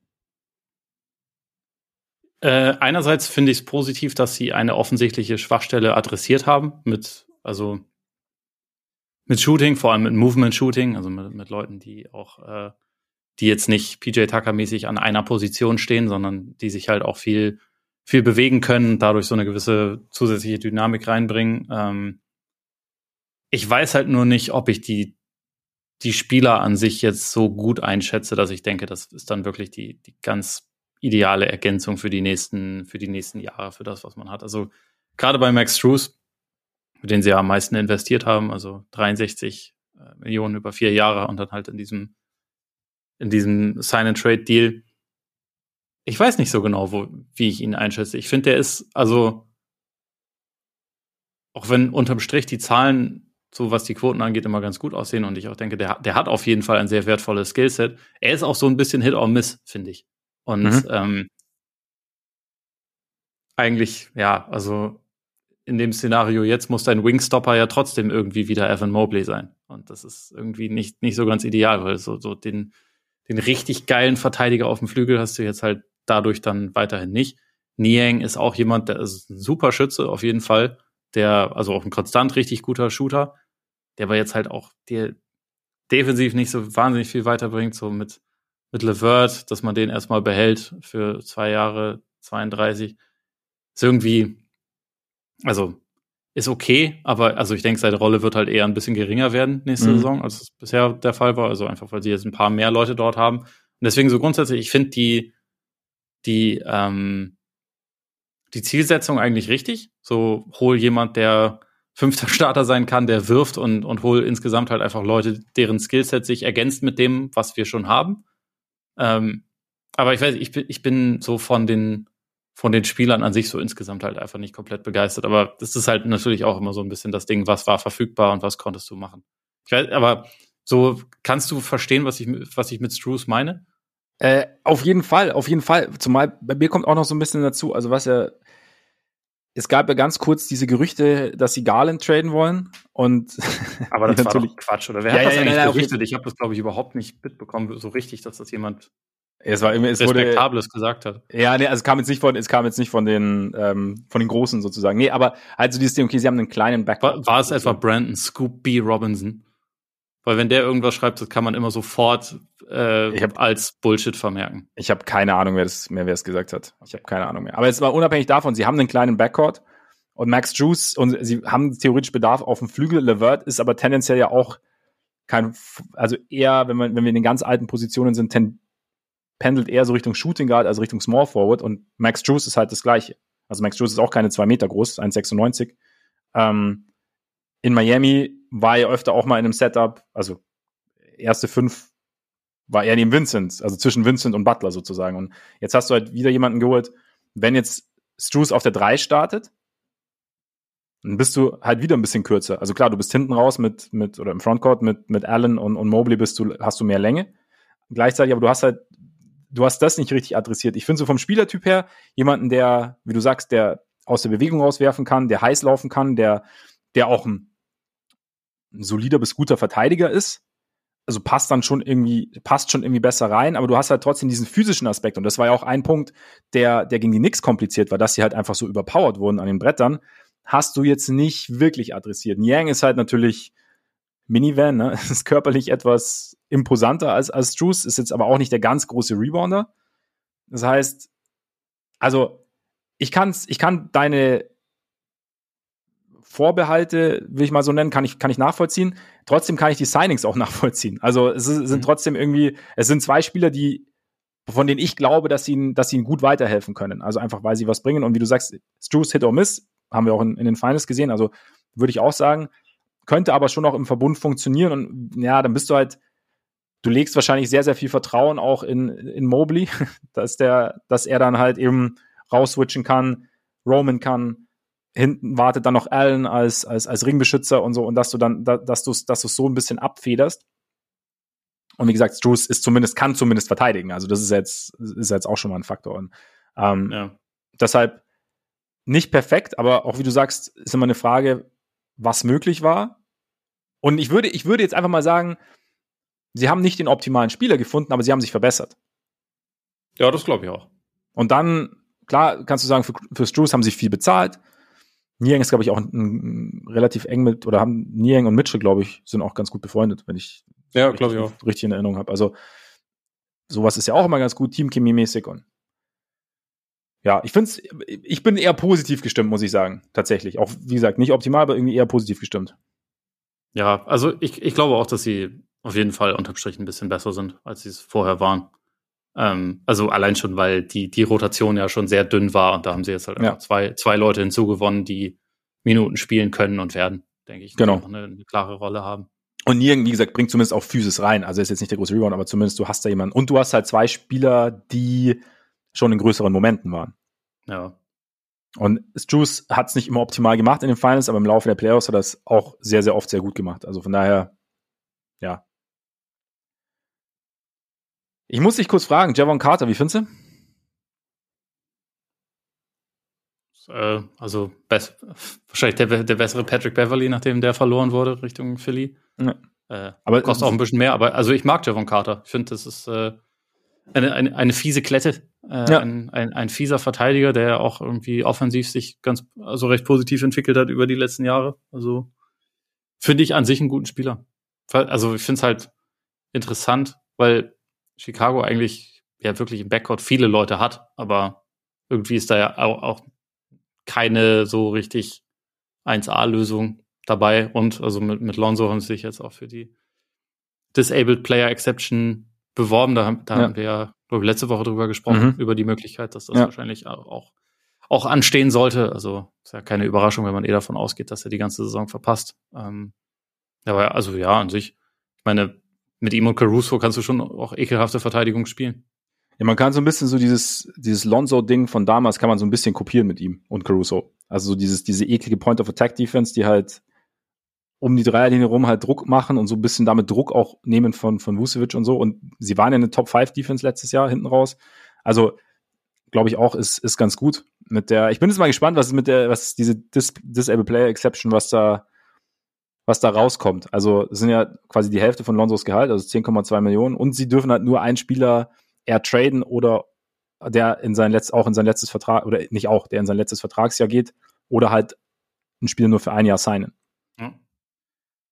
Äh, einerseits finde ich es positiv, dass sie eine offensichtliche Schwachstelle adressiert haben mit, also mit Shooting, vor allem mit Movement Shooting, also mit, mit Leuten, die auch, äh, die jetzt nicht PJ Tucker mäßig an einer Position stehen, sondern die sich halt auch viel viel bewegen können, dadurch so eine gewisse zusätzliche Dynamik reinbringen. Ähm, ich weiß halt nur nicht, ob ich die, die Spieler an sich jetzt so gut einschätze, dass ich denke, das ist dann wirklich die, die ganz ideale Ergänzung für die nächsten, für die nächsten Jahre, für das, was man hat. Also gerade bei Max Struess, mit denen sie ja am meisten investiert haben, also 63 äh, Millionen über vier Jahre und dann halt in diesem, in diesem Sign-and-Trade-Deal, ich weiß nicht so genau, wo, wie ich ihn einschätze. Ich finde, der ist, also, auch wenn unterm Strich die Zahlen, so was die Quoten angeht, immer ganz gut aussehen und ich auch denke, der, der hat auf jeden Fall ein sehr wertvolles Skillset. Er ist auch so ein bisschen Hit or Miss, finde ich. Und mhm. ähm, eigentlich, ja, also in dem Szenario jetzt muss dein Wingstopper ja trotzdem irgendwie wieder Evan Mobley sein. Und das ist irgendwie nicht, nicht so ganz ideal, weil so, so den, den richtig geilen Verteidiger auf dem Flügel hast du jetzt halt dadurch dann weiterhin nicht. Niang ist auch jemand, der ist ein super Schütze auf jeden Fall, der, also auch ein konstant richtig guter Shooter, der aber jetzt halt auch dir defensiv nicht so wahnsinnig viel weiterbringt, so mit, mit Levert, dass man den erstmal behält für zwei Jahre, 32. Ist irgendwie, also ist okay, aber also ich denke, seine Rolle wird halt eher ein bisschen geringer werden nächste mhm. Saison, als es bisher der Fall war. Also einfach, weil sie jetzt ein paar mehr Leute dort haben. Und deswegen so grundsätzlich, ich finde die, die, ähm, die Zielsetzung eigentlich richtig. So hol jemand, der fünfter Starter sein kann, der wirft und, und hol insgesamt halt einfach Leute, deren Skillset sich ergänzt mit dem, was wir schon haben. Ähm, aber ich weiß, ich bin, ich bin so von den, von den Spielern an sich so insgesamt halt einfach nicht komplett begeistert. Aber das ist halt natürlich auch immer so ein bisschen das Ding, was war verfügbar und was konntest du machen. Ich weiß, aber so kannst du verstehen, was ich, was ich mit Struce meine? Äh, auf jeden Fall, auf jeden Fall. Zumal bei mir kommt auch noch so ein bisschen dazu, also was ja, es gab ja ganz kurz diese Gerüchte, dass sie Garland traden wollen und aber das war doch Quatsch oder wer ja, hat das ja, eigentlich ja, berichtet? Ich habe das glaube ich überhaupt nicht mitbekommen, so richtig, dass das jemand es war irgendwie, es Respektables wurde, gesagt hat. Ja, nee, also es kam jetzt nicht von, es kam jetzt nicht von den, ähm, von den Großen sozusagen. Nee, aber also dieses Ding, okay, sie haben einen kleinen Back. War, war es etwa Brandon Scoop B. Robinson? Weil wenn der irgendwas schreibt, das kann man immer sofort äh, ich hab, als Bullshit vermerken. Ich habe keine Ahnung, wer das, mehr wer es gesagt hat. Ich habe keine Ahnung mehr. Aber es war unabhängig davon, sie haben einen kleinen Backcourt und Max Juice und sie haben theoretisch Bedarf auf dem Flügel. Levert ist aber tendenziell ja auch kein, also eher, wenn man, wenn wir in den ganz alten Positionen sind, ten, pendelt eher so Richtung Shooting Guard als Richtung Small Forward und Max Juice ist halt das Gleiche. Also Max Juice ist auch keine zwei Meter groß, 1,96. Ähm, in Miami war er öfter auch mal in einem Setup, also erste fünf war er neben Vincent, also zwischen Vincent und Butler sozusagen. Und jetzt hast du halt wieder jemanden geholt, wenn jetzt Struce auf der 3 startet, dann bist du halt wieder ein bisschen kürzer. Also klar, du bist hinten raus mit, mit oder im Frontcourt mit, mit Allen und, und Mobley bist du, hast du mehr Länge. Gleichzeitig, aber du hast halt du hast das nicht richtig adressiert. Ich finde so vom Spielertyp her jemanden, der, wie du sagst, der aus der Bewegung rauswerfen kann, der heiß laufen kann, der, der auch ein, ein solider bis guter Verteidiger ist. Also passt dann schon irgendwie, passt schon irgendwie besser rein, aber du hast halt trotzdem diesen physischen Aspekt. Und das war ja auch ein Punkt, der, der gegen die Knicks kompliziert war, dass sie halt einfach so überpowered wurden an den Brettern. Hast du jetzt nicht wirklich adressiert. Niang ist halt natürlich Minivan, ne? ist körperlich etwas imposanter als, als Juice, ist jetzt aber auch nicht der ganz große Rebounder. Das heißt, also ich kann's, ich kann deine Vorbehalte, will ich mal so nennen, kann ich, kann ich nachvollziehen. Trotzdem kann ich die Signings auch nachvollziehen. Also es sind mhm. trotzdem irgendwie, es sind zwei Spieler, die, von denen ich glaube, dass sie, ihnen, dass sie ihnen gut weiterhelfen können. Also einfach, weil sie was bringen. Und wie du sagst, Struce Hit or Miss, haben wir auch in, in den Finals gesehen. Also würde ich auch sagen, könnte aber schon auch im Verbund funktionieren. Und ja, dann bist du halt, du legst wahrscheinlich sehr, sehr viel Vertrauen auch in, in Mobley, dass der, dass er dann halt eben rausswitchen kann, Roman kann, hinten wartet dann noch Allen als, als, als Ringbeschützer und so, und dass du dann, dass du dass du so ein bisschen abfederst. Und wie gesagt, Struce ist zumindest, kann zumindest verteidigen. Also das ist jetzt, ist jetzt auch schon mal ein Faktor. Und, ähm, ja. Deshalb nicht perfekt, aber auch wie du sagst, ist immer eine Frage, was möglich war. Und ich würde, ich würde jetzt einfach mal sagen, sie haben nicht den optimalen Spieler gefunden, aber sie haben sich verbessert. Ja, das glaube ich auch. Und dann, klar, kannst du sagen, für, für Struce haben sie viel bezahlt. Niang ist, glaube ich, auch ein, ein, relativ eng mit, oder haben Niang und Mitchell, glaube ich, sind auch ganz gut befreundet, wenn ich ja, glaube ich auch. richtig in Erinnerung habe. Also sowas ist ja auch immer ganz gut, Teamchemie-mäßig und ja, ich finde ich bin eher positiv gestimmt, muss ich sagen, tatsächlich. Auch, wie gesagt, nicht optimal, aber irgendwie eher positiv gestimmt. Ja, also ich, ich glaube auch, dass sie auf jeden Fall unterm Strich ein bisschen besser sind, als sie es vorher waren. Ähm, also allein schon, weil die, die Rotation ja schon sehr dünn war und da haben sie jetzt halt ja. zwei, zwei Leute hinzugewonnen, die Minuten spielen können und werden, denke ich, genau. eine, eine klare Rolle haben. Und Nieren, wie gesagt, bringt zumindest auch Physis rein. Also ist jetzt nicht der große Rebound, aber zumindest du hast da jemanden. Und du hast halt zwei Spieler, die schon in größeren Momenten waren. Ja. Und Juice hat es nicht immer optimal gemacht in den Finals, aber im Laufe der Playoffs hat er es auch sehr, sehr oft sehr gut gemacht. Also von daher, ja. Ich muss dich kurz fragen, Javon Carter, wie findest du? Äh, also best, wahrscheinlich der, der bessere Patrick Beverly, nachdem der verloren wurde Richtung Philly. Ja. Äh, aber kostet auch ein bisschen mehr, aber also ich mag Javon Carter. Ich finde, das ist äh, eine, eine, eine fiese Klette, äh, ja. ein, ein, ein fieser Verteidiger, der auch irgendwie offensiv sich ganz, also recht positiv entwickelt hat über die letzten Jahre. Also finde ich an sich einen guten Spieler. Also ich finde es halt interessant, weil Chicago eigentlich ja wirklich im Backcourt viele Leute hat, aber irgendwie ist da ja auch, auch keine so richtig 1A-Lösung dabei. Und also mit, mit Lonzo haben sie sich jetzt auch für die Disabled Player Exception beworben. Da, da ja. haben wir ja, glaube ich, letzte Woche drüber gesprochen, mhm. über die Möglichkeit, dass das ja. wahrscheinlich auch, auch anstehen sollte. Also ist ja keine Überraschung, wenn man eh davon ausgeht, dass er die ganze Saison verpasst. Ähm, aber also ja, an sich, ich meine, mit ihm und Caruso kannst du schon auch ekelhafte Verteidigung spielen. Ja, man kann so ein bisschen so dieses, dieses Lonzo-Ding von damals kann man so ein bisschen kopieren mit ihm und Caruso. Also so dieses, diese eklige Point-of-Attack-Defense, die halt um die Dreierlinie rum halt Druck machen und so ein bisschen damit Druck auch nehmen von, von Vucevic und so. Und sie waren ja eine Top-5-Defense letztes Jahr hinten raus. Also, glaube ich auch, ist, ist ganz gut. Mit der, ich bin jetzt mal gespannt, was mit der, was diese Dis Disable Player Exception, was da, was da rauskommt. Also, es sind ja quasi die Hälfte von Lonzos Gehalt, also 10,2 Millionen. Und sie dürfen halt nur einen Spieler eher traden oder der in sein letztes, auch in sein letztes Vertrag, oder nicht auch, der in sein letztes Vertragsjahr geht, oder halt ein Spieler nur für ein Jahr signen.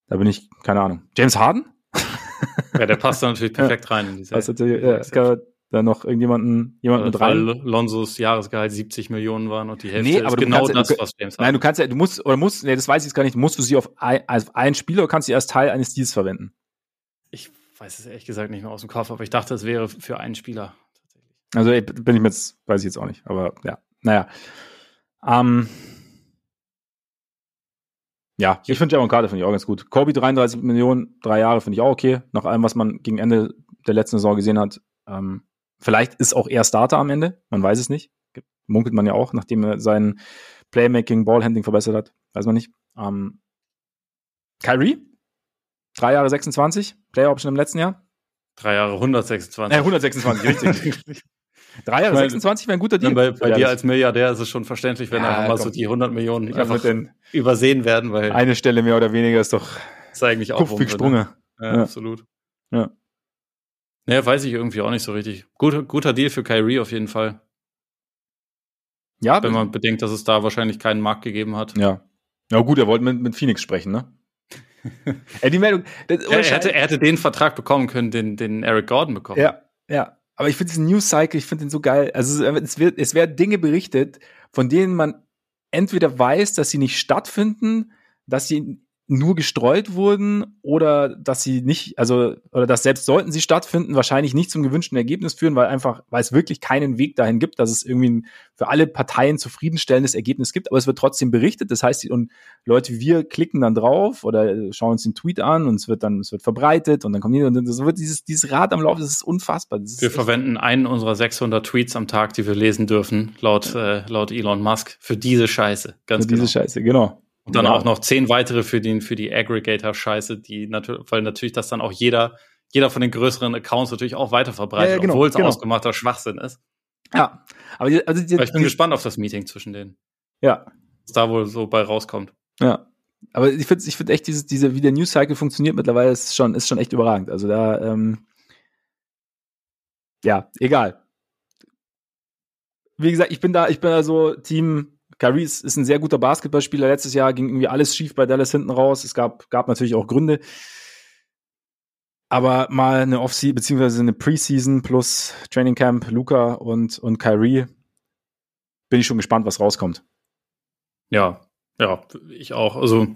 Da bin ich, keine Ahnung. James Harden? ja, der passt da natürlich perfekt rein in diese. Also, ja, es gab da noch irgendjemanden jemand mit rein. Weil Lonzos Jahresgehalt 70 Millionen waren und die Hälfte nee, aber genau das, du, was James Harden. Nein, du kannst ja, du musst, oder musst, nee, das weiß ich jetzt gar nicht, musst du sie auf ein, also einen Spieler oder kannst du sie als Teil eines Deals verwenden? Ich weiß es ehrlich gesagt nicht mehr aus dem Kopf, aber ich dachte, es wäre für einen Spieler. Also bin ich mir jetzt, weiß ich jetzt auch nicht, aber ja, naja. Ähm, ja, ich finde Javon Carter finde ich auch ganz gut. Kobe 33 Millionen, drei Jahre finde ich auch okay. Nach allem, was man gegen Ende der letzten Saison gesehen hat. Ähm, vielleicht ist auch er Starter am Ende. Man weiß es nicht. Munkelt man ja auch, nachdem er sein Playmaking, Ballhandling verbessert hat. Weiß man nicht. Ähm, Kyrie, drei Jahre 26, Player Option im letzten Jahr. Drei Jahre 126. Äh, 126, richtig. Drei Jahre 26 wäre ein guter Deal. Bei, bei dir als Milliardär ist es schon verständlich, wenn ja, einfach mal so die 100 Millionen einfach übersehen werden, weil eine Stelle mehr oder weniger ist doch ist eigentlich auch Sprunge. Ja, ja, absolut. Ja. Naja, weiß ich irgendwie auch nicht so richtig. Guter, guter Deal für Kyrie auf jeden Fall. Ja. Wenn man bedenkt, dass es da wahrscheinlich keinen Markt gegeben hat. Ja. Ja gut, er wollte mit, mit Phoenix sprechen, ne? ja, die Meldung. Das, er, hätte, er hätte den Vertrag bekommen können, den, den Eric Gordon bekommen. Ja, ja. Aber ich finde diesen News Cycle, ich finde den so geil. Also es wird, es werden Dinge berichtet, von denen man entweder weiß, dass sie nicht stattfinden, dass sie nur gestreut wurden oder dass sie nicht, also, oder dass selbst sollten sie stattfinden, wahrscheinlich nicht zum gewünschten Ergebnis führen, weil einfach, weil es wirklich keinen Weg dahin gibt, dass es irgendwie ein für alle Parteien zufriedenstellendes Ergebnis gibt, aber es wird trotzdem berichtet. Das heißt, und Leute wie wir klicken dann drauf oder schauen uns den Tweet an und es wird dann, es wird verbreitet und dann kommt und so wird dieses, dieses Rad am Laufen, das ist unfassbar. Das ist wir verwenden einen unserer 600 Tweets am Tag, die wir lesen dürfen, laut, äh, laut Elon Musk, für diese Scheiße. Ganz für genau. diese Scheiße, genau. Und dann ja. auch noch zehn weitere für, den, für die Aggregator-Scheiße, die natürlich, weil natürlich das dann auch jeder, jeder von den größeren Accounts natürlich auch weiter verbreitet, ja, genau, obwohl es genau. ausgemachter Schwachsinn ist. Ja, aber, die, also die, aber ich bin die, gespannt auf das Meeting zwischen denen. Ja. Was da wohl so bei rauskommt. Ja. Aber ich finde ich find echt, dieses, diese, wie der News Cycle funktioniert mittlerweile, ist schon, ist schon echt überragend. Also da, ähm, ja, egal. Wie gesagt, ich bin da, ich bin da so Team Kyrie ist, ist ein sehr guter Basketballspieler. Letztes Jahr ging irgendwie alles schief bei Dallas hinten raus. Es gab, gab natürlich auch Gründe. Aber mal eine Off-Season, beziehungsweise eine Preseason plus Training Camp, Luca und, und Kyrie, bin ich schon gespannt, was rauskommt. Ja, ja, ich auch. Also,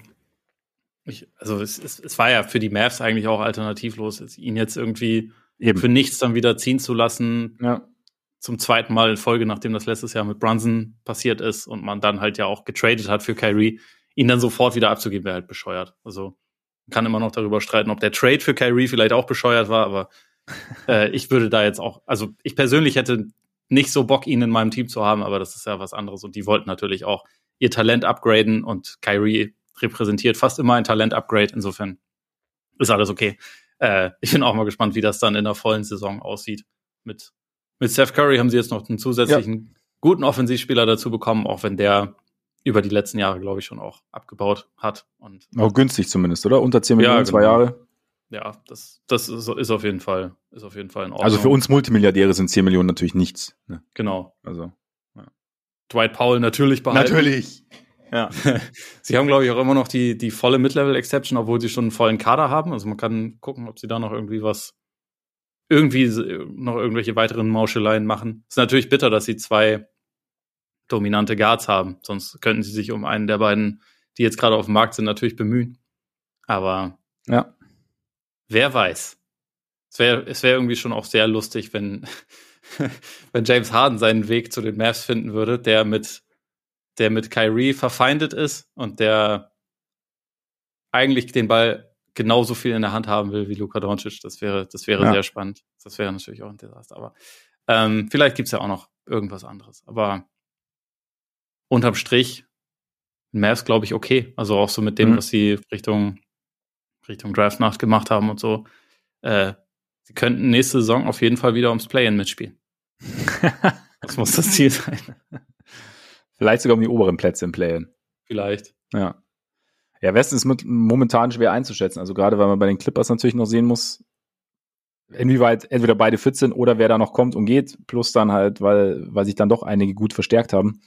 ich, also es, es, es war ja für die Mavs eigentlich auch alternativlos, ihn jetzt irgendwie Eben. für nichts dann wieder ziehen zu lassen. Ja zum zweiten Mal in Folge, nachdem das letztes Jahr mit Brunson passiert ist und man dann halt ja auch getradet hat für Kyrie, ihn dann sofort wieder abzugeben, wäre halt bescheuert. Also man kann immer noch darüber streiten, ob der Trade für Kyrie vielleicht auch bescheuert war, aber äh, ich würde da jetzt auch, also ich persönlich hätte nicht so Bock, ihn in meinem Team zu haben, aber das ist ja was anderes und die wollten natürlich auch ihr Talent upgraden und Kyrie repräsentiert fast immer ein Talent-Upgrade, insofern ist alles okay. Äh, ich bin auch mal gespannt, wie das dann in der vollen Saison aussieht mit mit Seth Curry haben sie jetzt noch einen zusätzlichen guten Offensivspieler dazu bekommen, auch wenn der über die letzten Jahre, glaube ich, schon auch abgebaut hat. Und auch günstig zumindest, oder? Unter 10 Millionen, ja, genau. zwei Jahre. Ja, das, das ist, ist, auf jeden Fall, ist auf jeden Fall in Ordnung. Also für uns Multimilliardäre sind 10 Millionen natürlich nichts. Ne? Genau. Also. Ja. Dwight Powell natürlich behalten. Natürlich. Ja. sie haben, glaube ich, auch immer noch die, die volle Mid-Level-Exception, obwohl sie schon einen vollen Kader haben. Also man kann gucken, ob sie da noch irgendwie was, irgendwie noch irgendwelche weiteren Mauscheleien machen. Ist natürlich bitter, dass sie zwei dominante Guards haben. Sonst könnten sie sich um einen der beiden, die jetzt gerade auf dem Markt sind, natürlich bemühen. Aber ja. wer weiß. Es wäre es wär irgendwie schon auch sehr lustig, wenn, wenn James Harden seinen Weg zu den Mavs finden würde, der mit, der mit Kyrie verfeindet ist und der eigentlich den Ball genauso viel in der Hand haben will wie Luka Doncic. Das wäre, das wäre ja. sehr spannend. Das wäre natürlich auch ein Desaster. Aber ähm, vielleicht gibt's ja auch noch irgendwas anderes. Aber unterm Strich Mavs, glaube ich, okay. Also auch so mit dem, mhm. was sie Richtung, Richtung Draft-Nacht gemacht haben und so. Äh, sie könnten nächste Saison auf jeden Fall wieder ums Play-In mitspielen. das muss das Ziel sein. Vielleicht sogar um die oberen Plätze im Play-In. Vielleicht. Ja. Ja, Westen ist momentan schwer einzuschätzen. Also gerade weil man bei den Clippers natürlich noch sehen muss, inwieweit entweder beide fit sind oder wer da noch kommt und geht, plus dann halt, weil, weil sich dann doch einige gut verstärkt haben.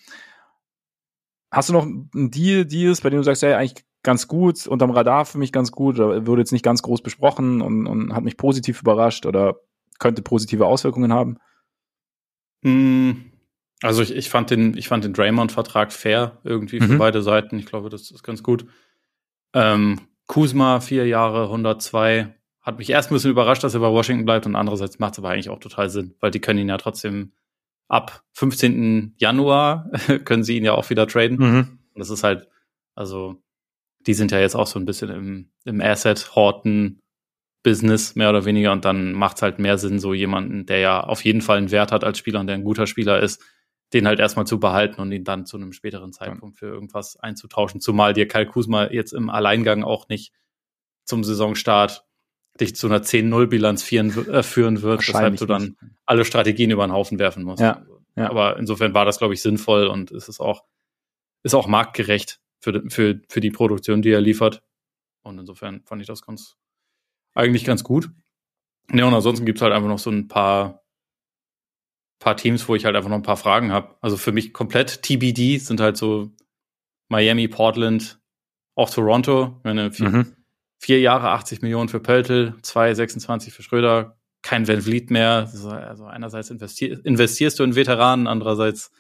Hast du noch einen Deal, Deals, bei dem du sagst, ja, eigentlich ganz gut, unterm Radar für mich ganz gut, oder wurde jetzt nicht ganz groß besprochen und, und hat mich positiv überrascht oder könnte positive Auswirkungen haben? Hm, also ich, ich fand den, ich fand den Draymond-Vertrag fair irgendwie für mhm. beide Seiten. Ich glaube, das ist ganz gut. Ähm, Kuzma, vier Jahre, 102. Hat mich erst ein bisschen überrascht, dass er bei Washington bleibt und andererseits macht es aber eigentlich auch total Sinn, weil die können ihn ja trotzdem ab 15. Januar können sie ihn ja auch wieder traden. Mhm. Und das ist halt, also, die sind ja jetzt auch so ein bisschen im, im Asset-Horten Business, mehr oder weniger. Und dann macht es halt mehr Sinn, so jemanden, der ja auf jeden Fall einen Wert hat als Spieler und der ein guter Spieler ist, den halt erstmal zu behalten und ihn dann zu einem späteren Zeitpunkt für irgendwas einzutauschen. Zumal dir Kyle Kuzma jetzt im Alleingang auch nicht zum Saisonstart dich zu einer 10-0-Bilanz äh, führen wird, weshalb du dann nicht. alle Strategien über den Haufen werfen musst. Ja, ja. Aber insofern war das, glaube ich, sinnvoll und es ist auch, ist auch marktgerecht für, für, für die Produktion, die er liefert. Und insofern fand ich das ganz, eigentlich ganz gut. Ja, und ansonsten gibt's halt einfach noch so ein paar, paar Teams, wo ich halt einfach noch ein paar Fragen habe. Also für mich komplett TBD sind halt so Miami, Portland, auch Toronto. Meine, vier, mhm vier Jahre 80 Millionen für Pöltl, zwei 26 für Schröder, kein Van Vliet mehr. Also einerseits investier investierst du in Veteranen, andererseits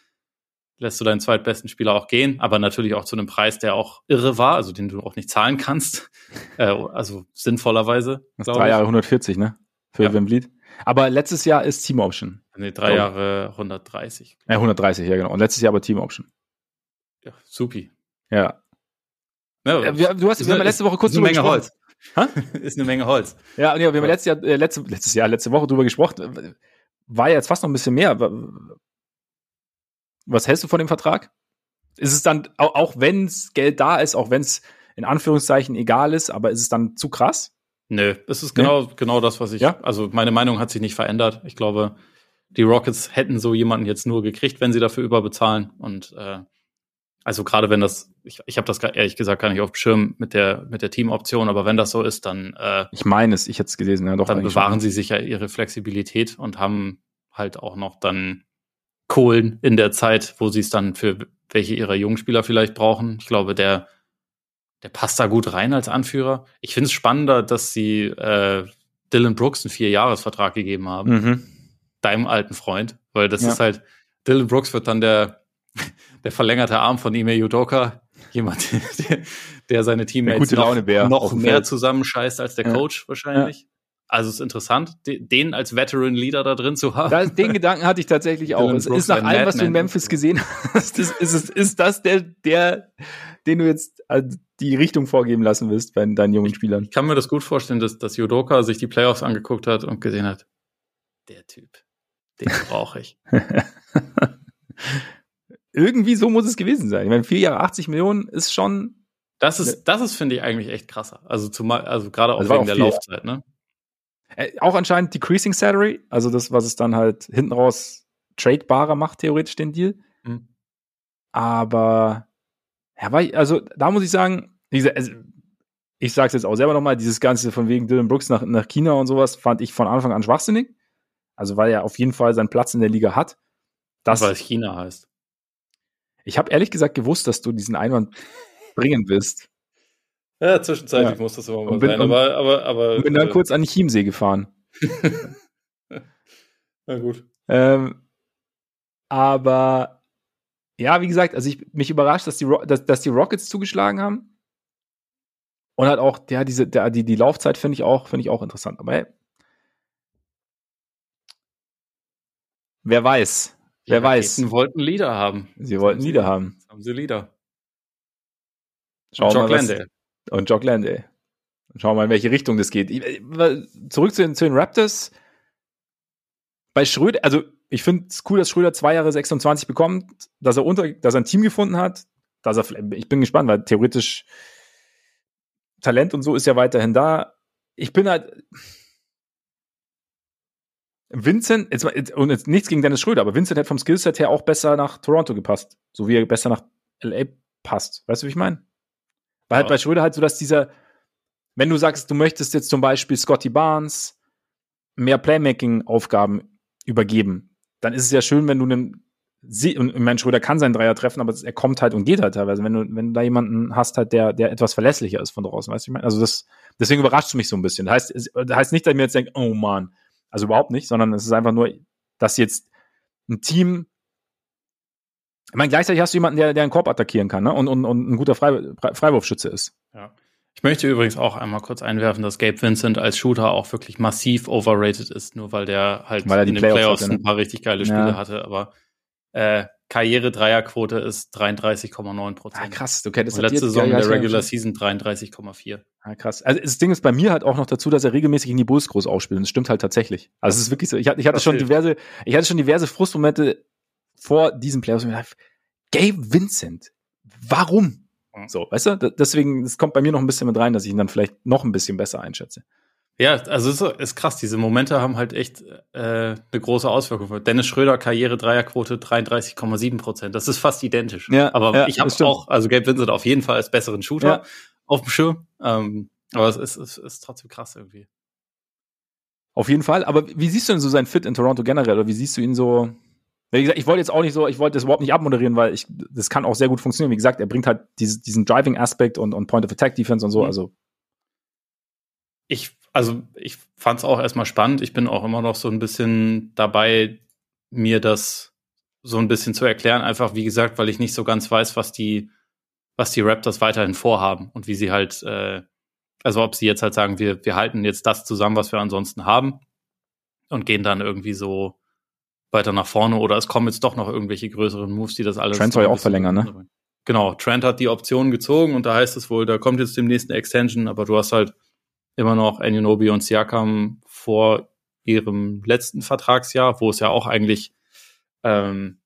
lässt du deinen zweitbesten Spieler auch gehen, aber natürlich auch zu einem Preis, der auch irre war, also den du auch nicht zahlen kannst. Äh, also sinnvollerweise. Das drei Jahre 140, ne? Für ja. Van Vliet. Aber letztes Jahr ist Team Option. Nee, drei Jahre 130. Ja, 130, ja, genau. Und letztes Jahr aber Team Option. Ja, supi. Ja. Ja, wir, du hast, wir haben letzte Woche kurz drüber Menge gesprochen. Holz. ist eine Menge Holz. Ja, ja wir haben letztes Jahr, äh, letzte, letztes Jahr, letzte Woche drüber gesprochen. War ja jetzt fast noch ein bisschen mehr. Was hältst du von dem Vertrag? Ist es dann, auch, auch wenn es Geld da ist, auch wenn es in Anführungszeichen egal ist, aber ist es dann zu krass? Nö, es ist genau, nee? genau das, was ich, ja? also meine Meinung hat sich nicht verändert. Ich glaube, die Rockets hätten so jemanden jetzt nur gekriegt, wenn sie dafür überbezahlen. Und äh, also gerade wenn das, ich, ich habe das ehrlich gesagt gar nicht auf dem Schirm mit der mit der Teamoption, aber wenn das so ist, dann äh, ich meine es, ich hätte es gelesen, ja doch. Dann bewahren schon. sie sich ja ihre Flexibilität und haben halt auch noch dann Kohlen in der Zeit, wo sie es dann für welche ihrer jungen Spieler vielleicht brauchen. Ich glaube, der der passt da gut rein als Anführer. Ich finde es spannender, dass sie äh, Dylan Brooks einen Vierjahresvertrag gegeben haben. Mhm. Deinem alten Freund, weil das ja. ist halt Dylan Brooks wird dann der der verlängerte Arm von Ime Yudoka. Jemand, der, der seine Teammates noch, noch mehr zusammenscheißt als der ja. Coach wahrscheinlich. Ja. Also es ist interessant, den als Veteran Leader da drin zu haben. Das, den Gedanken hatte ich tatsächlich auch. Es ist nach allem, was du in Memphis gesehen hast, ist, ist, ist das der, der, den du jetzt äh, die Richtung vorgeben lassen willst bei deinen jungen Spielern? Ich kann mir das gut vorstellen, dass, dass Yudoka sich die Playoffs angeguckt hat und gesehen hat, der Typ, den brauche ich. irgendwie so muss es gewesen sein. Ich meine, vier Jahre 80 Millionen ist schon. Das ist, das ist, finde ich, eigentlich echt krasser. Also zumal, also gerade auch also wegen auch der Laufzeit, ne? Äh, auch anscheinend Decreasing Salary, also das, was es dann halt hinten raus tradebarer macht, theoretisch den Deal. Mhm. Aber, ja, war, also da muss ich sagen, gesagt, also, ich sag's jetzt auch selber nochmal, dieses Ganze von wegen Dylan Brooks nach, nach China und sowas fand ich von Anfang an schwachsinnig. Also weil er auf jeden Fall seinen Platz in der Liga hat. Das, weil es China heißt. Ich habe ehrlich gesagt gewusst, dass du diesen Einwand bringen willst. Ja, zwischenzeitlich ja. muss das immer mal bin, sein. Aber, aber, aber, und bin dann äh, kurz an die Chiemsee gefahren. Na gut. Ähm, aber ja, wie gesagt, also ich mich überrascht, dass die, dass, dass die Rockets zugeschlagen haben. Und halt auch, ja, diese, der, die, die Laufzeit finde ich auch, finde ich auch interessant. Aber hey, wer weiß. Wer weiß. Sie wollten Lieder haben. Sie wollten Lieder haben. Jetzt haben sie Lieder. Schauen wir mal. Und Jock Landale. Schauen wir mal, in welche Richtung das geht. Zurück zu den, zu den Raptors. Bei Schröder, also ich finde es cool, dass Schröder zwei Jahre 26 bekommt, dass er unter, dass er ein Team gefunden hat, dass er, ich bin gespannt, weil theoretisch Talent und so ist ja weiterhin da. Ich bin halt, Vincent, jetzt, und jetzt nichts gegen Dennis Schröder, aber Vincent hat vom Skillset her auch besser nach Toronto gepasst. So wie er besser nach LA passt. Weißt du, wie ich meine? Weil halt bei Schröder halt so, dass dieser, wenn du sagst, du möchtest jetzt zum Beispiel Scotty Barnes mehr Playmaking-Aufgaben übergeben, dann ist es ja schön, wenn du einen und mein Schröder kann seinen Dreier treffen, aber er kommt halt und geht halt teilweise. Wenn du, wenn du da jemanden hast, halt, der, der etwas verlässlicher ist von draußen, weißt du, ich meine? Also das, deswegen überrascht es mich so ein bisschen. Das heißt, das heißt nicht, dass ich mir jetzt denke, oh man, also überhaupt nicht, sondern es ist einfach nur, dass jetzt ein Team, ich meine, gleichzeitig hast du jemanden, der, der einen Korb attackieren kann, ne? Und, und, und ein guter Frei, Freiwurfschütze ist. Ja. Ich möchte übrigens auch einmal kurz einwerfen, dass Gabe Vincent als Shooter auch wirklich massiv overrated ist, nur weil der halt weil er in den Playoffs, Playoffs hatte, ne? ein paar richtig geile Spiele ja. hatte, aber äh, Karriere-Dreierquote ist 33,9 Prozent. Ah, krass, okay, das letzte Saison der Regular Season 33,4. Ah, krass. Also das Ding ist bei mir halt auch noch dazu, dass er regelmäßig in die Bulls groß aufspielt. Und das stimmt halt tatsächlich. Also es ist wirklich so. Ich hatte, ich hatte schon diverse, ich hatte schon diverse Frustmomente vor diesem Playoffs. Gabe Vincent, warum? So, weißt du? Deswegen, es kommt bei mir noch ein bisschen mit rein, dass ich ihn dann vielleicht noch ein bisschen besser einschätze. Ja, also es ist, ist krass. Diese Momente haben halt echt äh, eine große Auswirkung. Dennis Schröder, Karriere, Dreierquote 33,7 Prozent. Das ist fast identisch. Ja, aber ja, ich habe auch, also Gabe Vincent auf jeden Fall als besseren Shooter ja. auf dem Schirm. Ähm, aber es ist, es ist trotzdem krass irgendwie. Auf jeden Fall. Aber wie siehst du denn so sein Fit in Toronto generell? Oder wie siehst du ihn so? Wie gesagt, ich wollte jetzt auch nicht so, ich wollte das überhaupt nicht abmoderieren, weil ich, das kann auch sehr gut funktionieren. Wie gesagt, er bringt halt diese, diesen Driving-Aspekt und, und Point of Attack Defense und so. Mhm. Also ich also ich fand es auch erstmal spannend. Ich bin auch immer noch so ein bisschen dabei, mir das so ein bisschen zu erklären. Einfach, wie gesagt, weil ich nicht so ganz weiß, was die, was die Raptors weiterhin vorhaben und wie sie halt, äh, also ob sie jetzt halt sagen, wir, wir halten jetzt das zusammen, was wir ansonsten haben und gehen dann irgendwie so weiter nach vorne oder es kommen jetzt doch noch irgendwelche größeren Moves, die das alles. Trent soll ja auch verlängern, ne? Genau, Trent hat die Option gezogen und da heißt es wohl, da kommt jetzt demnächst eine Extension, aber du hast halt immer noch Anunobi und Siakam vor ihrem letzten Vertragsjahr, wo es ja auch eigentlich ähm,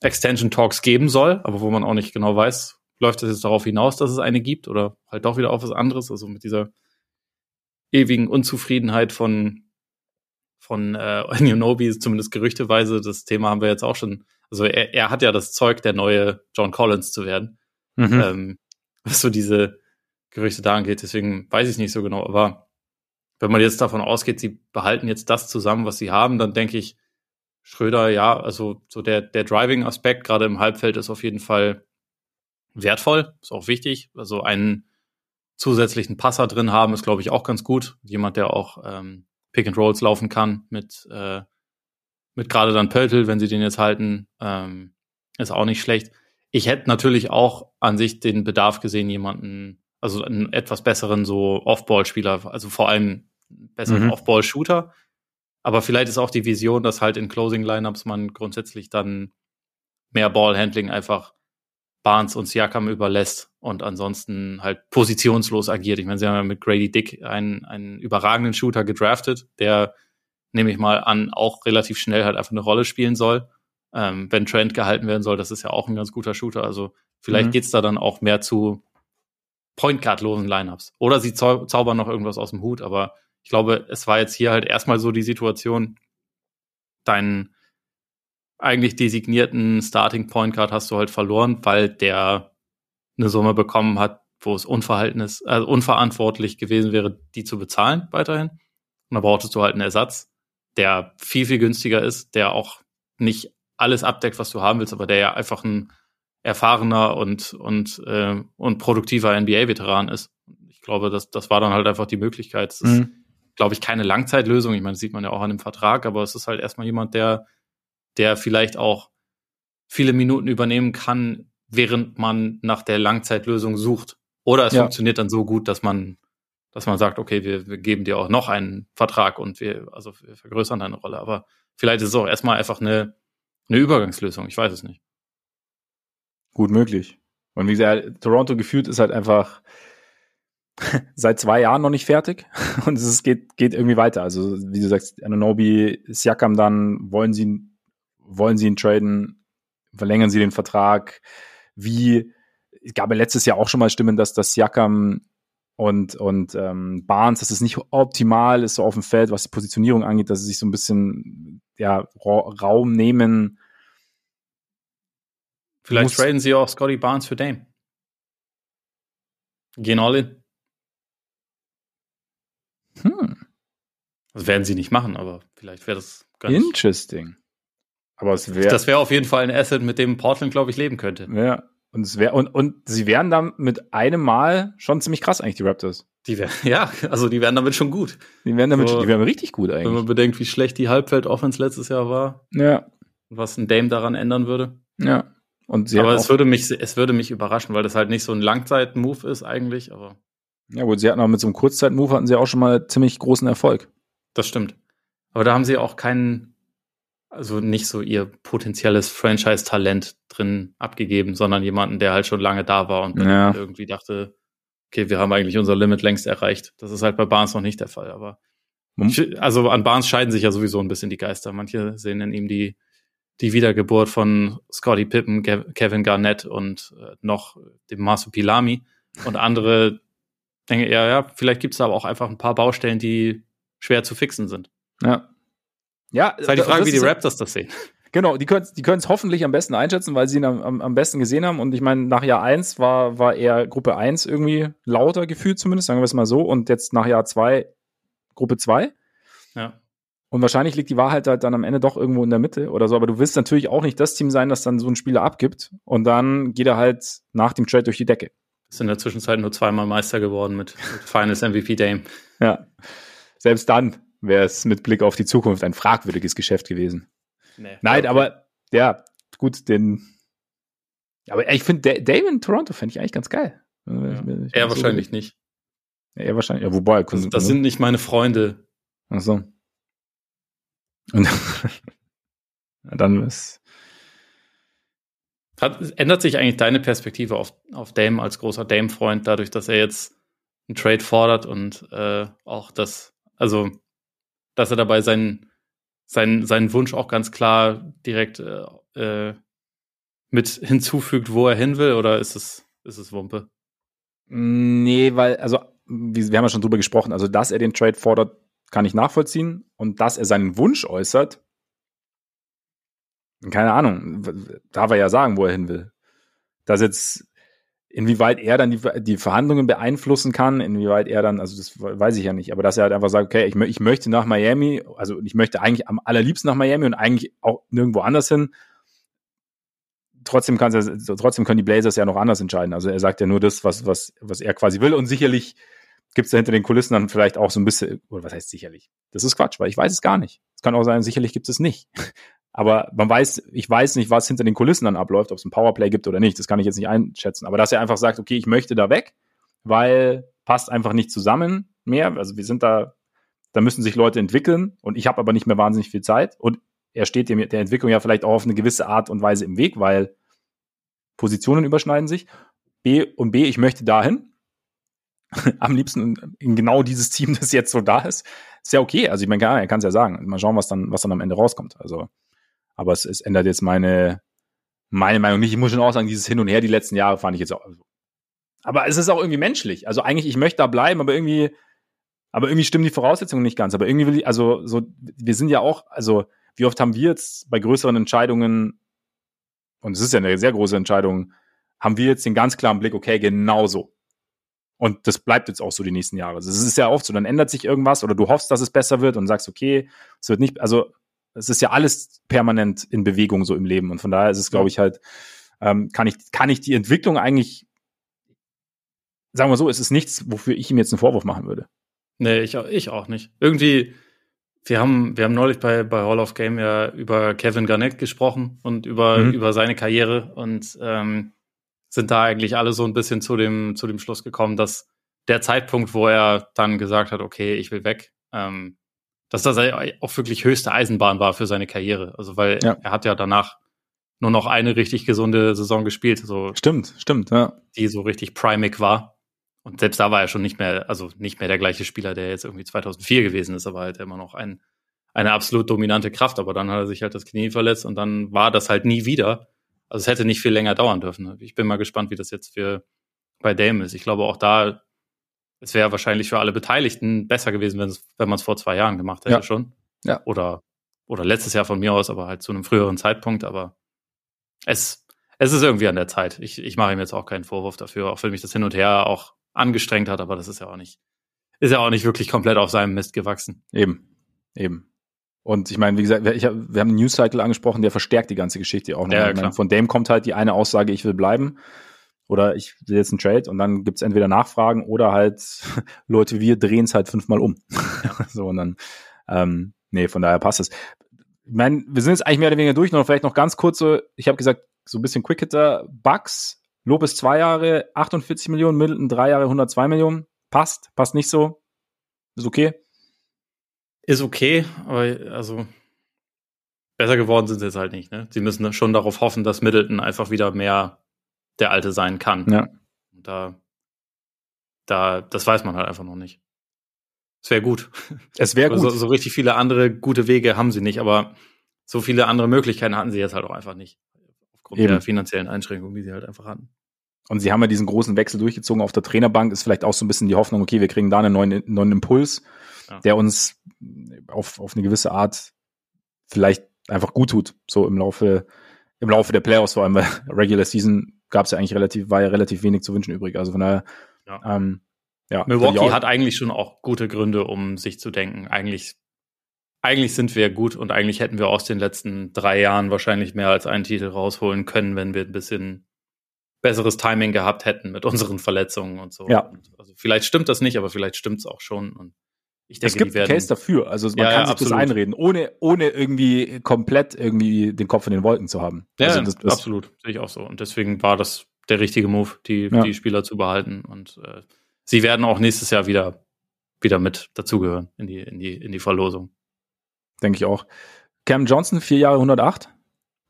Extension Talks geben soll, aber wo man auch nicht genau weiß, läuft das jetzt darauf hinaus, dass es eine gibt oder halt doch wieder auf was anderes, also mit dieser ewigen Unzufriedenheit von von äh, Anunobi, zumindest gerüchteweise, das Thema haben wir jetzt auch schon, also er, er hat ja das Zeug, der neue John Collins zu werden. Mhm. Ähm, was so diese Gerüchte da angeht. Deswegen weiß ich nicht so genau. Aber wenn man jetzt davon ausgeht, sie behalten jetzt das zusammen, was sie haben, dann denke ich, Schröder, ja, also so der, der Driving-Aspekt gerade im Halbfeld ist auf jeden Fall wertvoll, ist auch wichtig. Also einen zusätzlichen Passer drin haben, ist, glaube ich, auch ganz gut. Jemand, der auch ähm, Pick and Rolls laufen kann mit, äh, mit gerade dann Pöltl, wenn sie den jetzt halten, ähm, ist auch nicht schlecht. Ich hätte natürlich auch an sich den Bedarf gesehen, jemanden also einen etwas besseren so Off-Ball-Spieler, also vor allem besseren mhm. Off-Ball-Shooter. Aber vielleicht ist auch die Vision, dass halt in Closing-Lineups man grundsätzlich dann mehr Ballhandling einfach Barnes und Siakam überlässt und ansonsten halt positionslos agiert. Ich meine, sie haben ja mit Grady Dick einen, einen überragenden Shooter gedraftet, der, nehme ich mal an, auch relativ schnell halt einfach eine Rolle spielen soll. Ähm, wenn Trent gehalten werden soll, das ist ja auch ein ganz guter Shooter. Also vielleicht mhm. geht's da dann auch mehr zu Point Guard-losen Lineups. Oder sie zau zaubern noch irgendwas aus dem Hut, aber ich glaube, es war jetzt hier halt erstmal so die Situation, dein, eigentlich designierten Starting Point Guard hast du halt verloren, weil der eine Summe bekommen hat, wo es unverhältnis, also unverantwortlich gewesen wäre, die zu bezahlen weiterhin. Und da brauchtest du halt einen Ersatz, der viel, viel günstiger ist, der auch nicht alles abdeckt, was du haben willst, aber der ja einfach ein erfahrener und, und, äh, und produktiver NBA-Veteran ist. Ich glaube, das, das war dann halt einfach die Möglichkeit. Es ist, mhm. glaube ich, keine Langzeitlösung. Ich meine, das sieht man ja auch an dem Vertrag, aber es ist halt erstmal jemand, der, der vielleicht auch viele Minuten übernehmen kann, während man nach der Langzeitlösung sucht. Oder es ja. funktioniert dann so gut, dass man, dass man sagt, okay, wir, wir geben dir auch noch einen Vertrag und wir, also wir vergrößern deine Rolle. Aber vielleicht ist es auch erstmal einfach eine, eine Übergangslösung. Ich weiß es nicht. Gut möglich. Und wie gesagt, Toronto gefühlt ist halt einfach seit zwei Jahren noch nicht fertig und es geht, geht irgendwie weiter. Also, wie du sagst, Ananobi, Siakam dann, wollen sie, wollen sie ihn traden, verlängern sie den Vertrag, wie, es gab ja letztes Jahr auch schon mal Stimmen, dass das Siakam und, und ähm, Barnes, dass es nicht optimal ist so auf dem Feld, was die Positionierung angeht, dass sie sich so ein bisschen ja, Raum nehmen, Vielleicht muss, traden sie auch Scotty Barnes für Dame. Gehen all in. Hm. Das werden sie nicht machen, aber vielleicht wäre das ganz. Interesting. Aber es wäre. Das wäre auf jeden Fall ein Asset, mit dem Portland, glaube ich, leben könnte. Ja. Und es wäre, und, und sie wären dann mit einem Mal schon ziemlich krass eigentlich, die Raptors. Die wären, ja, also die wären damit schon gut. Die wären damit, so, die wären richtig gut eigentlich. Wenn man bedenkt, wie schlecht die Halbfeld-Offense letztes Jahr war. Ja. Was ein Dame daran ändern würde. Ja. Und sie aber es würde mich, es würde mich überraschen, weil das halt nicht so ein Langzeit-Move ist eigentlich, aber. Ja gut, sie hatten auch mit so einem Kurzzeit-Move hatten sie auch schon mal ziemlich großen Erfolg. Das stimmt. Aber da haben sie auch keinen, also nicht so ihr potenzielles Franchise-Talent drin abgegeben, sondern jemanden, der halt schon lange da war und ja. irgendwie dachte, okay, wir haben eigentlich unser Limit längst erreicht. Das ist halt bei Barnes noch nicht der Fall, aber also an Barnes scheiden sich ja sowieso ein bisschen die Geister. Manche sehen in ihm die die Wiedergeburt von Scotty Pippen, Kevin Garnett und äh, noch dem Pilami. Und andere denken eher, ja, vielleicht gibt es aber auch einfach ein paar Baustellen, die schwer zu fixen sind. Ja. Ja, ist halt die Frage, wie die Raptors das sehen. Genau, die können die es hoffentlich am besten einschätzen, weil sie ihn am, am besten gesehen haben. Und ich meine, nach Jahr 1 war, war eher Gruppe 1 irgendwie lauter gefühlt zumindest, sagen wir es mal so. Und jetzt nach Jahr 2 Gruppe 2. Ja. Und wahrscheinlich liegt die Wahrheit halt dann am Ende doch irgendwo in der Mitte oder so. Aber du willst natürlich auch nicht das Team sein, das dann so einen Spieler abgibt. Und dann geht er halt nach dem Trade durch die Decke. Ist in der Zwischenzeit nur zweimal Meister geworden mit, mit Finals MVP Dame. Ja. Selbst dann wäre es mit Blick auf die Zukunft ein fragwürdiges Geschäft gewesen. Nee, Nein, okay. aber ja, gut, den. Aber ich finde, Dame in Toronto fände ich eigentlich ganz geil. Ja. Ich, ich er wahrscheinlich so, nicht. Er wahrscheinlich, ja, wobei. Das, das sind nicht meine Freunde. Ach so. Und dann ist. Hat, ändert sich eigentlich deine Perspektive auf, auf Dame als großer Dame-Freund, dadurch, dass er jetzt einen Trade fordert und äh, auch das, also, dass er dabei seinen, seinen, seinen Wunsch auch ganz klar direkt äh, äh, mit hinzufügt, wo er hin will, oder ist es, ist es Wumpe? Nee, weil, also, wir haben ja schon drüber gesprochen, also, dass er den Trade fordert, kann ich nachvollziehen. Und dass er seinen Wunsch äußert, keine Ahnung, darf er ja sagen, wo er hin will. Dass jetzt, inwieweit er dann die, die Verhandlungen beeinflussen kann, inwieweit er dann, also das weiß ich ja nicht, aber dass er halt einfach sagt, okay, ich, ich möchte nach Miami, also ich möchte eigentlich am allerliebsten nach Miami und eigentlich auch nirgendwo anders hin. Trotzdem, trotzdem können die Blazers ja noch anders entscheiden. Also er sagt ja nur das, was, was, was er quasi will und sicherlich gibt es da hinter den Kulissen dann vielleicht auch so ein bisschen, oder was heißt sicherlich? Das ist Quatsch, weil ich weiß es gar nicht. Es kann auch sein, sicherlich gibt es nicht. Aber man weiß, ich weiß nicht, was hinter den Kulissen dann abläuft, ob es ein Powerplay gibt oder nicht. Das kann ich jetzt nicht einschätzen. Aber dass er einfach sagt, okay, ich möchte da weg, weil passt einfach nicht zusammen mehr. Also wir sind da, da müssen sich Leute entwickeln und ich habe aber nicht mehr wahnsinnig viel Zeit. Und er steht dem, der Entwicklung ja vielleicht auch auf eine gewisse Art und Weise im Weg, weil Positionen überschneiden sich. B und B, ich möchte dahin. am liebsten in genau dieses Team, das jetzt so da ist. Ist ja okay. Also ich meine, er kann es ja sagen. Mal schauen, was dann, was dann am Ende rauskommt. Also, aber es, es ändert jetzt meine, meine Meinung nicht. Ich muss schon auch sagen, dieses Hin und Her die letzten Jahre fand ich jetzt auch. Aber es ist auch irgendwie menschlich. Also eigentlich, ich möchte da bleiben, aber irgendwie, aber irgendwie stimmen die Voraussetzungen nicht ganz. Aber irgendwie will ich, also so, wir sind ja auch, also wie oft haben wir jetzt bei größeren Entscheidungen, und es ist ja eine sehr große Entscheidung, haben wir jetzt den ganz klaren Blick, okay, genau so. Und das bleibt jetzt auch so die nächsten Jahre. Also es ist ja oft so, dann ändert sich irgendwas oder du hoffst, dass es besser wird und sagst, okay, es wird nicht, also es ist ja alles permanent in Bewegung so im Leben. Und von daher ist es, glaube ich, halt, ähm, kann ich, kann ich die Entwicklung eigentlich, sagen wir so, es ist nichts, wofür ich ihm jetzt einen Vorwurf machen würde. Nee, ich, ich auch nicht. Irgendwie, wir haben, wir haben neulich bei, bei Hall of Game ja über Kevin Garnett gesprochen und über, mhm. über seine Karriere und ähm, sind da eigentlich alle so ein bisschen zu dem, zu dem Schluss gekommen, dass der Zeitpunkt, wo er dann gesagt hat, okay, ich will weg, ähm, dass das auch wirklich höchste Eisenbahn war für seine Karriere. Also weil ja. er hat ja danach nur noch eine richtig gesunde Saison gespielt. So stimmt, stimmt, ja. Die so richtig primig war. Und selbst da war er schon nicht mehr, also nicht mehr der gleiche Spieler, der jetzt irgendwie 2004 gewesen ist, aber halt immer noch ein, eine absolut dominante Kraft. Aber dann hat er sich halt das Knie verletzt und dann war das halt nie wieder. Also es hätte nicht viel länger dauern dürfen. Ich bin mal gespannt, wie das jetzt für bei Dame ist. Ich glaube auch da es wäre wahrscheinlich für alle Beteiligten besser gewesen, wenn man es vor zwei Jahren gemacht hätte ja. schon. Ja. Oder, oder letztes Jahr von mir aus, aber halt zu einem früheren Zeitpunkt. Aber es, es ist irgendwie an der Zeit. Ich, ich mache ihm jetzt auch keinen Vorwurf dafür, auch wenn mich das hin und her auch angestrengt hat, aber das ist ja auch nicht, ist ja auch nicht wirklich komplett auf seinem Mist gewachsen. Eben. Eben. Und ich meine, wie gesagt, ich, wir haben den News Cycle angesprochen, der verstärkt die ganze Geschichte auch noch. Ja, meine, von dem kommt halt die eine Aussage, ich will bleiben oder ich will jetzt einen Trade und dann gibt's entweder Nachfragen oder halt Leute, wir drehen es halt fünfmal um. So und dann, ähm, nee, von daher passt es. Ich meine, wir sind jetzt eigentlich mehr oder weniger durch, noch vielleicht noch ganz kurz so, ich habe gesagt, so ein bisschen Quickhitter, Bugs, Lopez zwei Jahre, 48 Millionen, Middleton drei Jahre, 102 Millionen. Passt, passt nicht so. Ist okay. Ist okay, aber also besser geworden sind sie jetzt halt nicht. Ne? Sie müssen schon darauf hoffen, dass Middleton einfach wieder mehr der alte sein kann. Ja. da, da, das weiß man halt einfach noch nicht. Es wäre gut. Es wäre gut. So, so richtig viele andere gute Wege haben sie nicht, aber so viele andere Möglichkeiten hatten sie jetzt halt auch einfach nicht. Aufgrund Eben. der finanziellen Einschränkungen, die sie halt einfach hatten. Und sie haben ja diesen großen Wechsel durchgezogen auf der Trainerbank, ist vielleicht auch so ein bisschen die Hoffnung, okay, wir kriegen da einen neuen, neuen Impuls, ja. der uns auf, auf eine gewisse Art vielleicht einfach gut tut, so im Laufe, im Laufe der Playoffs, vor allem, weil Regular Season gab es ja eigentlich relativ, war ja relativ wenig zu wünschen übrig. Also von daher, ja. Ähm, ja Milwaukee hat eigentlich schon auch gute Gründe, um sich zu denken. Eigentlich, eigentlich sind wir gut und eigentlich hätten wir aus den letzten drei Jahren wahrscheinlich mehr als einen Titel rausholen können, wenn wir ein bisschen besseres Timing gehabt hätten mit unseren Verletzungen und so. Ja. Und also vielleicht stimmt das nicht, aber vielleicht stimmt es auch schon. Und ich denke, es gibt einen Case dafür. Also man ja, kann ja, sich absolut. das einreden, ohne, ohne irgendwie komplett irgendwie den Kopf in den Wolken zu haben. Ja, also das, das absolut. Sehe ich auch so. Und deswegen war das der richtige Move, die, ja. die Spieler zu behalten. Und äh, sie werden auch nächstes Jahr wieder, wieder mit dazugehören in die, in, die, in die Verlosung. Denke ich auch. Cam Johnson, vier Jahre 108,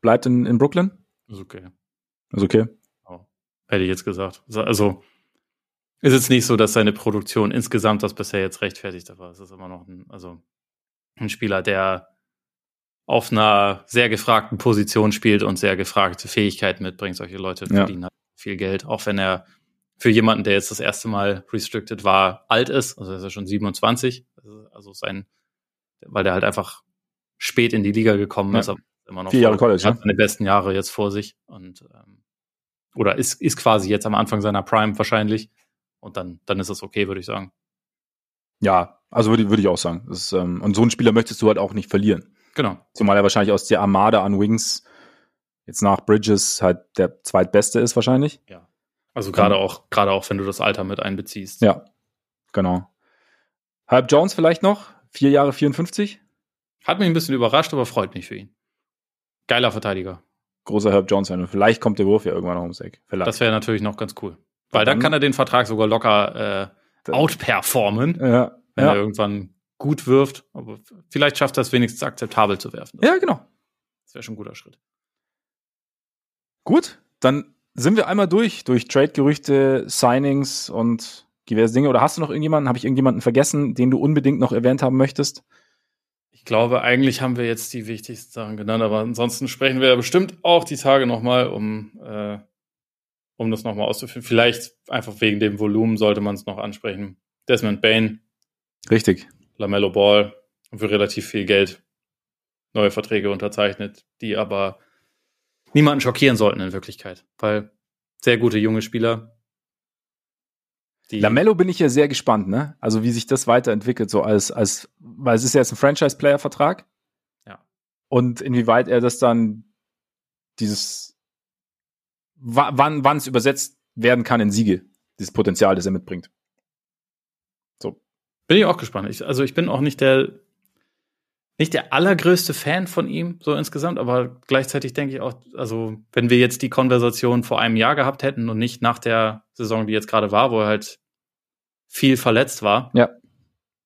bleibt in, in Brooklyn. Ist okay. Ist okay. Oh, hätte ich jetzt gesagt. Also ist jetzt nicht so, dass seine Produktion insgesamt das bisher jetzt rechtfertigt war. Es ist immer noch ein, also ein Spieler, der auf einer sehr gefragten Position spielt und sehr gefragte Fähigkeiten mitbringt. Solche Leute ja. verdienen halt viel Geld, auch wenn er für jemanden, der jetzt das erste Mal restricted war, alt ist, also ist er schon 27, also sein, weil der halt einfach spät in die Liga gekommen ja. ist, aber immer noch vier Jahre College, hat seine besten Jahre jetzt vor sich und ähm, oder ist, ist quasi jetzt am Anfang seiner Prime wahrscheinlich und dann, dann ist es okay, würde ich sagen. Ja, also würde, würde ich auch sagen. Ist, ähm, und so einen Spieler möchtest du halt auch nicht verlieren. Genau. Zumal er wahrscheinlich aus der Armada an Wings jetzt nach Bridges halt der zweitbeste ist wahrscheinlich. Ja. Also gerade auch, gerade auch, wenn du das Alter mit einbeziehst. Ja, genau. Halb Jones vielleicht noch, vier Jahre 54. Hat mich ein bisschen überrascht, aber freut mich für ihn. Geiler Verteidiger. Großer Herb Jones. Vielleicht kommt der Wurf ja irgendwann noch ums Eck. Vielleicht. Das wäre natürlich noch ganz cool. Weil dann, dann, kann er den Vertrag sogar locker äh, outperformen, ja, wenn ja. er irgendwann gut wirft. Aber vielleicht schafft er es wenigstens akzeptabel zu werfen. Ja, genau. Das wäre schon ein guter Schritt. Gut, dann sind wir einmal durch, durch Trade-Gerüchte, Signings und diverse Dinge. Oder hast du noch irgendjemanden, habe ich irgendjemanden vergessen, den du unbedingt noch erwähnt haben möchtest? Ich glaube, eigentlich haben wir jetzt die wichtigsten Sachen genannt, aber ansonsten sprechen wir ja bestimmt auch die Tage nochmal, um äh, um das nochmal auszuführen. Vielleicht einfach wegen dem Volumen sollte man es noch ansprechen. Desmond Bain. Richtig. Lamello Ball für relativ viel Geld neue Verträge unterzeichnet, die aber niemanden schockieren sollten in Wirklichkeit, weil sehr gute junge Spieler. Lamello bin ich ja sehr gespannt, ne? Also wie sich das weiterentwickelt, so als, als, weil es ist ja jetzt ein Franchise-Player-Vertrag. Ja. Und inwieweit er das dann dieses, wann, wann es übersetzt werden kann in Siege, dieses Potenzial, das er mitbringt. So. Bin ich auch gespannt. Ich, also ich bin auch nicht der nicht der allergrößte Fan von ihm, so insgesamt, aber gleichzeitig denke ich auch, also wenn wir jetzt die Konversation vor einem Jahr gehabt hätten und nicht nach der Saison, die jetzt gerade war, wo er halt viel verletzt war, ja.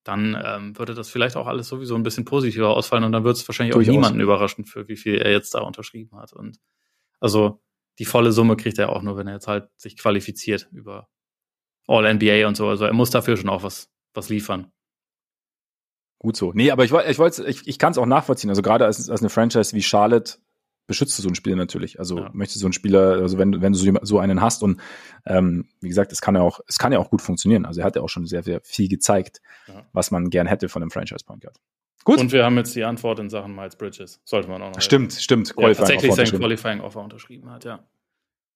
dann ähm, würde das vielleicht auch alles sowieso ein bisschen positiver ausfallen und dann wird es wahrscheinlich Durchaus. auch niemanden überraschen, für wie viel er jetzt da unterschrieben hat. Und also die volle Summe kriegt er auch nur, wenn er jetzt halt sich qualifiziert über All-NBA und so. Also er muss dafür schon auch was, was liefern. Gut so. Nee, aber ich, ich wollte, ich, ich kann es auch nachvollziehen. Also gerade als, als eine Franchise wie Charlotte beschützt du so einen Spieler natürlich. Also ja. möchtest du so einen Spieler, also wenn, wenn du so einen hast und ähm, wie gesagt, es kann ja auch, es kann ja auch gut funktionieren. Also er hat ja auch schon sehr, sehr viel gezeigt, ja. was man gern hätte von einem Franchise Point Guard. Gut. Und wir haben jetzt die Antwort in Sachen Miles Bridges. Sollte man auch noch. Stimmt, helfen. stimmt. Ja, tatsächlich sein Qualifying Offer unterschrieben hat, ja.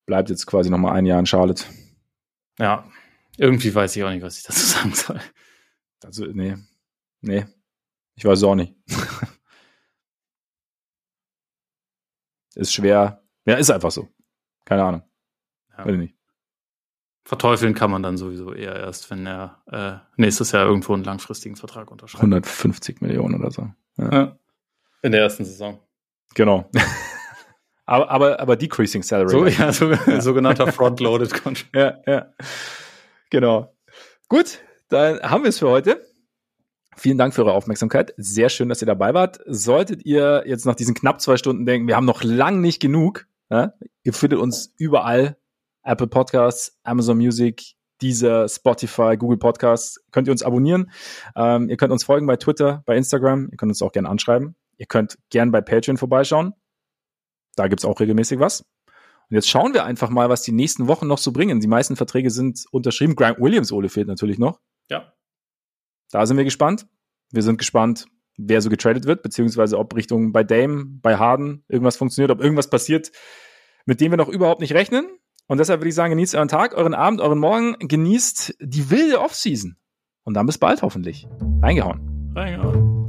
Bleibt jetzt quasi noch mal ein Jahr in Charlotte. Ja. Irgendwie weiß ich auch nicht, was ich dazu sagen soll. Also, nee. Nee, ich weiß es auch nicht. ist schwer. Ja, ist einfach so. Keine Ahnung. Ja. Weiß nicht. Verteufeln kann man dann sowieso eher erst, wenn er äh, nächstes Jahr irgendwo einen langfristigen Vertrag unterschreibt. 150 Millionen oder so. Ja. Ja. In der ersten Saison. Genau. aber, aber, aber decreasing salary. So, ja, so, ja. sogenannter Front-Loaded Contract. Ja, ja. Genau. Gut, dann haben wir es für heute. Vielen Dank für eure Aufmerksamkeit. Sehr schön, dass ihr dabei wart. Solltet ihr jetzt nach diesen knapp zwei Stunden denken, wir haben noch lang nicht genug, ja? ihr findet uns überall. Apple Podcasts, Amazon Music, dieser Spotify, Google Podcasts. Könnt ihr uns abonnieren. Ähm, ihr könnt uns folgen bei Twitter, bei Instagram. Ihr könnt uns auch gerne anschreiben. Ihr könnt gerne bei Patreon vorbeischauen. Da gibt's auch regelmäßig was. Und jetzt schauen wir einfach mal, was die nächsten Wochen noch so bringen. Die meisten Verträge sind unterschrieben. Grant Williams, Ole, fehlt natürlich noch. Ja. Da sind wir gespannt. Wir sind gespannt, wer so getradet wird, beziehungsweise ob Richtung bei Dame, bei Harden irgendwas funktioniert, ob irgendwas passiert, mit dem wir noch überhaupt nicht rechnen. Und deshalb würde ich sagen, genießt euren Tag, euren Abend, euren Morgen, genießt die wilde Offseason. Und dann bis bald hoffentlich. Reingehauen. Reingehauen.